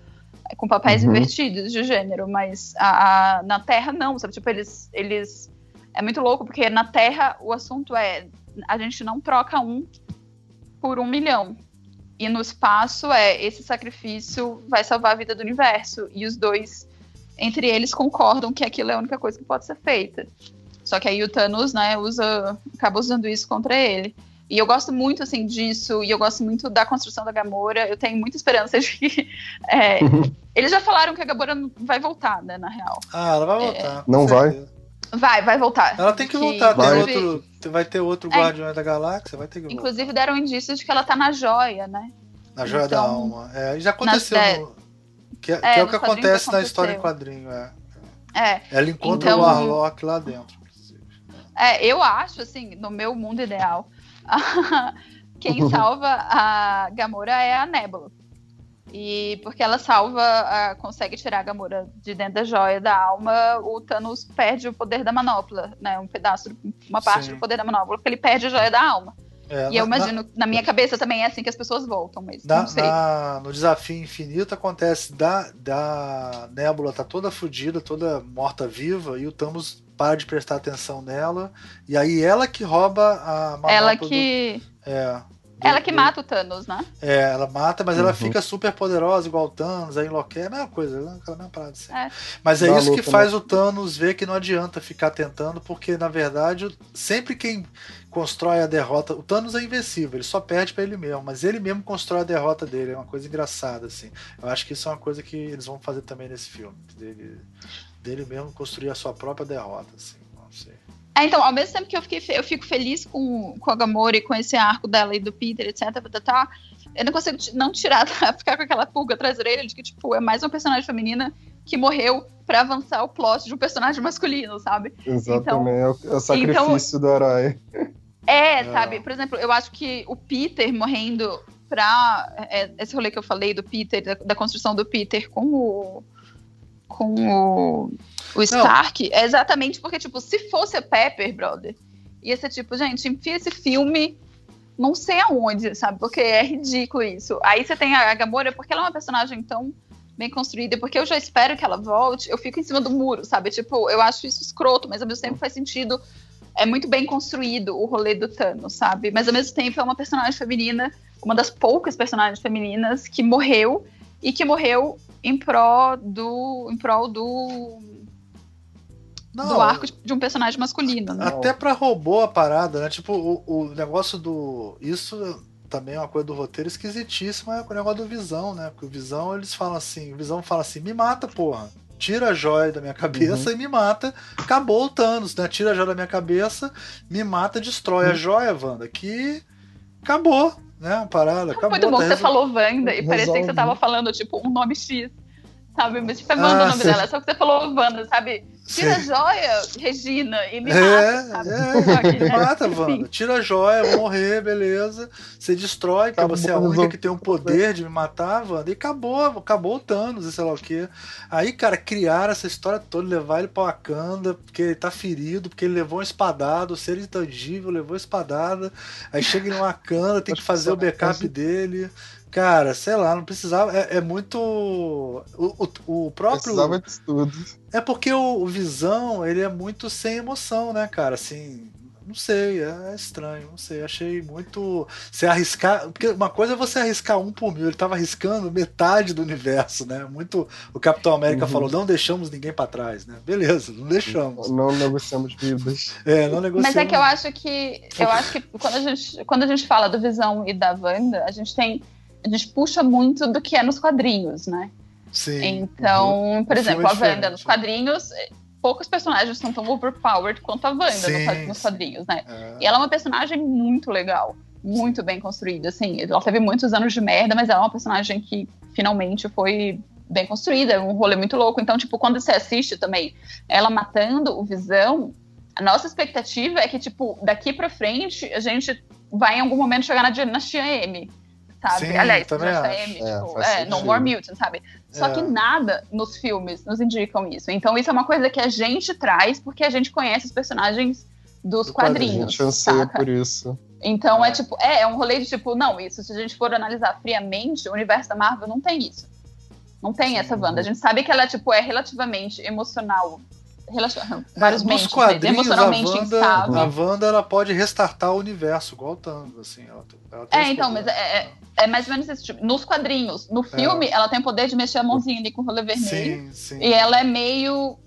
com papéis uhum. invertidos de gênero, mas a, a, na Terra não, sabe? Tipo eles eles é muito louco porque na Terra o assunto é a gente não troca um por um milhão, e no espaço é esse sacrifício vai salvar a vida do universo. E os dois, entre eles, concordam que aquilo é a única coisa que pode ser feita. Só que aí o Thanos, né, usa, acaba usando isso contra ele. E eu gosto muito, assim, disso, e eu gosto muito da construção da Gamora. Eu tenho muita esperança de que. É, eles já falaram que a Gamora vai voltar, né, na real. Ah, ela vai voltar. É, não vai? Vai, vai voltar. Ela tem que, que voltar, tem outro vai ter outro é, Guardião da Galáxia, vai ter que Inclusive voltar. deram indícios de que ela tá na joia, né? Na joia então, da alma. É, já aconteceu. No, que, é, é, que é o que acontece na história em quadrinho. É. é. Ela encontra então, o Warlock lá dentro. É, eu acho, assim, no meu mundo ideal, quem salva a Gamora é a Nebula. E porque ela salva, consegue tirar a Gamora de dentro da joia da alma, o Thanos perde o poder da manopla, né? Um pedaço, uma parte Sim. do poder da manopla, porque ele perde a joia da alma. É, e na, eu imagino, na, na, minha cabeça também é assim que as pessoas voltam, mas na, não sei. no desafio infinito acontece da, da Nébula tá toda fodida, toda morta-viva, e o Thanos para de prestar atenção nela, e aí ela que rouba a manopla Ela que... Do, é, Ela que mata o Thanos, né? É, ela mata, mas uhum. ela fica super poderosa, igual o Thanos, aí enlouquece, é a mesma coisa, né? aquela mesma parada assim. É. Mas é Dá isso que faz né? o Thanos ver que não adianta ficar tentando, porque na verdade, sempre quem constrói a derrota. O Thanos é invencível, ele só perde para ele mesmo, mas ele mesmo constrói a derrota dele. É uma coisa engraçada, assim. Eu acho que isso é uma coisa que eles vão fazer também nesse filme. Dele, dele mesmo construir a sua própria derrota, assim. É, então, ao mesmo tempo que eu, fiquei, eu fico feliz com, com a Gamora e com esse arco dela e do Peter, etc, tá, eu não consigo não tirar, ficar com aquela pulga atrás da orelha de que, tipo, é mais uma personagem feminina que morreu para avançar o plot de um personagem masculino, sabe? Exatamente, então, é, o, é o sacrifício então, do herói. É, é, sabe? Por exemplo, eu acho que o Peter morrendo pra. É, esse rolê que eu falei do Peter, da, da construção do Peter com o. com o o Stark, Não. é exatamente porque, tipo, se fosse a Pepper, brother, ia ser tipo, gente, enfia esse filme não sei aonde, sabe? Porque é ridículo isso. Aí você tem a Gamora, porque ela é uma personagem tão bem construída, porque eu já espero que ela volte, eu fico em cima do muro, sabe? Tipo, eu acho isso escroto, mas ao mesmo tempo faz sentido. É muito bem construído o rolê do Thanos, sabe? Mas ao mesmo tempo é uma personagem feminina, uma das poucas personagens femininas que morreu e que morreu em prol do em prol do não, do arco de um personagem masculino. Né? Até para robô a parada, né? Tipo, o, o negócio do. Isso também é uma coisa do roteiro esquisitíssima, é o negócio do Visão, né? Porque o Visão, eles falam assim: o Visão fala assim, me mata, porra. Tira a joia da minha cabeça uhum. e me mata. Acabou o Thanos, né? Tira a joia da minha cabeça, me mata, destrói uhum. a joia, Wanda. Que acabou, né? Parada. Acabou, Muito bom que você falou Wanda e parecia que você tava falando, tipo, um nome X sabe? Mas tipo, é Wanda ah, o nome dela, só que você falou Wanda, sabe? Tira a joia, Regina, e me é, mata. É, me mata, Wanda. Tira a joia, vou morrer, beleza. Você destrói, porque acabou, você é a única que tem o um poder de me matar, Wanda. E acabou, acabou o Thanos e sei lá o quê. Aí, cara, criaram essa história toda, levar ele pra Wakanda, porque ele tá ferido, porque ele levou um espadado, o ser intangível levou espadada. Aí chega em Wakanda, tem que fazer o backup dele. Cara, sei lá, não precisava. É, é muito. O, o, o, próprio. Precisava de tudo. É porque o, o, Visão, ele é muito sem emoção, né, cara? Assim. Não sei, é, é estranho, não sei. Achei muito. Você arriscar. Porque uma coisa é você arriscar um por mil, ele tava arriscando metade do universo, né? Muito. O Capitão América uhum. falou: não deixamos ninguém para trás, né? Beleza, não deixamos. Não negociamos vidas. É, não negociamos. Mas é que eu acho que. Eu acho que quando a gente, quando a gente fala do Visão e da Wanda, a gente tem a gente puxa muito do que é nos quadrinhos, né? Sim. Então, uhum. por exemplo, a Wanda nos quadrinhos, poucos personagens são tão overpowered quanto a Wanda sim, nos quadrinhos, né? É. E ela é uma personagem muito legal, muito bem construída, assim. Ela teve muitos anos de merda, mas ela é uma personagem que finalmente foi bem construída, um rolê muito louco. Então, tipo, quando você assiste também ela matando o Visão, a nossa expectativa é que, tipo, daqui pra frente, a gente vai em algum momento chegar na Dinastia M sabe? Sim, Aliás, acho. M, é, tipo, é, No More Mutant, sabe? Só é. que nada nos filmes nos indicam isso. Então isso é uma coisa que a gente traz porque a gente conhece os personagens dos Do quadrinhos. A gente anseia por isso. Então é. é tipo, é, é um rolê de tipo, não, isso se a gente for analisar friamente, o universo da Marvel não tem isso. Não tem essa Wanda. A gente sabe que ela tipo, é relativamente emocional vários é, mentes, emocionalmente a Wanda, instável. A Wanda ela pode restartar o universo, igual o Thanos, assim. Ela, ela é, então, mas é, é, é, mais ou menos esse tipo. Nos quadrinhos, no filme, é. ela tem o poder de mexer a mãozinha ali com o rolê vermelho. Sim, sim. E ela é meio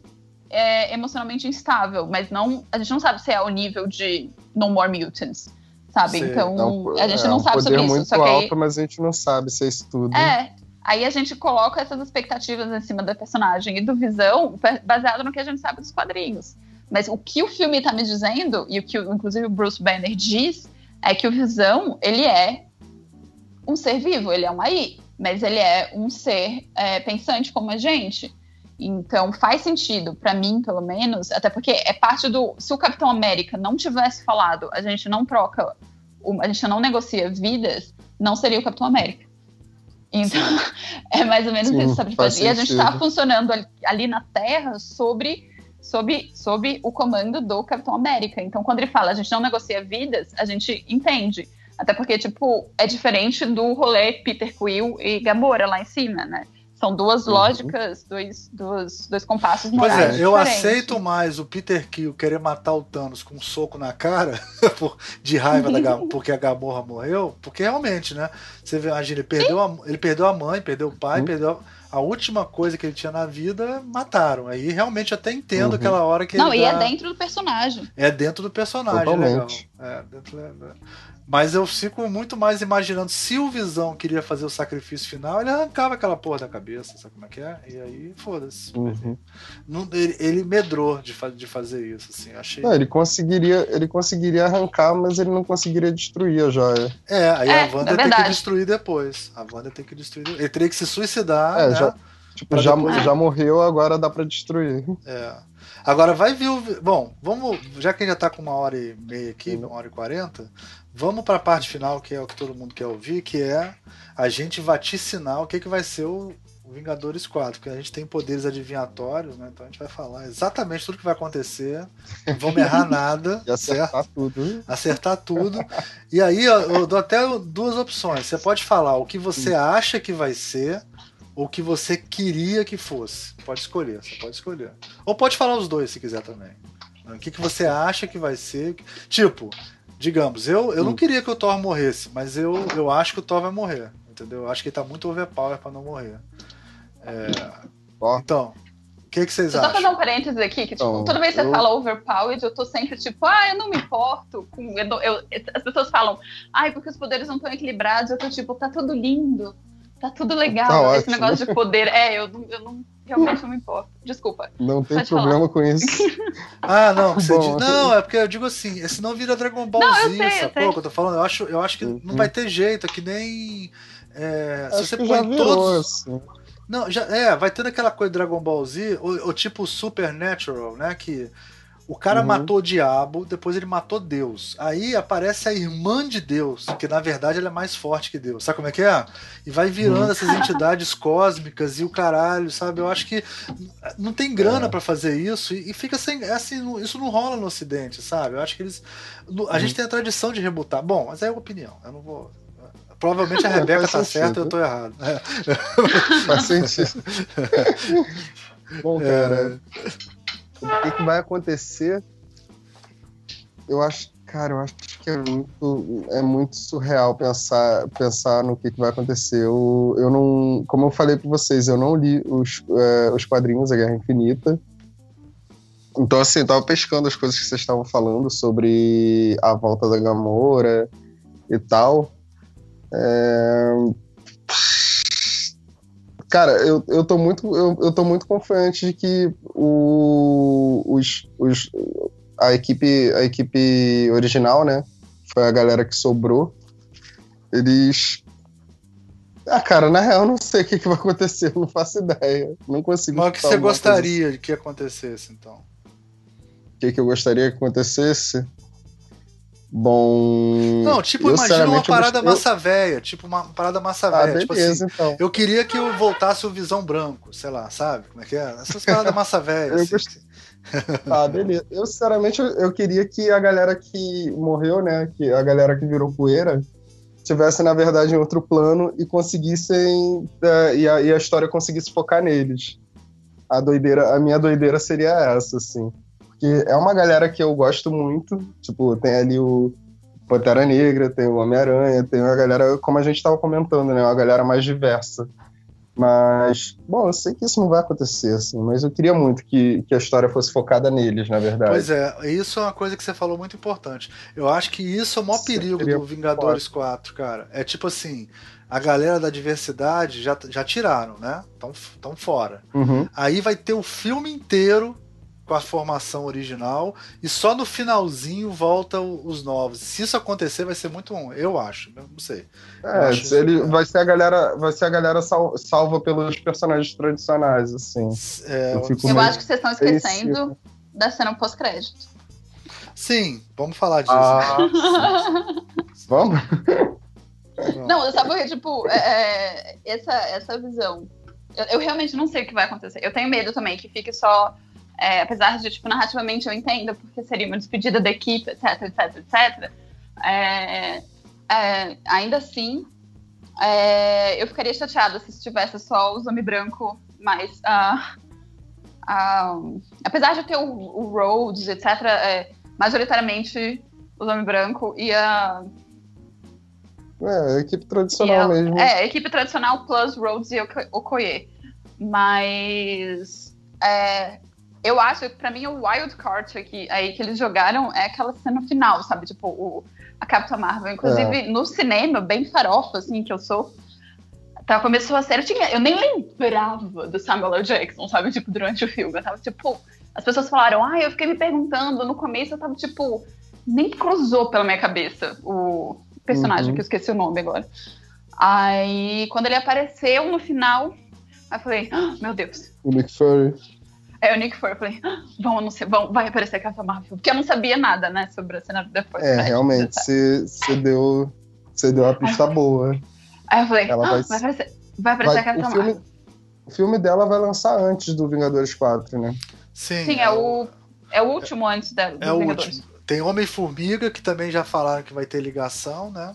é, emocionalmente instável, mas não, a gente não sabe se é ao nível de No More Mutants. Sabe? Sim. Então, não, a gente não sabe sobre isso. muito alto, aí, mas a gente não sabe se é isso tudo. É, Aí a gente coloca essas expectativas em cima da personagem e do Visão baseado no que a gente sabe dos quadrinhos. Mas o que o filme está me dizendo, e o que inclusive o Bruce Banner diz, é que o Visão, ele é um ser vivo, ele é um AI, mas ele é um ser é, pensante como a gente. Então faz sentido, para mim, pelo menos, até porque é parte do. Se o Capitão América não tivesse falado, a gente não troca, a gente não negocia vidas, não seria o Capitão América. Então, é mais ou menos Sim, isso, sabe? Tipo, e a gente está funcionando ali, ali, na Terra sobre, sobre, sobre o comando do Capitão América. Então, quando ele fala a gente não negocia vidas, a gente entende. Até porque, tipo, é diferente do rolê Peter Quill e Gamora lá em cima, né? São duas uhum. lógicas, dois, dois, dois compassos morais Pois é, eu aceito mais o Peter Kill querer matar o Thanos com um soco na cara de raiva da porque a Gamorra morreu, porque realmente, né? Você vê, imagina, ele perdeu, a, ele perdeu a mãe, perdeu o pai, uhum. perdeu a última coisa que ele tinha na vida, mataram. Aí realmente até entendo uhum. aquela hora que Não, e é dá... é dentro do personagem. É dentro do personagem, Totalmente. legal. É, dentro, mas eu fico muito mais imaginando se o Visão queria fazer o sacrifício final, ele arrancava aquela porra da cabeça, sabe como é que é? E aí, foda-se. Uhum. Ele, ele, medrou de, de fazer isso, assim. Achei... Não, ele conseguiria, ele conseguiria arrancar, mas ele não conseguiria destruir a joia. É, aí é, a Wanda é tem que destruir depois. A Wanda tem que destruir. Ele teria que se suicidar. É, né? já, tipo, já, depois... já morreu, agora dá para destruir. É. Agora vai vir o. Bom, vamos. Já que a gente já tá com uma hora e meia aqui, uhum. uma hora e quarenta, vamos para a parte final, que é o que todo mundo quer ouvir, que é a gente vaticinar o que, que vai ser o, Vingadores 4, porque a gente tem poderes adivinhatórios, né? Então a gente vai falar exatamente tudo que vai acontecer. Não vamos errar nada. e acertar certo? tudo. Acertar tudo. E aí eu dou até duas opções. Você pode falar o que você acha que vai ser o que você queria que fosse. Pode escolher, você pode escolher. Ou pode falar os dois se quiser também. O que, que você acha que vai ser? Tipo, digamos, eu, eu não hum. queria que o Thor morresse, mas eu, eu acho que o Thor vai morrer. Entendeu? Eu acho que ele tá muito overpower pra não morrer. É... Então, o que, que vocês acham? Só fazer um parênteses aqui, que tipo, então, toda vez que eu... você fala overpowered, eu tô sempre tipo, ah, eu não me importo. Com... Eu, eu, as pessoas falam, ai, porque os poderes não estão equilibrados. Eu tô tipo, tá tudo lindo tá tudo legal. Tá esse negócio de poder. É, eu, eu não realmente não me importo. Desculpa. Não tem problema falar. com isso. ah, não. Você diz, não, é porque eu digo assim, senão vira Dragon Ball não, Z, eu sei, sacou? Eu, eu tô falando, eu acho, eu acho que uhum. não vai ter jeito, é que nem. É, se você põe todos. Assim. Não, já, é, vai tendo aquela coisa de Dragon Ball Z, ou, ou tipo Supernatural, né? Que o cara uhum. matou o diabo, depois ele matou Deus. Aí aparece a irmã de Deus, que na verdade ela é mais forte que Deus. Sabe como é que é? E vai virando uhum. essas entidades cósmicas e o caralho, sabe? Eu acho que não tem grana é. para fazer isso e, fica sem. É assim, isso não rola no Ocidente, sabe? Eu acho que eles. A uhum. gente tem a tradição de rebutar. Bom, mas é opinião. Eu não vou. Provavelmente a Rebeca tá certa e eu tô errado. É. Faz sentido. Bom, cara. É o que, que vai acontecer, eu acho, cara, eu acho que é muito, é muito surreal pensar, pensar no que, que vai acontecer. Eu, eu não, como eu falei para vocês, eu não li os, é, os quadrinhos da Guerra Infinita. Então, assim, eu tava pescando as coisas que vocês estavam falando sobre a volta da Gamora e tal. É, Cara, eu, eu, tô muito, eu, eu tô muito confiante de que o, os, os, a, equipe, a equipe original, né? Foi a galera que sobrou. Eles. Ah, cara, na real, não sei o que, que vai acontecer, não faço ideia. Não consigo. Mas o que você gostaria de que acontecesse, então? O que, que eu gostaria que acontecesse? Bom. Não, tipo, imagina uma parada massa velha, tipo uma parada massa ah, velha. tipo assim, então. Eu queria que eu voltasse o Visão Branco, sei lá, sabe? Como é que é? Essas paradas massa velha. assim. gost... Ah, beleza. Eu, sinceramente, eu queria que a galera que morreu, né? Que a galera que virou poeira tivesse, na verdade, em outro plano e conseguissem. É, e, a, e a história conseguisse focar neles. A doideira, a minha doideira seria essa, assim. Porque é uma galera que eu gosto muito. Tipo, tem ali o Pantera Negra, tem o Homem-Aranha, tem uma galera, como a gente estava comentando, né? Uma galera mais diversa. Mas, bom, eu sei que isso não vai acontecer, assim, mas eu queria muito que, que a história fosse focada neles, na verdade. Pois é, isso é uma coisa que você falou muito importante. Eu acho que isso é o maior perigo do Vingadores 4, cara. É tipo assim, a galera da diversidade já, já tiraram, né? Estão fora. Uhum. Aí vai ter o filme inteiro com a formação original e só no finalzinho volta os novos. Se isso acontecer, vai ser muito bom, eu acho. Não sei. É, ele vai ser a galera, vai ser a galera sal, salva pelos personagens tradicionais, assim. É, eu, eu acho que vocês estão esquecendo da cena pós-crédito. Sim, vamos falar disso. Ah, vamos? Não, sabe porque, tipo, é, é, essa, essa visão. Eu, eu realmente não sei o que vai acontecer. Eu tenho medo também que fique só é, apesar de, tipo, narrativamente eu entendo, porque seria uma despedida da equipe, etc, etc, etc. É, é, ainda assim, É, eu ficaria chateada se tivesse só o Homem Branco, mas uh, uh, apesar de ter o, o Rhodes, etc., é, majoritariamente o Homem Branco e a. É, a equipe tradicional a, mesmo. É, a equipe tradicional plus Rhodes e Okoye. Mas é, eu acho que pra mim o wild card aqui, aí que eles jogaram é aquela cena final, sabe? Tipo, o, a Capitã Marvel. Inclusive, é. no cinema, bem farofa, assim, que eu sou. Tá, começou a série, eu, tinha, eu nem lembrava do Samuel L. Jackson, sabe? Tipo, durante o filme. Eu tava, tipo, as pessoas falaram, ah, eu fiquei me perguntando, no começo eu tava, tipo, nem cruzou pela minha cabeça o personagem, uhum. que eu esqueci o nome agora. Aí, quando ele apareceu no final, aí eu falei, oh, meu Deus. O Nick Fury. É, o Nick Fury, eu falei, ah, vão anunciar, vão, vai aparecer a Capitã Marvel. Porque eu não sabia nada, né, sobre a cena depois. É, realmente, você deu, você deu uma pista boa. Aí eu falei, Ela ah, vai, vai, aparecer, vai aparecer vai, a Capitã Marvel. O filme dela vai lançar antes do Vingadores 4, né? Sim. Sim, é, é o, é o último antes da, do é Vingadores. O último. Tem Homem-Formiga, que também já falaram que vai ter ligação, né?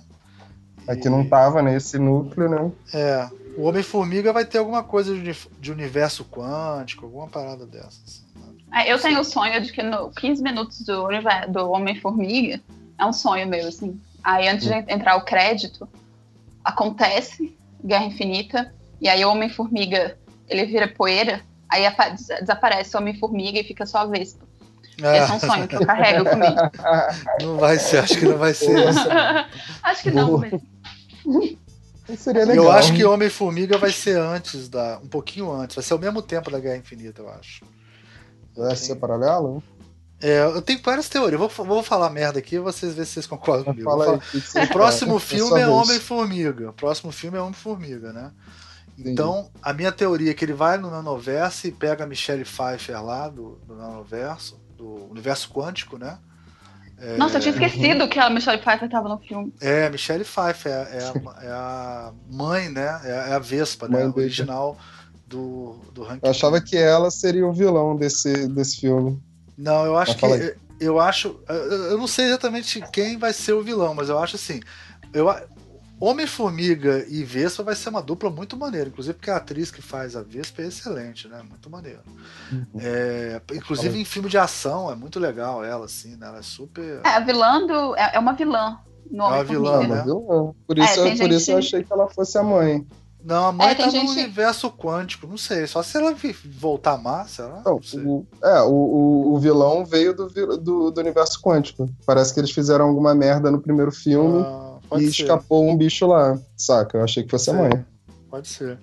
É que não tava nesse núcleo, né? É. O Homem-Formiga vai ter alguma coisa de, universo quântico, alguma parada dessas. Né? É, eu tenho o sonho de que no 15 minutos do, do Homem-Formiga é um sonho meu, assim. Aí antes de hum. entrar o crédito, acontece Guerra Infinita, e aí o Homem-Formiga ele vira poeira, aí desaparece o Homem-Formiga e fica só a Vespa. Ah. Esse é um sonho que eu carrego comigo. Não vai ser, acho que não vai ser isso. acho que não, mas... Seria legal. Eu acho que Homem-Formiga vai ser antes da. Um pouquinho antes. Vai ser ao mesmo tempo da Guerra Infinita, eu acho. Vai ser paralelo? É, eu tenho várias teorias. Vou, vou falar merda aqui vocês ver se vocês concordam comigo. Fala aí, o próximo filme é Homem-Formiga. O próximo filme é Homem-Formiga, né? Então, a minha teoria é que ele vai no Nanoverso e pega a Michelle Pfeiffer lá do, do Nanoverso do universo quântico, né? É... Nossa, eu tinha esquecido que a Michelle Pfeiffer estava no filme. É, Michelle Pfeiffer é, é, a, é a, mãe, né? É, é a Vespa, né? original do, do Hank. Eu achava que ela seria o vilão desse, desse filme. Não, eu acho que. Eu acho. Eu não sei exatamente quem vai ser o vilão, mas eu acho assim. Eu, Homem-Formiga e Vespa vai ser uma dupla muito maneira, inclusive porque a atriz que faz a Vespa é excelente, né? Muito maneiro. Uhum. É, inclusive em filme de ação, é muito legal ela, assim, né? Ela é super. É, a vilã do. É, é uma vilã no. É uma vilã, né? Vilã. Por isso, é, por gente... isso eu achei que ela fosse a mãe. Não, a mãe é, tá gente... no universo quântico, não sei. Só se ela voltar má, será? Não, não o, é, o, o, o, vilão veio do, do, do, universo quântico. Parece que eles fizeram alguma merda no primeiro filme. Ah Pode e ser. escapou um bicho lá, saca? Eu achei que fosse a mãe. Pode ser.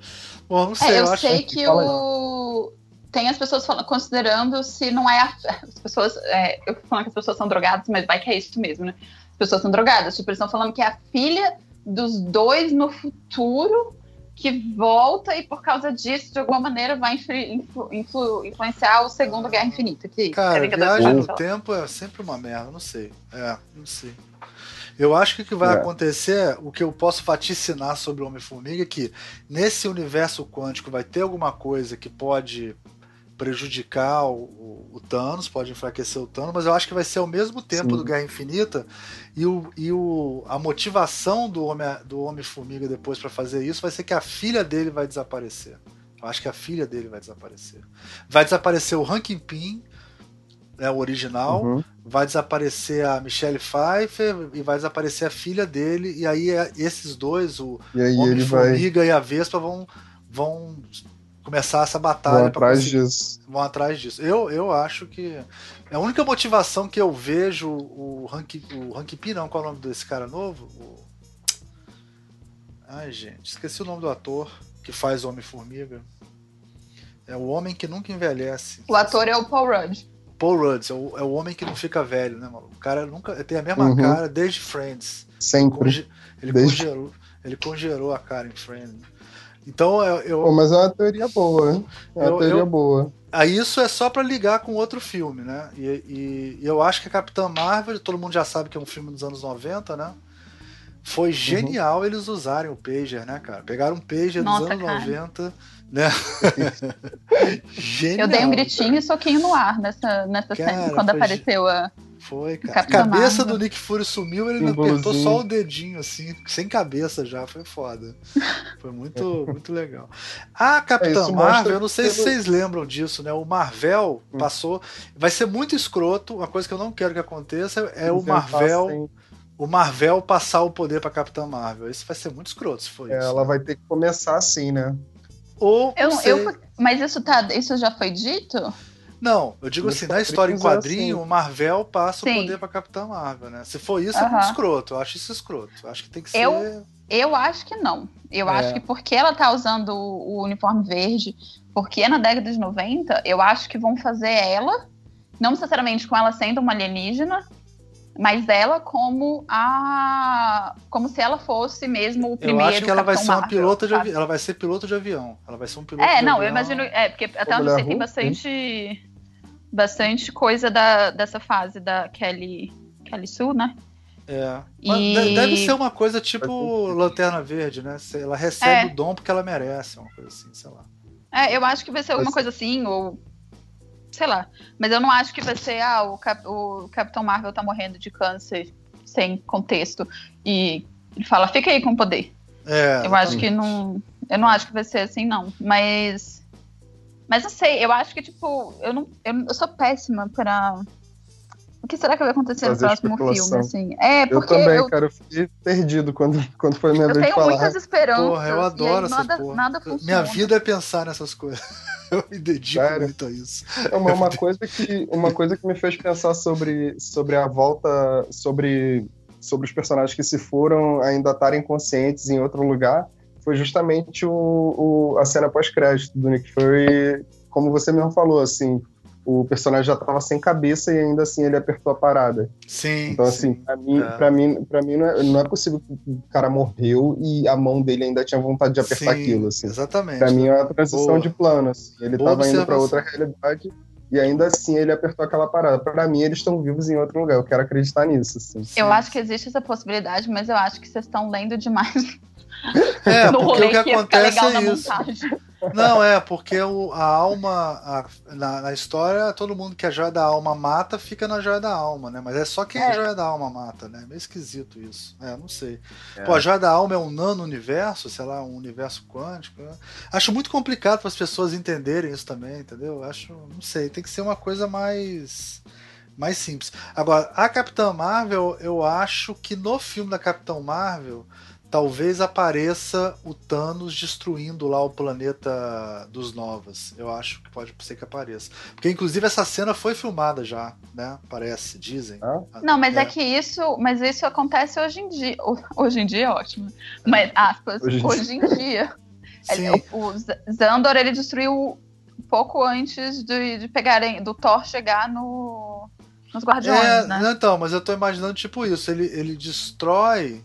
Bom, não sei. É, eu, eu sei que, que o. Tem as pessoas falando, considerando se não é a. As pessoas. É, eu falando que as pessoas são drogadas, mas vai que é isso mesmo, né? As pessoas são drogadas. Tipo, eles estão falando que é a filha dos dois no futuro que volta e por causa disso, de alguma maneira, vai influ, influ, influenciar o segundo Guerra Infinita. Que Cara, é viagem no tempo é sempre uma merda, não sei. É, não sei. Eu acho que o que vai é. acontecer, o que eu posso vaticinar sobre o Homem-Formiga é que nesse universo quântico vai ter alguma coisa que pode prejudicar o, o, Thanos, pode enfraquecer o Thanos, mas eu acho que vai ser ao mesmo tempo Sim. do Guerra Infinita e, o, e o, a motivação do Homem-Formiga do Homem depois para fazer isso vai ser que a filha dele vai desaparecer. Eu acho que a filha dele vai desaparecer. Vai desaparecer o Rankin Pin, né, o original, uhum. vai desaparecer a Michelle Pfeiffer e vai desaparecer a filha dele, e aí é, esses dois, o Homem-Formiga vai... e a Vespa, vão, vão começar essa batalha. Vão atrás disso. Vão atrás disso. Eu, eu acho que. É a única motivação que eu vejo o Hank, o Hank P, não, qual é o nome desse cara novo? O... Ai, gente, esqueci o nome do ator que faz Homem-Formiga. É o homem que nunca envelhece. O ator é o Paul Rudd. Paul Rudd, é o, é o homem que não fica velho, né, mano? O cara nunca tem a mesma uhum. cara desde Friends. Sempre. Ele, conge, ele desde... congelou, ele congelou a cara em Friends. Então eu. eu Pô, mas é uma teoria boa, hein? É uma eu, teoria eu, boa. Aí isso é só para ligar com outro filme, né? E, e, e, eu acho que a Capitã Marvel, todo mundo já sabe que é um filme dos anos 90, né? Foi uhum. genial uhum. eles usarem o Pager, né, cara? Pegaram um Pager Nossa, dos anos cara. 90 né? Genial, eu dei um gritinho cara. e soquinho no ar nessa, nessa cara, cena, quando apareceu a, Foi, cara. A cabeça do Nick Fury sumiu, ele apertou só o dedinho, assim, sem cabeça já. Foi foda. Foi muito, muito legal. A Capitã é, Marvel, eu não sei se vocês lembram disso, né? O Marvel hum. passou. Vai ser muito escroto. Uma coisa que eu não quero que aconteça é o Marvel. O Marvel passar o poder pra Capitã Marvel. Isso vai ser muito escroto se for é, isso. Ela né? vai ter que começar assim, né? Ou. Eu, eu, mas isso, tá, isso já foi dito? Não, eu digo assim, na história em quadrinho, assim. o Marvel passa Sim. o poder pra Capitã Marvel, né? Se for isso, é muito escroto. Eu acho isso escroto. Eu acho que tem que ser. Eu, eu acho que não. Eu é. acho que porque ela tá usando o, o uniforme verde, porque é na década de 90, eu acho que vão fazer ela, não necessariamente com ela sendo uma alienígena, mas ela como a como se ela fosse mesmo o primeiro eu acho que ela vai ser uma pilota de avião ela vai ser piloto de avião ela vai ser um piloto é não avião. eu imagino é porque até onde eu sei tem bastante bastante coisa da, dessa fase da Kelly Kelly Sue, né? É. E... Deve ser uma coisa tipo Lanterna Verde, né? Ela recebe é. o dom porque ela merece, uma coisa assim, sei lá. É, eu acho que vai ser alguma coisa assim, ou. Sei lá. Mas eu não acho que vai ser, ah, o, Cap... o Capitão Marvel tá morrendo de câncer sem contexto. E ele fala, fica aí com o poder. É, eu acho que não. Eu não acho que vai ser assim, não. Mas mas não sei, eu acho que, tipo, eu não. Eu, eu sou péssima pra. O que será que vai acontecer Fazer no próximo filme, assim? É, porque. Eu também, eu, cara, eu fiquei perdido quando, quando foi minha eu vez de falar. Eu tenho muitas esperanças. Porra, eu adoro essas nada, porra. Nada funciona. Minha vida é pensar nessas coisas. Eu me dedico Sério? muito a isso. É uma, uma, coisa que, uma coisa que me fez pensar sobre, sobre a volta, sobre, sobre os personagens que se foram ainda estarem conscientes em outro lugar, foi justamente o, o a cena pós-crédito do Nick Fury como você mesmo falou, assim, o personagem já estava sem cabeça e ainda assim ele apertou a parada. Sim. Então, assim, sim. pra mim, é. Pra mim, pra mim não, é, não é possível que o cara morreu e a mão dele ainda tinha vontade de apertar sim, aquilo. Assim. Exatamente. Pra mim é uma transição Boa. de plano. Assim. Ele estava indo para outra realidade e ainda assim ele apertou aquela parada. Para mim, eles estão vivos em outro lugar. Eu quero acreditar nisso. Assim. Eu acho que existe essa possibilidade, mas eu acho que vocês estão lendo demais. É, no porque o que acontece é isso. Não, é, porque o, a alma, a, na, na, história, todo mundo que a joia da alma mata fica na joia da alma, né? Mas é só quem é. a joia da alma mata, né? É meio esquisito isso. É, não sei. É. Pô, a joia da alma é um nano-universo, sei lá, um universo quântico. Né? Acho muito complicado para as pessoas entenderem isso também, entendeu? Acho, não sei, tem que ser uma coisa mais mais simples. Agora, a Capitã Marvel, eu acho que no filme da Capitã Marvel talvez apareça o Thanos destruindo lá o planeta dos Novas. Eu acho que pode ser que apareça. Porque inclusive essa cena foi filmada já, né? Parece, dizem. Ah? Não, mas é. é. que isso, mas isso acontece hoje em dia. Hoje em dia é ótimo. Mas aspas, hoje, hoje em dia. Ele, o, o Zandor ele destruiu pouco antes de, de pegarem do Thor chegar no nos Guardiões, é, né? Então, mas eu tô imaginando tipo isso, ele, ele destrói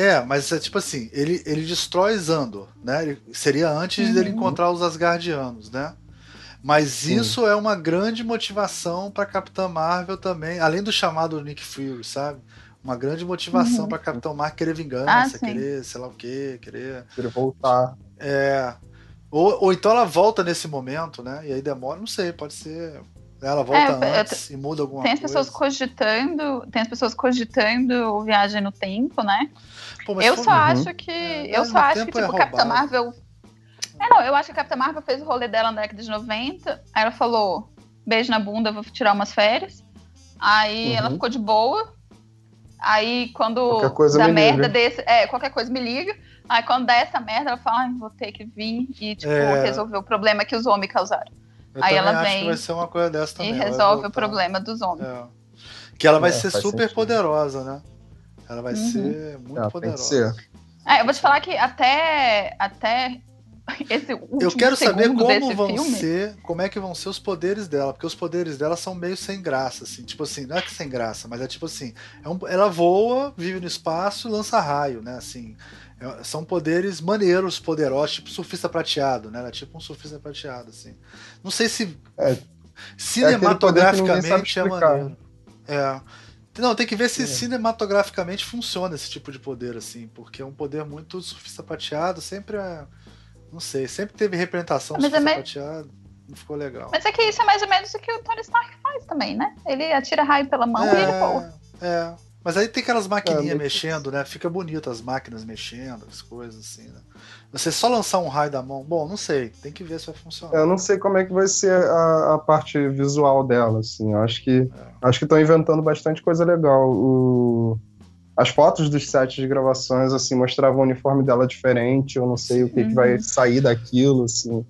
é, mas é tipo assim, ele, ele destrói Zandor, né? Ele, seria antes uhum. dele encontrar os Asgardianos, né? Mas Sim. isso é uma grande motivação para Capitã Marvel também, além do chamado Nick Fury, sabe? Uma grande motivação uhum. para Capitão Marvel querer vingança, ah, querer sei lá o quê, querer. Querer voltar. É. Ou, ou então ela volta nesse momento, né? E aí demora, não sei, pode ser. Ela volta é, antes e muda alguma tem coisa. Tem as pessoas cogitando, tem as pessoas cogitando viagem no tempo, né? Pô, eu só uhum. acho que. É, eu só acho que, tipo, é Capitã Marvel. É, não, eu acho que a Capitã Marvel fez o rolê dela na década de 90. Aí ela falou: beijo na bunda, vou tirar umas férias. Aí uhum. ela ficou de boa. Aí quando dá merda liga. desse. É, qualquer coisa me liga. Aí quando dá essa merda, ela fala: ah, vou ter que vir e, tipo, é... resolver o problema que os homens causaram. Eu aí ela vem. vai ser uma coisa dessa também. E resolve o problema dos homens. É. Que ela vai é, ser super sentido. poderosa, né? Ela vai uhum. ser muito ah, poderosa. É, eu vou te falar que até, até esse último Eu quero saber como vão filme... ser, como é que vão ser os poderes dela, porque os poderes dela são meio sem graça, assim, tipo assim, não é que sem graça, mas é tipo assim, é um, ela voa, vive no espaço e lança raio, né, assim, são poderes maneiros, poderosos, tipo surfista prateado, né, ela é tipo um surfista prateado, assim. Não sei se é, cinematograficamente é, é maneiro. É. Não, tem que ver se é. cinematograficamente funciona esse tipo de poder, assim, porque é um poder muito surfista prateado, sempre é. Não sei, sempre teve representação Mas surfista é prateado. não ficou legal. Mas é que isso é mais ou menos o que o Tony Stark faz também, né? Ele atira raio pela mão é, e ele voa. É. Mas aí tem aquelas maquininhas é, mexendo, né? Fica bonito as máquinas mexendo, as coisas assim, né? Você só lançar um raio da mão, bom, não sei, tem que ver se vai funcionar. Eu não sei como é que vai ser a, a parte visual dela, assim. Eu acho que é. acho que estão inventando bastante coisa legal. O, as fotos dos sets de gravações assim mostravam o uniforme dela diferente. Eu não sei Sim. o que, que vai sair daquilo, assim.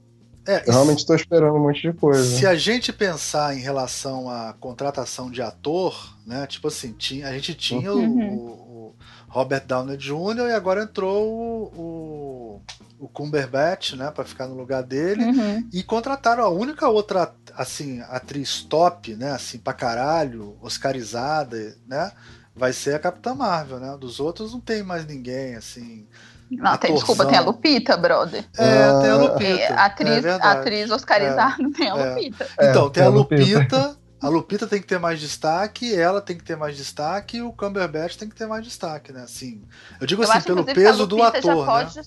É, eu realmente estou esperando um monte de coisa. Se a gente pensar em relação à contratação de ator, né? Tipo assim, tinha, a gente tinha uhum. o, o, Robert Downey Jr. e agora entrou o, o, o Cumberbatch, né? Para ficar no lugar dele. Uhum. E contrataram a única outra, assim, atriz top, né? Assim, pra caralho, oscarizada, né? Vai ser a Capitã Marvel, né? Dos outros não tem mais ninguém, assim. Não, tem, desculpa, tem a Lupita, brother. É, tem a Lupita. É, atriz, é atriz oscarizada é, tem a é. Lupita. Então, tem a Lupita. A Lupita tem que ter mais destaque, ela tem que ter mais destaque e o Cumberbatch tem que ter mais destaque, né? Assim, eu digo eu assim, pelo peso do ator, pode... né?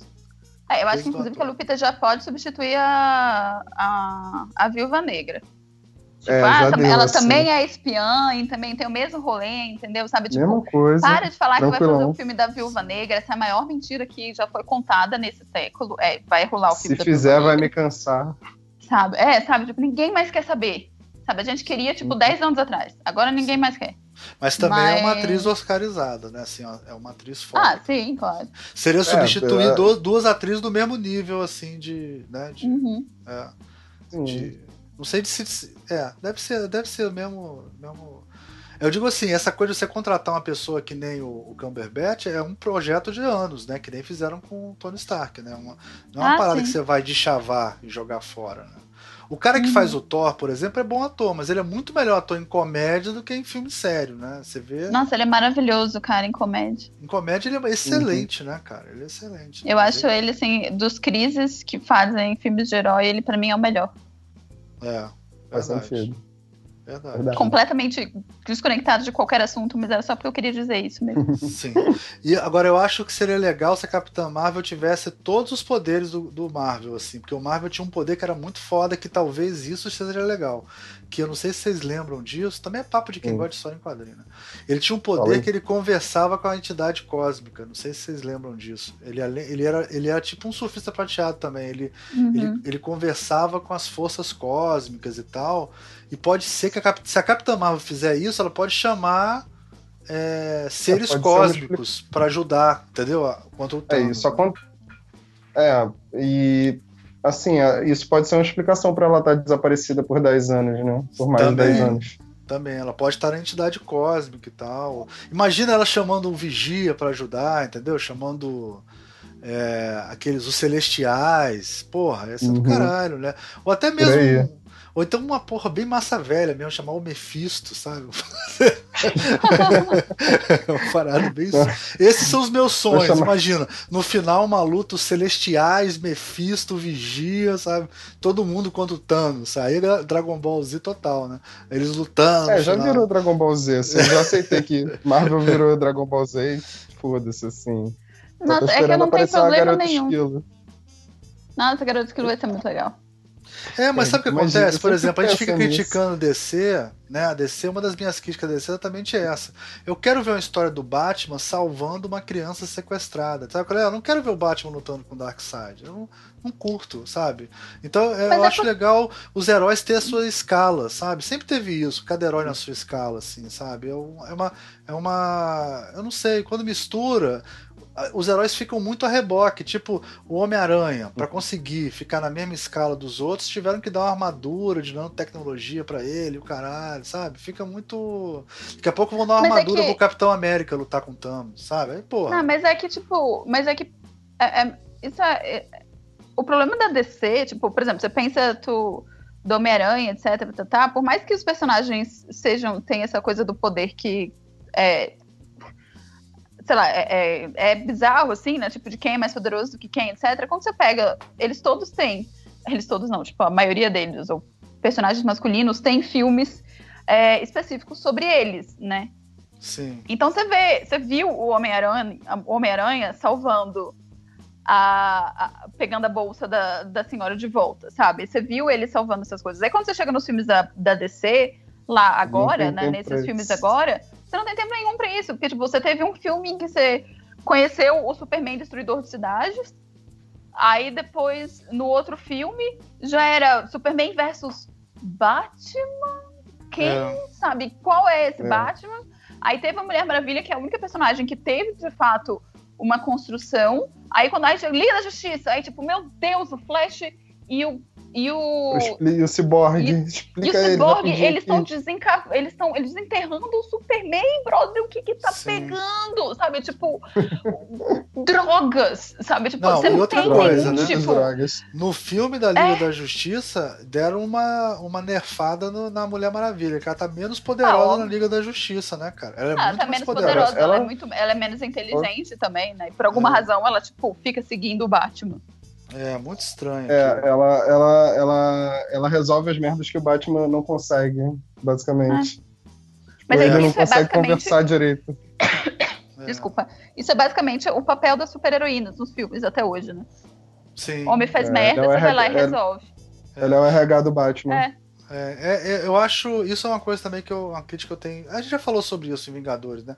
É, eu acho que, inclusive, que a Lupita já pode substituir a, a, a Viúva Negra. Tipo, é, ah, deu, ela assim. também é espiã e também tem o mesmo rolê, entendeu? Sabe? Tipo, Mesma coisa. Para de falar tranquilão. que vai fazer o filme da Viúva Negra. Essa é a maior mentira que já foi contada nesse século. É, vai rolar o filme Se fizer, vai me cansar. Sabe? É, sabe? Tipo, ninguém mais quer saber. Sabe? A gente queria, tipo, 10 uhum. anos atrás. Agora ninguém mais quer. Mas também Mas... é uma atriz oscarizada, né? Assim, é uma atriz forte. Ah, sim, claro. Seria é, substituir é, duas, duas atrizes do mesmo nível, assim, de. Né, de, uhum. é, de não sei se. É, deve ser, deve ser o mesmo, mesmo. Eu digo assim, essa coisa de você contratar uma pessoa que nem o, o Cumberbatch é um projeto de anos, né? Que nem fizeram com o Tony Stark, né? Uma, não é uma ah, parada sim. que você vai de chavar e jogar fora, né? O cara que uhum. faz o Thor, por exemplo, é bom ator, mas ele é muito melhor ator em comédia do que em filme sério, né? Você vê. Nossa, ele é maravilhoso, cara, em comédia. Em comédia ele é excelente, uhum. né, cara? Ele é excelente. Eu acho ele, assim, dos crises que fazem filmes de herói, ele para mim é o melhor. É. Faz sentido. Verdade. Verdade. Completamente desconectado de qualquer assunto, mas era só porque eu queria dizer isso mesmo. Sim. E agora eu acho que seria legal se a Capitã Marvel tivesse todos os poderes do, do Marvel, assim, porque o Marvel tinha um poder que era muito foda, que talvez isso seja legal que eu não sei se vocês lembram disso, também é papo de quem hum. gosta de história em quadrinho. Né? Ele tinha um poder que ele conversava com a entidade cósmica, não sei se vocês lembram disso. Ele, ele, era, ele era tipo um surfista prateado também, ele, uhum. ele, ele conversava com as forças cósmicas e tal, e pode ser que a, se a Capitã Marvel fizer isso, ela pode chamar é, seres é, cósmicos para ajudar, entendeu? Contra o Thanos. É, isso acontece. É, e assim, isso pode ser uma explicação para ela estar tá desaparecida por 10 anos, né? Por mais também, de 10 anos. Também, ela pode estar na entidade cósmica e tal. Imagina ela chamando um vigia para ajudar, entendeu? Chamando é, aqueles, os celestiais. Porra, essa é do uhum. caralho, né? Ou até mesmo ou então uma porra bem massa velha mesmo, chamar o Mephisto, sabe? uma parada bem. Esses são os meus sonhos, chamar... imagina. No final, uma luta, os celestiais, Mephisto, Vigia, sabe? Todo mundo contra o Thanos. Aí é Dragon Ball Z total, né? Eles lutando. É, já virou Dragon Ball Z, assim. Eu já aceitei que Marvel virou Dragon Ball Z foda-se, assim. Nossa, é que eu não tenho problema nenhum. Esquilo. Nossa, Garota Esquilo vai ser muito legal. É, mas é, sabe o que acontece? Por exemplo, a gente fica criticando DC, né? A DC, uma das minhas críticas a DC é exatamente essa. Eu quero ver uma história do Batman salvando uma criança sequestrada. Sabe? Eu não quero ver o Batman lutando com o Darkseid. Eu não, não curto, sabe? Então eu mas é acho é... legal os heróis ter a sua escala, sabe? Sempre teve isso, cada herói na sua escala, assim, sabe? É uma. É uma. Eu não sei, quando mistura os heróis ficam muito a reboque. Tipo, o Homem-Aranha, para conseguir ficar na mesma escala dos outros, tiveram que dar uma armadura de nanotecnologia para ele, o caralho, sabe? Fica muito. Daqui a pouco vão dar uma mas é armadura é que... pro Capitão América lutar com o Thanos, sabe? Aí, porra. Não, mas é que, tipo. Mas é que. É, é, isso é, é, o problema da DC, tipo, por exemplo, você pensa tu, do Homem-Aranha, etc, tá, tá, por mais que os personagens sejam, tenham essa coisa do poder que é, sei lá, é, é, é, bizarro, assim, né? Tipo, de quem é mais poderoso do que quem, etc. Quando você pega, eles todos têm, eles todos não, tipo, a maioria deles, ou personagens masculinos, têm filmes é, específicos sobre eles, né? Sim. Então você vê, você viu o Homem-Aranha, Homem-Aranha salvando a, a, pegando a bolsa da, da senhora de volta, sabe? Você viu ele salvando essas coisas. Aí quando você chega nos filmes da, da DC, lá agora, né, nesses filmes agora, você não tem tempo nenhum pra isso. Porque, tipo, você teve um filme em que você conheceu o Superman Destruidor de Cidades, aí depois, no outro filme, já era Superman versus Batman? Quem é. sabe qual é esse é. Batman? Aí teve a Mulher Maravilha, que é a única personagem que teve, de fato, uma construção. Aí quando a gente Liga da Justiça, aí tipo, meu Deus, o Flash e o e o. E o Cyborg. E, Explica e o Cyborg, ele, eles estão desenca... eles estão eles desenterrando o Superman, brother. O que que tá Sim. pegando? Sabe? Tipo, drogas, sabe? Tipo, não, você não outra tem coisa, né? tipo... No filme da Liga é... da Justiça, deram uma, uma nerfada no, na Mulher Maravilha, que ela tá menos poderosa ah, na Liga da Justiça, né, cara? Ela é ah, muito tá menos poderosa. poderosa. Ela... ela... é muito, ela é menos inteligente também, né? E por alguma é. razão ela, tipo, fica seguindo o Batman. É, muito estranho. É, ela, ela, ela, ela resolve as merdas que o Batman não consegue, basicamente. Ah. Mas ele não é consegue é basicamente... conversar direito. Desculpa. Isso é basicamente o papel das super-heroínas nos filmes até hoje, né? Sim. Homem faz é, merda, você vai lá e resolve. Ela é o RH do Batman. É. É, é, é, eu acho. Isso é uma coisa também que eu. Uma crítica que eu tenho. A gente já falou sobre isso em Vingadores, né?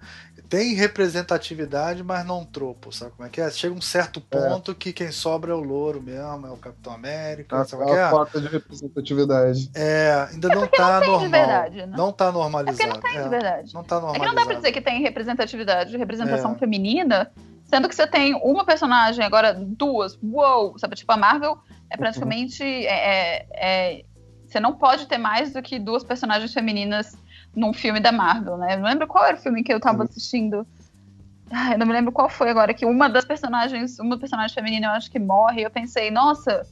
Tem representatividade, mas não tropo, sabe como é que é? Chega um certo é. ponto é. que quem sobra é o louro mesmo, é o Capitão América. A, sabe a, é? falta de representatividade. É, ainda não tá não normal. Verdade, né? Não tá normalizado. É não tem de verdade. Não tá normalizado. É que não dá pra dizer que tem representatividade, representação feminina, sendo que você tem uma personagem, agora duas, uou! Sabe, tipo, a Marvel é praticamente. Uhum. é, é você não pode ter mais do que duas personagens femininas num filme da Marvel, né? Eu não lembro qual era o filme que eu tava assistindo. Ah, eu não me lembro qual foi agora, que uma das personagens, uma personagem feminina eu acho que morre, e eu pensei, nossa,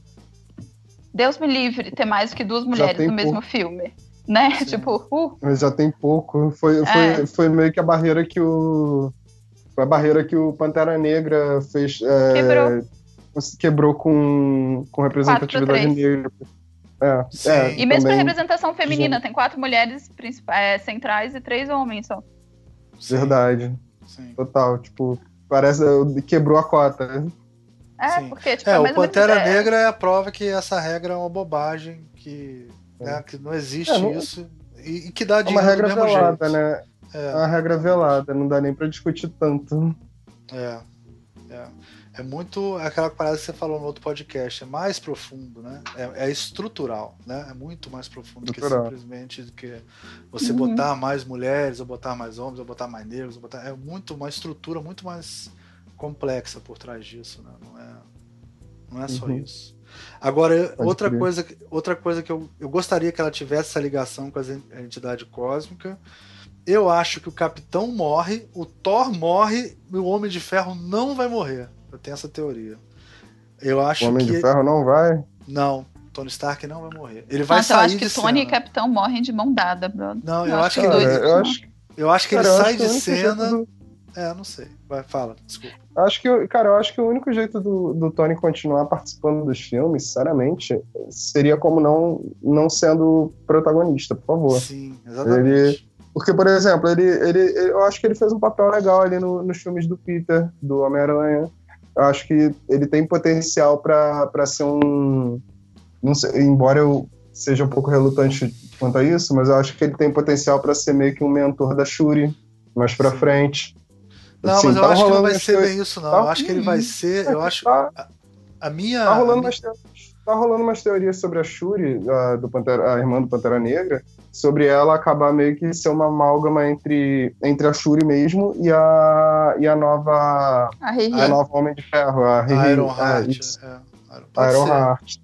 Deus me livre ter mais do que duas mulheres no pouco. mesmo filme. Né? Sim. Tipo, uh. Mas já tem pouco. Foi, foi, é. foi meio que a barreira que o. Foi a barreira que o Pantera Negra fez. É, quebrou. Quebrou com, com representatividade negra. É, é, e mesmo a representação feminina, tem quatro mulheres é, centrais e três homens só. Verdade. Sim. Total, tipo, parece quebrou a cota. Né? É, Sim. porque tipo, é, o Pantera é... Negra é a prova que essa regra é uma bobagem, que, é. né, que não existe é, não... isso e, e, que dá dinheiro É uma regra velada, jeito. né? É uma regra velada, não dá nem para discutir tanto. É. É. Muito aquela parada que você falou no outro podcast, é mais profundo, né? É, é estrutural, né? É muito mais profundo estrutural. que simplesmente que você uhum. botar mais mulheres, ou botar mais homens, ou botar mais negros, ou botar. É muito uma estrutura muito mais complexa por trás disso, né? Não é, não é só uhum. isso. Agora, Pode outra coisa, outra coisa que eu, eu gostaria que ela tivesse essa ligação com a entidade cósmica. Eu acho que o Capitão morre, o Thor morre e o Homem de Ferro não vai morrer. Eu tenho essa teoria. Eu acho o Homem que... de Ferro não vai? Não. Tony Stark não vai morrer. Ele vai Nossa, sair eu acho que Tony cena. e Capitão morrem de mão dada, brother. Não, eu, eu acho, acho, que, ele... eu acho, eu acho que cara, ele sai de cena. Do... É, não sei. Vai, fala, desculpa. Acho que, cara, eu acho que o único jeito do, do Tony continuar participando dos filmes, sinceramente, seria como não, não sendo protagonista, por favor. Sim, exatamente. Ele, porque, por exemplo, ele, ele, eu acho que ele fez um papel legal ali no, nos filmes do Peter, do Homem-Aranha eu acho que ele tem potencial para ser um. Sei, embora eu seja um pouco relutante quanto a isso, mas eu acho que ele tem potencial para ser meio que um mentor da Shuri mais para frente. Não, assim, mas eu tá acho que não vai ser bem isso, não. Tá, eu acho que ele vai ser. Eu acho. Tá, a, a minha. Tá rolando, a minha... Umas teorias, tá rolando umas teorias sobre a Shuri, a, do Pantera, a irmã do Pantera Negra, sobre ela acabar meio que ser uma amálgama entre, entre a Shuri mesmo e a, e a nova. A, a nova Homem de Ferro, a Riri. Iron Heart. É, é. Iron Heart.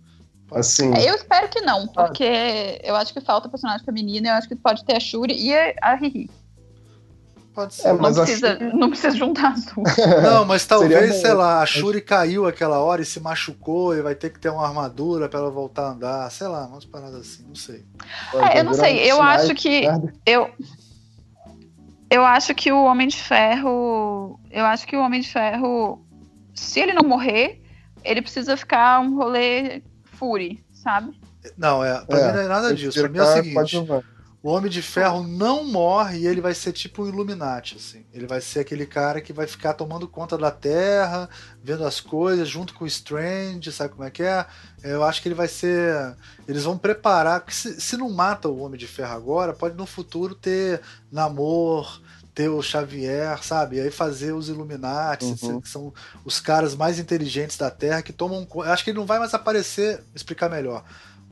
Assim. Eu espero que não, porque eu acho que falta personagem feminino, eu acho que pode ter a Shuri e a Riri. Pode ser. É, não, precisa, que... não precisa juntar as duas. Não, mas talvez, sei lá, a Shuri caiu aquela hora e se machucou e vai ter que ter uma armadura para ela voltar a andar. Sei lá, umas paradas assim, não sei. É, eu não sei, eu acho que. Eu, eu acho que o Homem de Ferro. Eu acho que o Homem de Ferro, se ele não morrer, ele precisa ficar um rolê Fury, sabe? Não, é, pra é, mim não é nada disso. Pra mim é o seguinte O Homem de Ferro não morre e ele vai ser tipo um Illuminati, assim. Ele vai ser aquele cara que vai ficar tomando conta da Terra, vendo as coisas, junto com o Strange, sabe como é que é? Eu acho que ele vai ser. Eles vão preparar. Se, se não mata o Homem de Ferro agora, pode no futuro ter Namor, ter o Xavier, sabe? E aí fazer os Illuminati, uhum. que são os caras mais inteligentes da Terra que tomam. Acho que ele não vai mais aparecer. Explicar melhor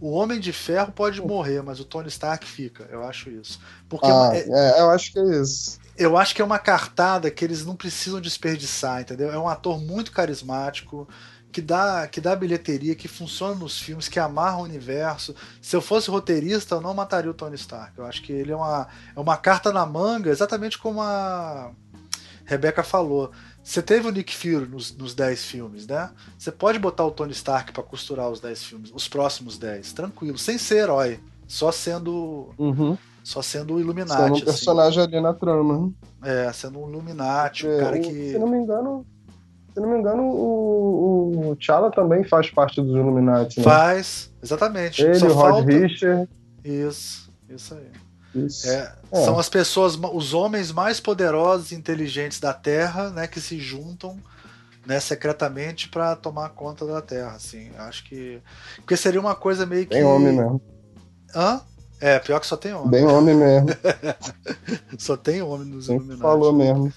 o Homem de Ferro pode morrer, mas o Tony Stark fica. Eu acho isso. Porque ah, é, é, eu acho que é isso. Eu acho que é uma cartada que eles não precisam desperdiçar, entendeu? É um ator muito carismático, que dá, que dá bilheteria, que funciona nos filmes, que amarra o universo. Se eu fosse roteirista, eu não mataria o Tony Stark. Eu acho que ele é uma, é uma carta na manga, exatamente como a Rebeca falou. Você teve o Nick Fury nos, nos 10 filmes, né? Você pode botar o Tony Stark para costurar os 10 filmes, os próximos 10, tranquilo, sem ser herói, só sendo. Uhum. Só sendo o Illuminati. Sendo um assim. personagem ali na trama. É, sendo um Illuminati, é, um cara que. Se não me engano, se não me engano, o, o T'Challa também faz parte dos Illuminati. Né? Faz, exatamente. Ele, o Rod falta... Richard. Isso, isso aí. É, é. São as pessoas, os homens mais poderosos e inteligentes da Terra, né, que se juntam né, secretamente para tomar conta da Terra, assim. Acho que porque seria uma coisa meio que Bem homem mesmo. Hã? É, pior que só tem homem. Bem homem mesmo. só tem homem nos Illuminati. Falou mesmo.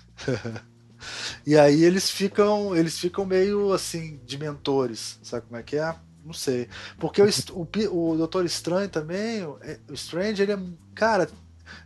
e aí eles ficam, eles ficam meio assim de mentores, sabe como é que é? Não sei. Porque o, o, o Doutor Estranho também, o, é, o Strange, ele é. Cara,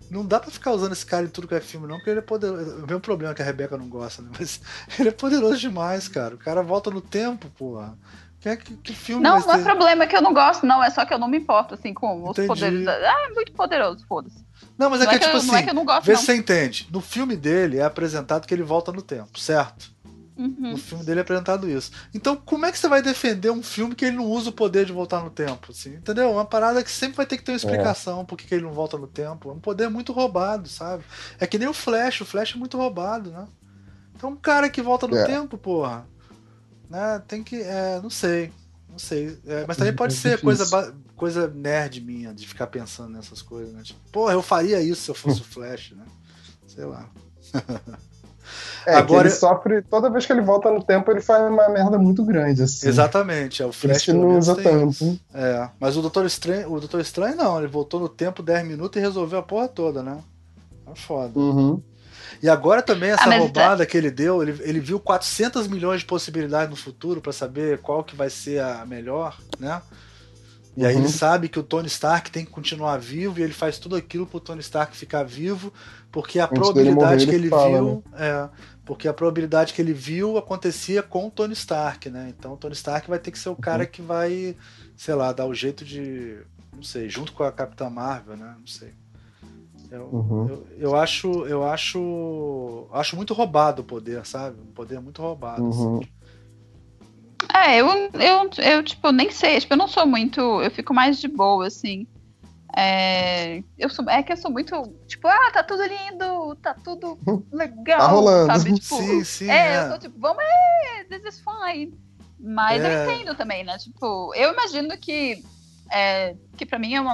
não dá pra ficar usando esse cara em tudo que é filme, não, porque ele é poderoso. O mesmo problema que a Rebeca não gosta, né? Mas ele é poderoso demais, cara. O cara volta no tempo, porra. Que, que, que filme Não, não é problema que eu não gosto, não. É só que eu não me importo, assim, com os poderes. Ah, é muito poderoso, foda-se. Não, mas é, que, é que, tipo eu, assim, não é que eu não gosto, vê não. se você entende. No filme dele é apresentado que ele volta no tempo, certo? Uhum. No filme dele é apresentado isso. Então, como é que você vai defender um filme que ele não usa o poder de voltar no tempo? Assim, entendeu? Uma parada que sempre vai ter que ter uma explicação é. por que, ele não volta no tempo. É um poder muito roubado, sabe? É que nem o Flash, o Flash é muito roubado, né? Então, um cara que volta no é. tempo, porra, né? Tem que. É, não sei. Não sei. É, mas também é pode é ser coisa, coisa nerd minha de ficar pensando nessas coisas, né? Tipo, porra, eu faria isso se eu fosse o Flash, né? Sei lá. É, Agora, ele sofre, toda vez que ele volta no tempo, ele faz uma merda muito grande, assim. Exatamente, é o Flash não usa tanto. É, mas o Doutor Estranho, o Doutor Estranho não, ele voltou no tempo 10 minutos e resolveu a porra toda, né? É foda. Uhum. E agora também essa ah, roubada tá... que ele deu, ele, ele viu 400 milhões de possibilidades no futuro para saber qual que vai ser a melhor, né? E uhum. aí ele sabe que o Tony Stark tem que continuar vivo e ele faz tudo aquilo pro Tony Stark ficar vivo, porque a Antes probabilidade morrer, que ele, ele fala, viu, né? é, porque a probabilidade que ele viu acontecia com o Tony Stark, né? Então o Tony Stark vai ter que ser o cara uhum. que vai, sei lá, dar o jeito de, não sei, junto com a Capitã Marvel, né? Não sei. Eu, uhum. eu, eu, acho, eu acho, acho muito roubado o poder, sabe? Um poder muito roubado. Uhum. Assim. É, eu, eu, eu, tipo, nem sei, tipo, eu não sou muito, eu fico mais de boa, assim. É, eu sou, é que eu sou muito, tipo, ah, tá tudo lindo, tá tudo legal, tá rolando. sabe? Tipo, sim, sim, é, é, eu tô tipo, vamos, é, this is fine. Mas é. eu entendo também, né? Tipo, eu imagino que é, que para mim é, uma,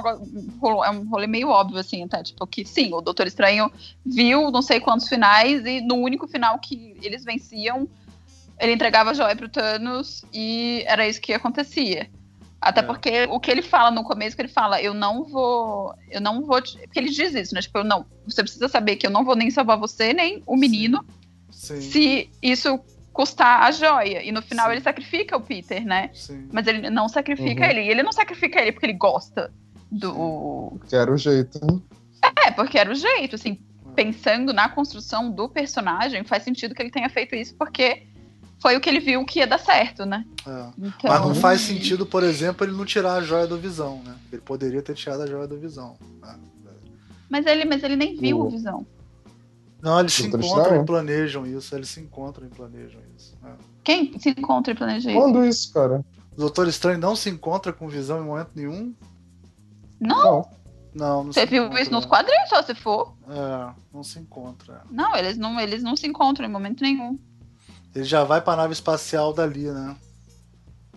é um rolê meio óbvio, assim, até, tipo, que sim, o Doutor Estranho viu não sei quantos finais e no único final que eles venciam, ele entregava a joia pro Thanos e era isso que acontecia. Até é. porque o que ele fala no começo, que ele fala, eu não vou. Eu não vou. Te... Porque ele diz isso, né? Tipo, eu não. Você precisa saber que eu não vou nem salvar você, nem o menino. Sim. Sim. Se isso custar a joia. E no final Sim. ele sacrifica o Peter, né? Sim. Mas ele não sacrifica uhum. ele. E ele não sacrifica ele porque ele gosta do. Que era o jeito. É, porque era o jeito, assim. É. Pensando na construção do personagem, faz sentido que ele tenha feito isso, porque foi o que ele viu que ia dar certo, né? É. Então... Mas não faz sentido, por exemplo, ele não tirar a joia do Visão, né? Ele poderia ter tirado a joia do Visão. Né? Mas ele, mas ele nem viu o Visão. Não, eles se encontram e planejam isso. Eles se encontram e planejam isso. Né? Quem se encontra e planeja isso? Quando isso, cara? O Doutor Estranho não se encontra com Visão em momento nenhum? Não. Não, não Você viu isso nos quadrinhos, só se for? É, não se encontra. Não, eles não, eles não se encontram em momento nenhum. Ele já vai pra nave espacial dali, né?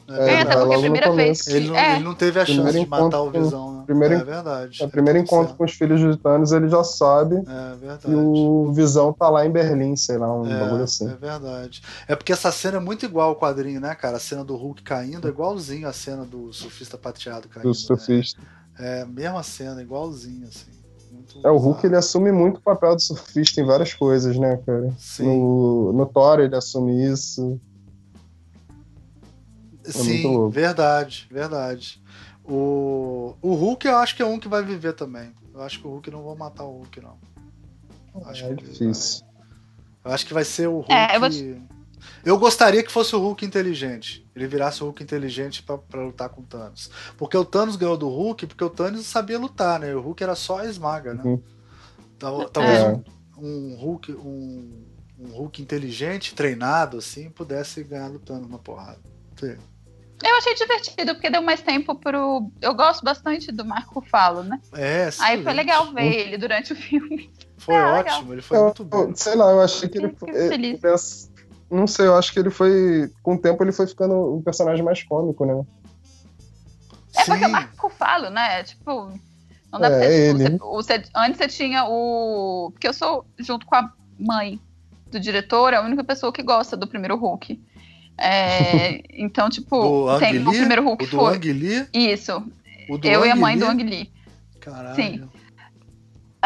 É, é até porque a primeira vez que... Ele não, é. ele não teve a chance de matar o Visão, né? Primeiro, é verdade. O primeiro encontro certo. com os filhos de Thanos, ele já sabe. É verdade. E o Visão tá lá em Berlim, sei lá, um é, bagulho assim. É verdade. É porque essa cena é muito igual ao quadrinho, né, cara? A cena do Hulk caindo é igualzinho a cena do surfista prateado caindo. Do surfista. Né? É a mesma cena, igualzinho, assim. É, o Hulk ele assume muito o papel de surfista em várias coisas, né, cara? Sim. No, no Thor ele assume isso. É Sim, verdade, verdade. O, o Hulk eu acho que é um que vai viver também. Eu acho que o Hulk não vou matar o Hulk, não. Acho é difícil. Vai... Eu acho que vai ser o Hulk. É, eu, vou... eu, gostaria que fosse o Hulk inteligente. Ele virasse o Hulk inteligente para lutar com o Thanos. Porque o Thanos ganhou do Hulk porque o Thanos sabia lutar, né? O Hulk era só esmaga, né? Uhum. Talvez é. um, um, Hulk, um, um Hulk inteligente, treinado, assim, pudesse ganhar do Thanos na porrada. Sim. Eu achei divertido, porque deu mais tempo pro. Eu gosto bastante do Marco Falo, né? É, sim. Aí foi legal ver ele durante o filme. Foi ah, ótimo, legal. ele foi eu, muito bom. Sei lá, eu achei que ele não sei, eu acho que ele foi. Com o tempo ele foi ficando um personagem mais cômico, né? É sim. porque o Marco Falo, né? Tipo. Não dá é, pra ser, ele. Você, antes você tinha o. Porque eu sou, junto com a mãe do diretor, a única pessoa que gosta do primeiro Hulk. É, então, tipo, do tem, o primeiro Hulk o do foi. Ang? Isso. eu Ang e a mãe Lee? do Ang Lee. Caralho. Sim.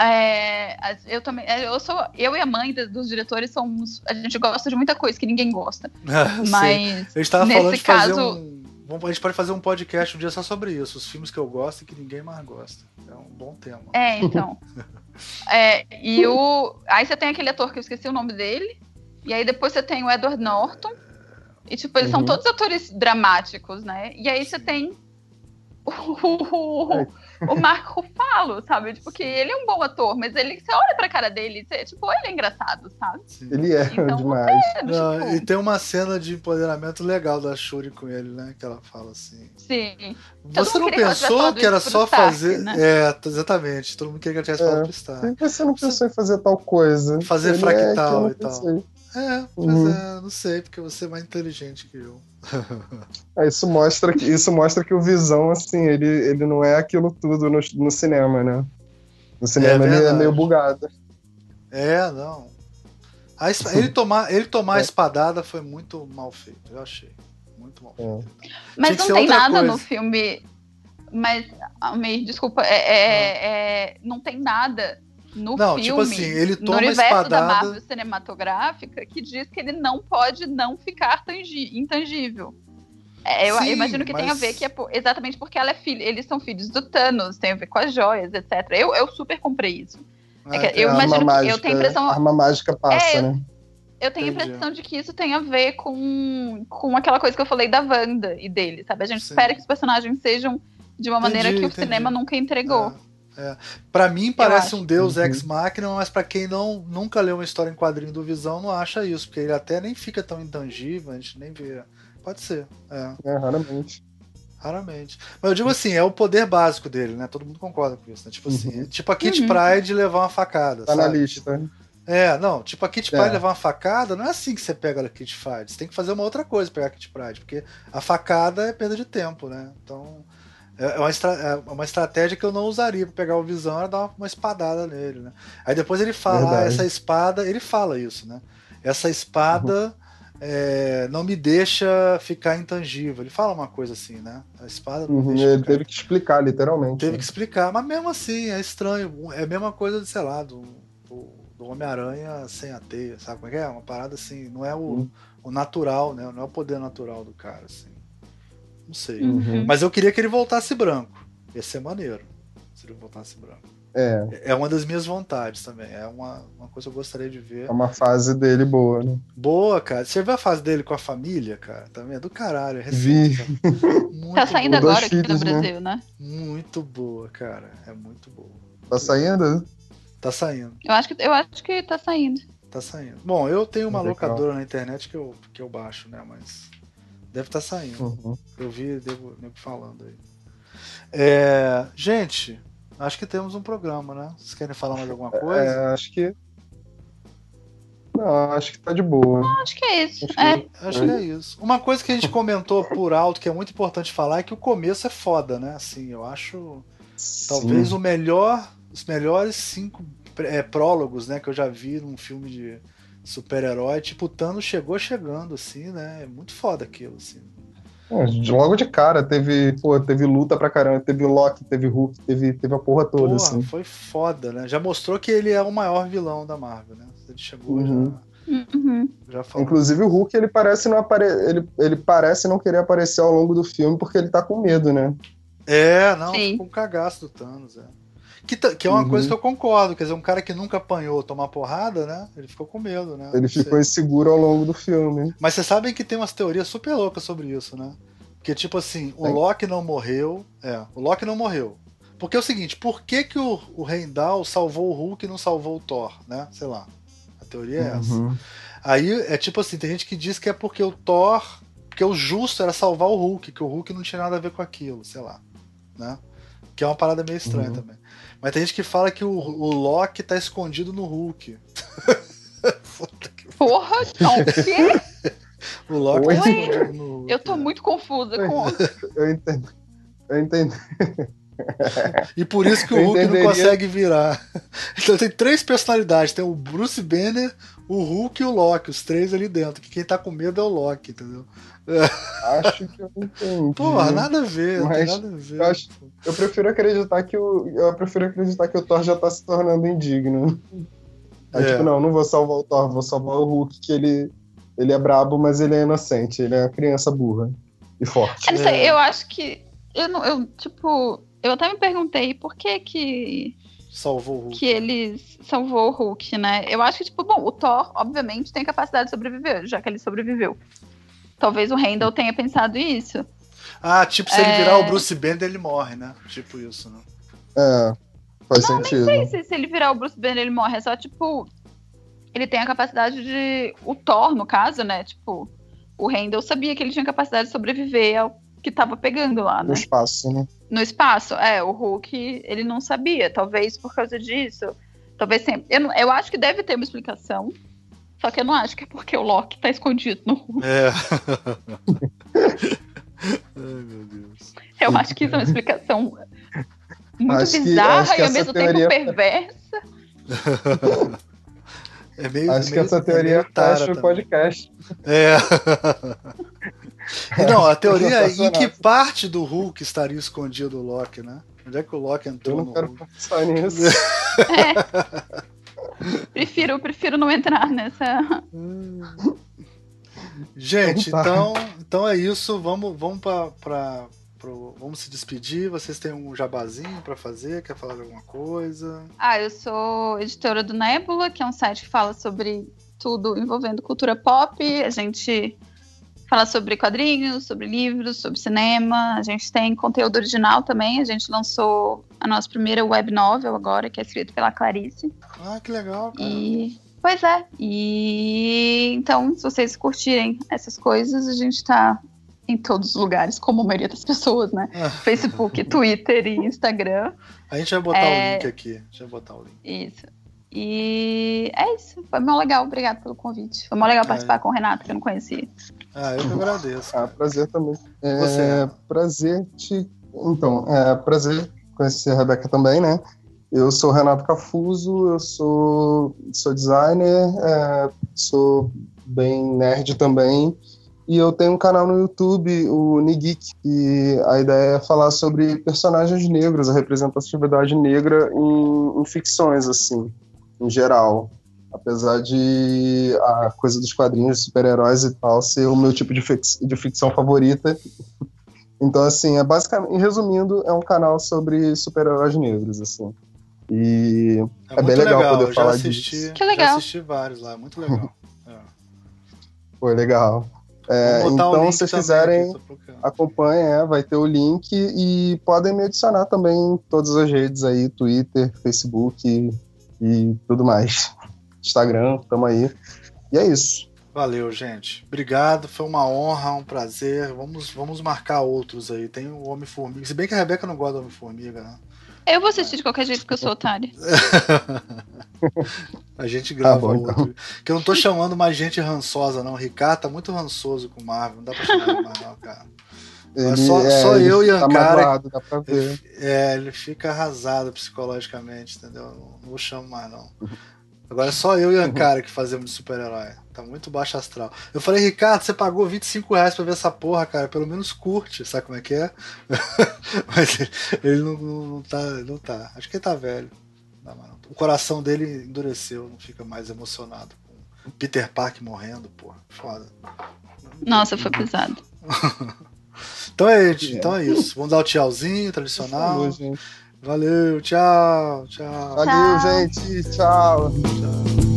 É, eu também, é, eu sou, eu e a mãe dos diretores somos, a gente gosta de muita coisa que ninguém gosta. mas eu estava nesse falando de caso, fazer um, a gente pode fazer um podcast um dia só sobre isso, os filmes que eu gosto e que ninguém mais gosta. É um bom tema. É, então. é, e o, aí você tem aquele ator que eu esqueci o nome dele, e aí depois você tem o Edward Norton. E, tipo, eles uhum. são todos atores dramáticos, né? E aí você tem o, o, o Marco Ruffalo, sabe? Tipo, que ele é um bom ator, mas ele, você olha pra cara dele, você, tipo, ele é engraçado, sabe? Sim. Ele é então, demais. É, Não, tipo... E tem uma cena de empoderamento legal da Shuri com ele, né? Que ela fala assim. Sim. Você não pensou que, que era só Stark, fazer. Né? É, exatamente. Todo mundo queria que ela tivesse é. falado pro Stark. Você não pensou em fazer tal coisa. Fazer ele é fractal é, e tal. Pensei. É, pois uhum. é, não sei, porque você é mais inteligente que eu. é, isso, mostra que, isso mostra que o Visão, assim, ele, ele não é aquilo tudo no, no cinema, né? No cinema é ele é meio bugado. É, não. A, ele tomar, ele tomar é. a espadada foi muito mal feito, eu achei. Muito mal feito. É. Mas não tem nada coisa. no filme. Mas, Almir, desculpa, é, é, é, não tem nada no não, filme, tipo assim, ele toma no universo espadada... da Marvel cinematográfica, que diz que ele não pode não ficar intangível. É, eu, Sim, eu, imagino que mas... tem a ver que é por, exatamente porque ela é filha, eles são filhos do Thanos, tem a ver com as joias, etc. Eu, eu super comprei isso. É que, eu imagino mágica, que eu tenho a impressão. Arma mágica passa, é, né? Eu tenho Entendi. a impressão de que isso tem a ver com, com aquela coisa que eu falei da Wanda e dele, sabe? A gente Sim. espera que os personagens sejam de uma maneira entendi, que o entendi. cinema nunca entregou. É. É. Para mim parece um Deus uhum. ex machina, mas para quem não nunca leu uma história em quadrinho do Visão não acha isso, porque ele até nem fica tão intangível, a gente nem vê. Pode ser. É, é raramente. Raramente. Mas eu digo assim, é o poder básico dele, né? Todo mundo concorda com isso, né? Tipo assim, uhum. tipo a Kit uhum. Pride levar uma facada. Tá sabe? na lista? É, não, tipo a Kit é. Pride levar uma facada, não é assim que você pega a Kit Pride. Você tem que fazer uma outra coisa pra pegar a Kit Pride, porque a facada é perda de tempo, né? Então, é, é uma, estra é uma estratégia que eu não usaria para pegar o Visão, era dar uma espadada nele, né? Aí depois ele fala, ah, essa espada, ele fala isso, né? Essa espada uhum. é, não me deixa ficar intangível. Ele fala uma coisa assim, né? A espada não uhum, deixa Ele teve que explicar, literalmente. Teve né? que explicar, mas mesmo assim, é estranho. É a mesma coisa, sei lá, do, do, do Homem-Aranha sem a teia, sabe como é que é? Uma parada assim, não é o, uhum. o natural, né? Não é o poder natural do cara, assim. Não sei. Uhum. Mas eu queria que ele voltasse branco. Ia ser maneiro se ele voltasse branco. É. É uma das minhas vontades também. É uma, uma coisa que eu gostaria de ver. É uma fase dele boa, né? Boa, cara. Você viu a fase dele com a família, cara? Também é do caralho. É recente, Vi. tá saindo boa. agora aqui filhos, no né? Brasil, né? Muito boa, cara. É muito boa. Tá saindo? Tá saindo. Eu acho que, eu acho que tá saindo. Tá saindo. Bom, eu tenho uma locadora na internet que eu, que eu baixo, né? Mas Deve estar tá saindo. Uhum. Eu vi devo, devo falando aí. É, gente, acho que temos um programa, né? Vocês querem falar mais alguma coisa? É, acho que. Não, acho que tá de boa. Não, acho que é isso. Acho, é. Que, acho que é isso. Uma coisa que a gente comentou por alto, que é muito importante falar, é que o começo é foda, né? Assim, eu acho. Sim. Talvez o melhor. Os melhores cinco é, prólogos, né, que eu já vi num filme de super-herói. Tipo, o Thanos chegou chegando, assim, né? É muito foda aquilo, assim. É, logo de cara, teve, pô, teve luta pra caramba, teve Loki, teve Hulk, teve, teve a porra toda, porra, assim. Foi foda, né? Já mostrou que ele é o maior vilão da Marvel, né? Ele chegou uhum. já. Uhum. já falou. Inclusive o Hulk, ele parece não apare... ele, ele parece não querer aparecer ao longo do filme porque ele tá com medo, né? É, não, ficou um cagaço do Thanos, é. Que, que é uma uhum. coisa que eu concordo, quer dizer, um cara que nunca apanhou tomar porrada, né? Ele ficou com medo, né? Ele ficou inseguro ao longo do filme. Mas vocês sabem que tem umas teorias super loucas sobre isso, né? Que tipo assim, o Loki não morreu. É, o Loki não morreu. Porque é o seguinte, por que, que o, o Heimdall salvou o Hulk e não salvou o Thor, né? Sei lá. A teoria é essa. Uhum. Aí é tipo assim, tem gente que diz que é porque o Thor. Porque o justo era salvar o Hulk, que o Hulk não tinha nada a ver com aquilo, sei lá. Né? Que é uma parada meio estranha uhum. também. Mas tem gente que fala que o, o Loki tá escondido no Hulk. Porra, não, o quê? O Loki Oi? tá escondido no Hulk. Eu tô é. muito confusa com. Eu entendo. Eu entendo. E por isso que o Hulk não consegue virar. Então tem três personalidades: tem o Bruce Banner, o Hulk e o Loki, os três ali dentro. Que quem tá com medo é o Loki, entendeu? Acho que eu entendi. Porra, nada a ver, mas nada a ver. Eu, acho, eu, prefiro acreditar que o. Eu prefiro acreditar que o Thor já tá se tornando indigno. Aí, é. tipo, não, não vou salvar o Thor, vou salvar o Hulk, que ele, ele é brabo, mas ele é inocente, ele é uma criança burra e forte. Eu, sei, é. eu acho que. Eu, não, eu, tipo, eu até me perguntei por que que. Salvou o Hulk. Que eles salvou o Hulk, né? Eu acho que, tipo, bom, o Thor, obviamente, tem capacidade de sobreviver, já que ele sobreviveu. Talvez o Randall tenha pensado isso. Ah, tipo, se é... ele virar o Bruce Banner, ele morre, né? Tipo isso, né? É, faz não, sentido. Não sei se, se ele virar o Bruce Banner, ele morre. É só, tipo, ele tem a capacidade de... O Thor, no caso, né? Tipo, o Randall sabia que ele tinha capacidade de sobreviver ao que tava pegando lá, né? No espaço, né? No espaço, é. O Hulk, ele não sabia. Talvez por causa disso. Talvez sempre. Eu, eu acho que deve ter uma explicação. Só que eu não acho que é porque o Loki tá escondido no Hulk. É. Ai, meu Deus. Eu acho que isso é uma explicação muito acho bizarra que, e ao mesmo teoria... tempo perversa. É meio, acho é meio, que essa é teoria fecha o podcast. É. Não, a teoria é em que parte do Hulk estaria escondido o Loki, né? Onde é que o Loki entrou Eu não quero Hulk? pensar nisso. É. prefiro, prefiro não entrar nessa. Gente, então, então é isso. Vamos, vamos para Pro, vamos se despedir. Vocês têm um jabazinho para fazer? Quer falar de alguma coisa? Ah, eu sou editora do Nebula, que é um site que fala sobre tudo envolvendo cultura pop. A gente fala sobre quadrinhos, sobre livros, sobre cinema. A gente tem conteúdo original também. A gente lançou a nossa primeira web novel agora, que é escrito pela Clarice. Ah, que legal. Cara. E pois é. E então, se vocês curtirem essas coisas, a gente está em todos os lugares, como a maioria das pessoas, né? Ah. Facebook, Twitter e Instagram. A gente vai botar é... o link aqui. A gente vai botar o link. Isso. E é isso. Foi muito legal. Obrigado pelo convite. Foi muito legal participar é. com o Renato, que eu não conhecia. Ah, eu que agradeço. Ah, prazer também. É, Você? Prazer te. Então, é prazer conhecer a Rebeca também, né? Eu sou Renato Cafuso, eu sou, sou designer, é, sou bem nerd também. E eu tenho um canal no YouTube, o Nigeek, e a ideia é falar sobre personagens negros, a representatividade negra em, em ficções, assim, em geral apesar de a coisa dos quadrinhos, super-heróis e tal, ser o meu tipo de, fix, de ficção favorita. Então, assim, é basicamente, resumindo, é um canal sobre super-heróis negros, assim. E é, é bem legal, legal, poder falar assisti, disso. Que legal. Já assisti vários lá, muito legal. é. Foi legal. É, então, se quiserem, acompanhem, é, vai ter o link e podem me adicionar também em todas as redes aí, Twitter, Facebook e, e tudo mais. Instagram, tamo aí. E é isso. Valeu, gente. Obrigado, foi uma honra, um prazer. Vamos, vamos marcar outros aí. Tem o Homem-Formiga. Se bem que a Rebeca não gosta do Homem-Formiga, né? Eu vou assistir de qualquer jeito porque eu sou otário. A gente grava ah, bom, outro. Então. Que eu não tô chamando mais gente rançosa, não. O Ricardo tá muito rançoso com o Marvel. Não dá pra chamar ele mais, não, cara. Ele, só, é, só eu e Ankara. Tá ele, é, ele fica arrasado psicologicamente, entendeu? Não, não vou chamar mais, não. Agora é só eu e a Ankara que fazemos de super-herói. Tá muito baixo astral. Eu falei, Ricardo, você pagou 25 reais pra ver essa porra, cara. Pelo menos curte, sabe como é que é? Mas ele, ele não, não, tá, não tá. Acho que ele tá velho. Não, o coração dele endureceu, não fica mais emocionado com Peter Park morrendo, porra. Foda. Nossa, foi pesado. então é, então é isso. Vamos dar o tchauzinho tradicional. Valeu, tchau, tchau. Valeu, gente. Tchau. tchau.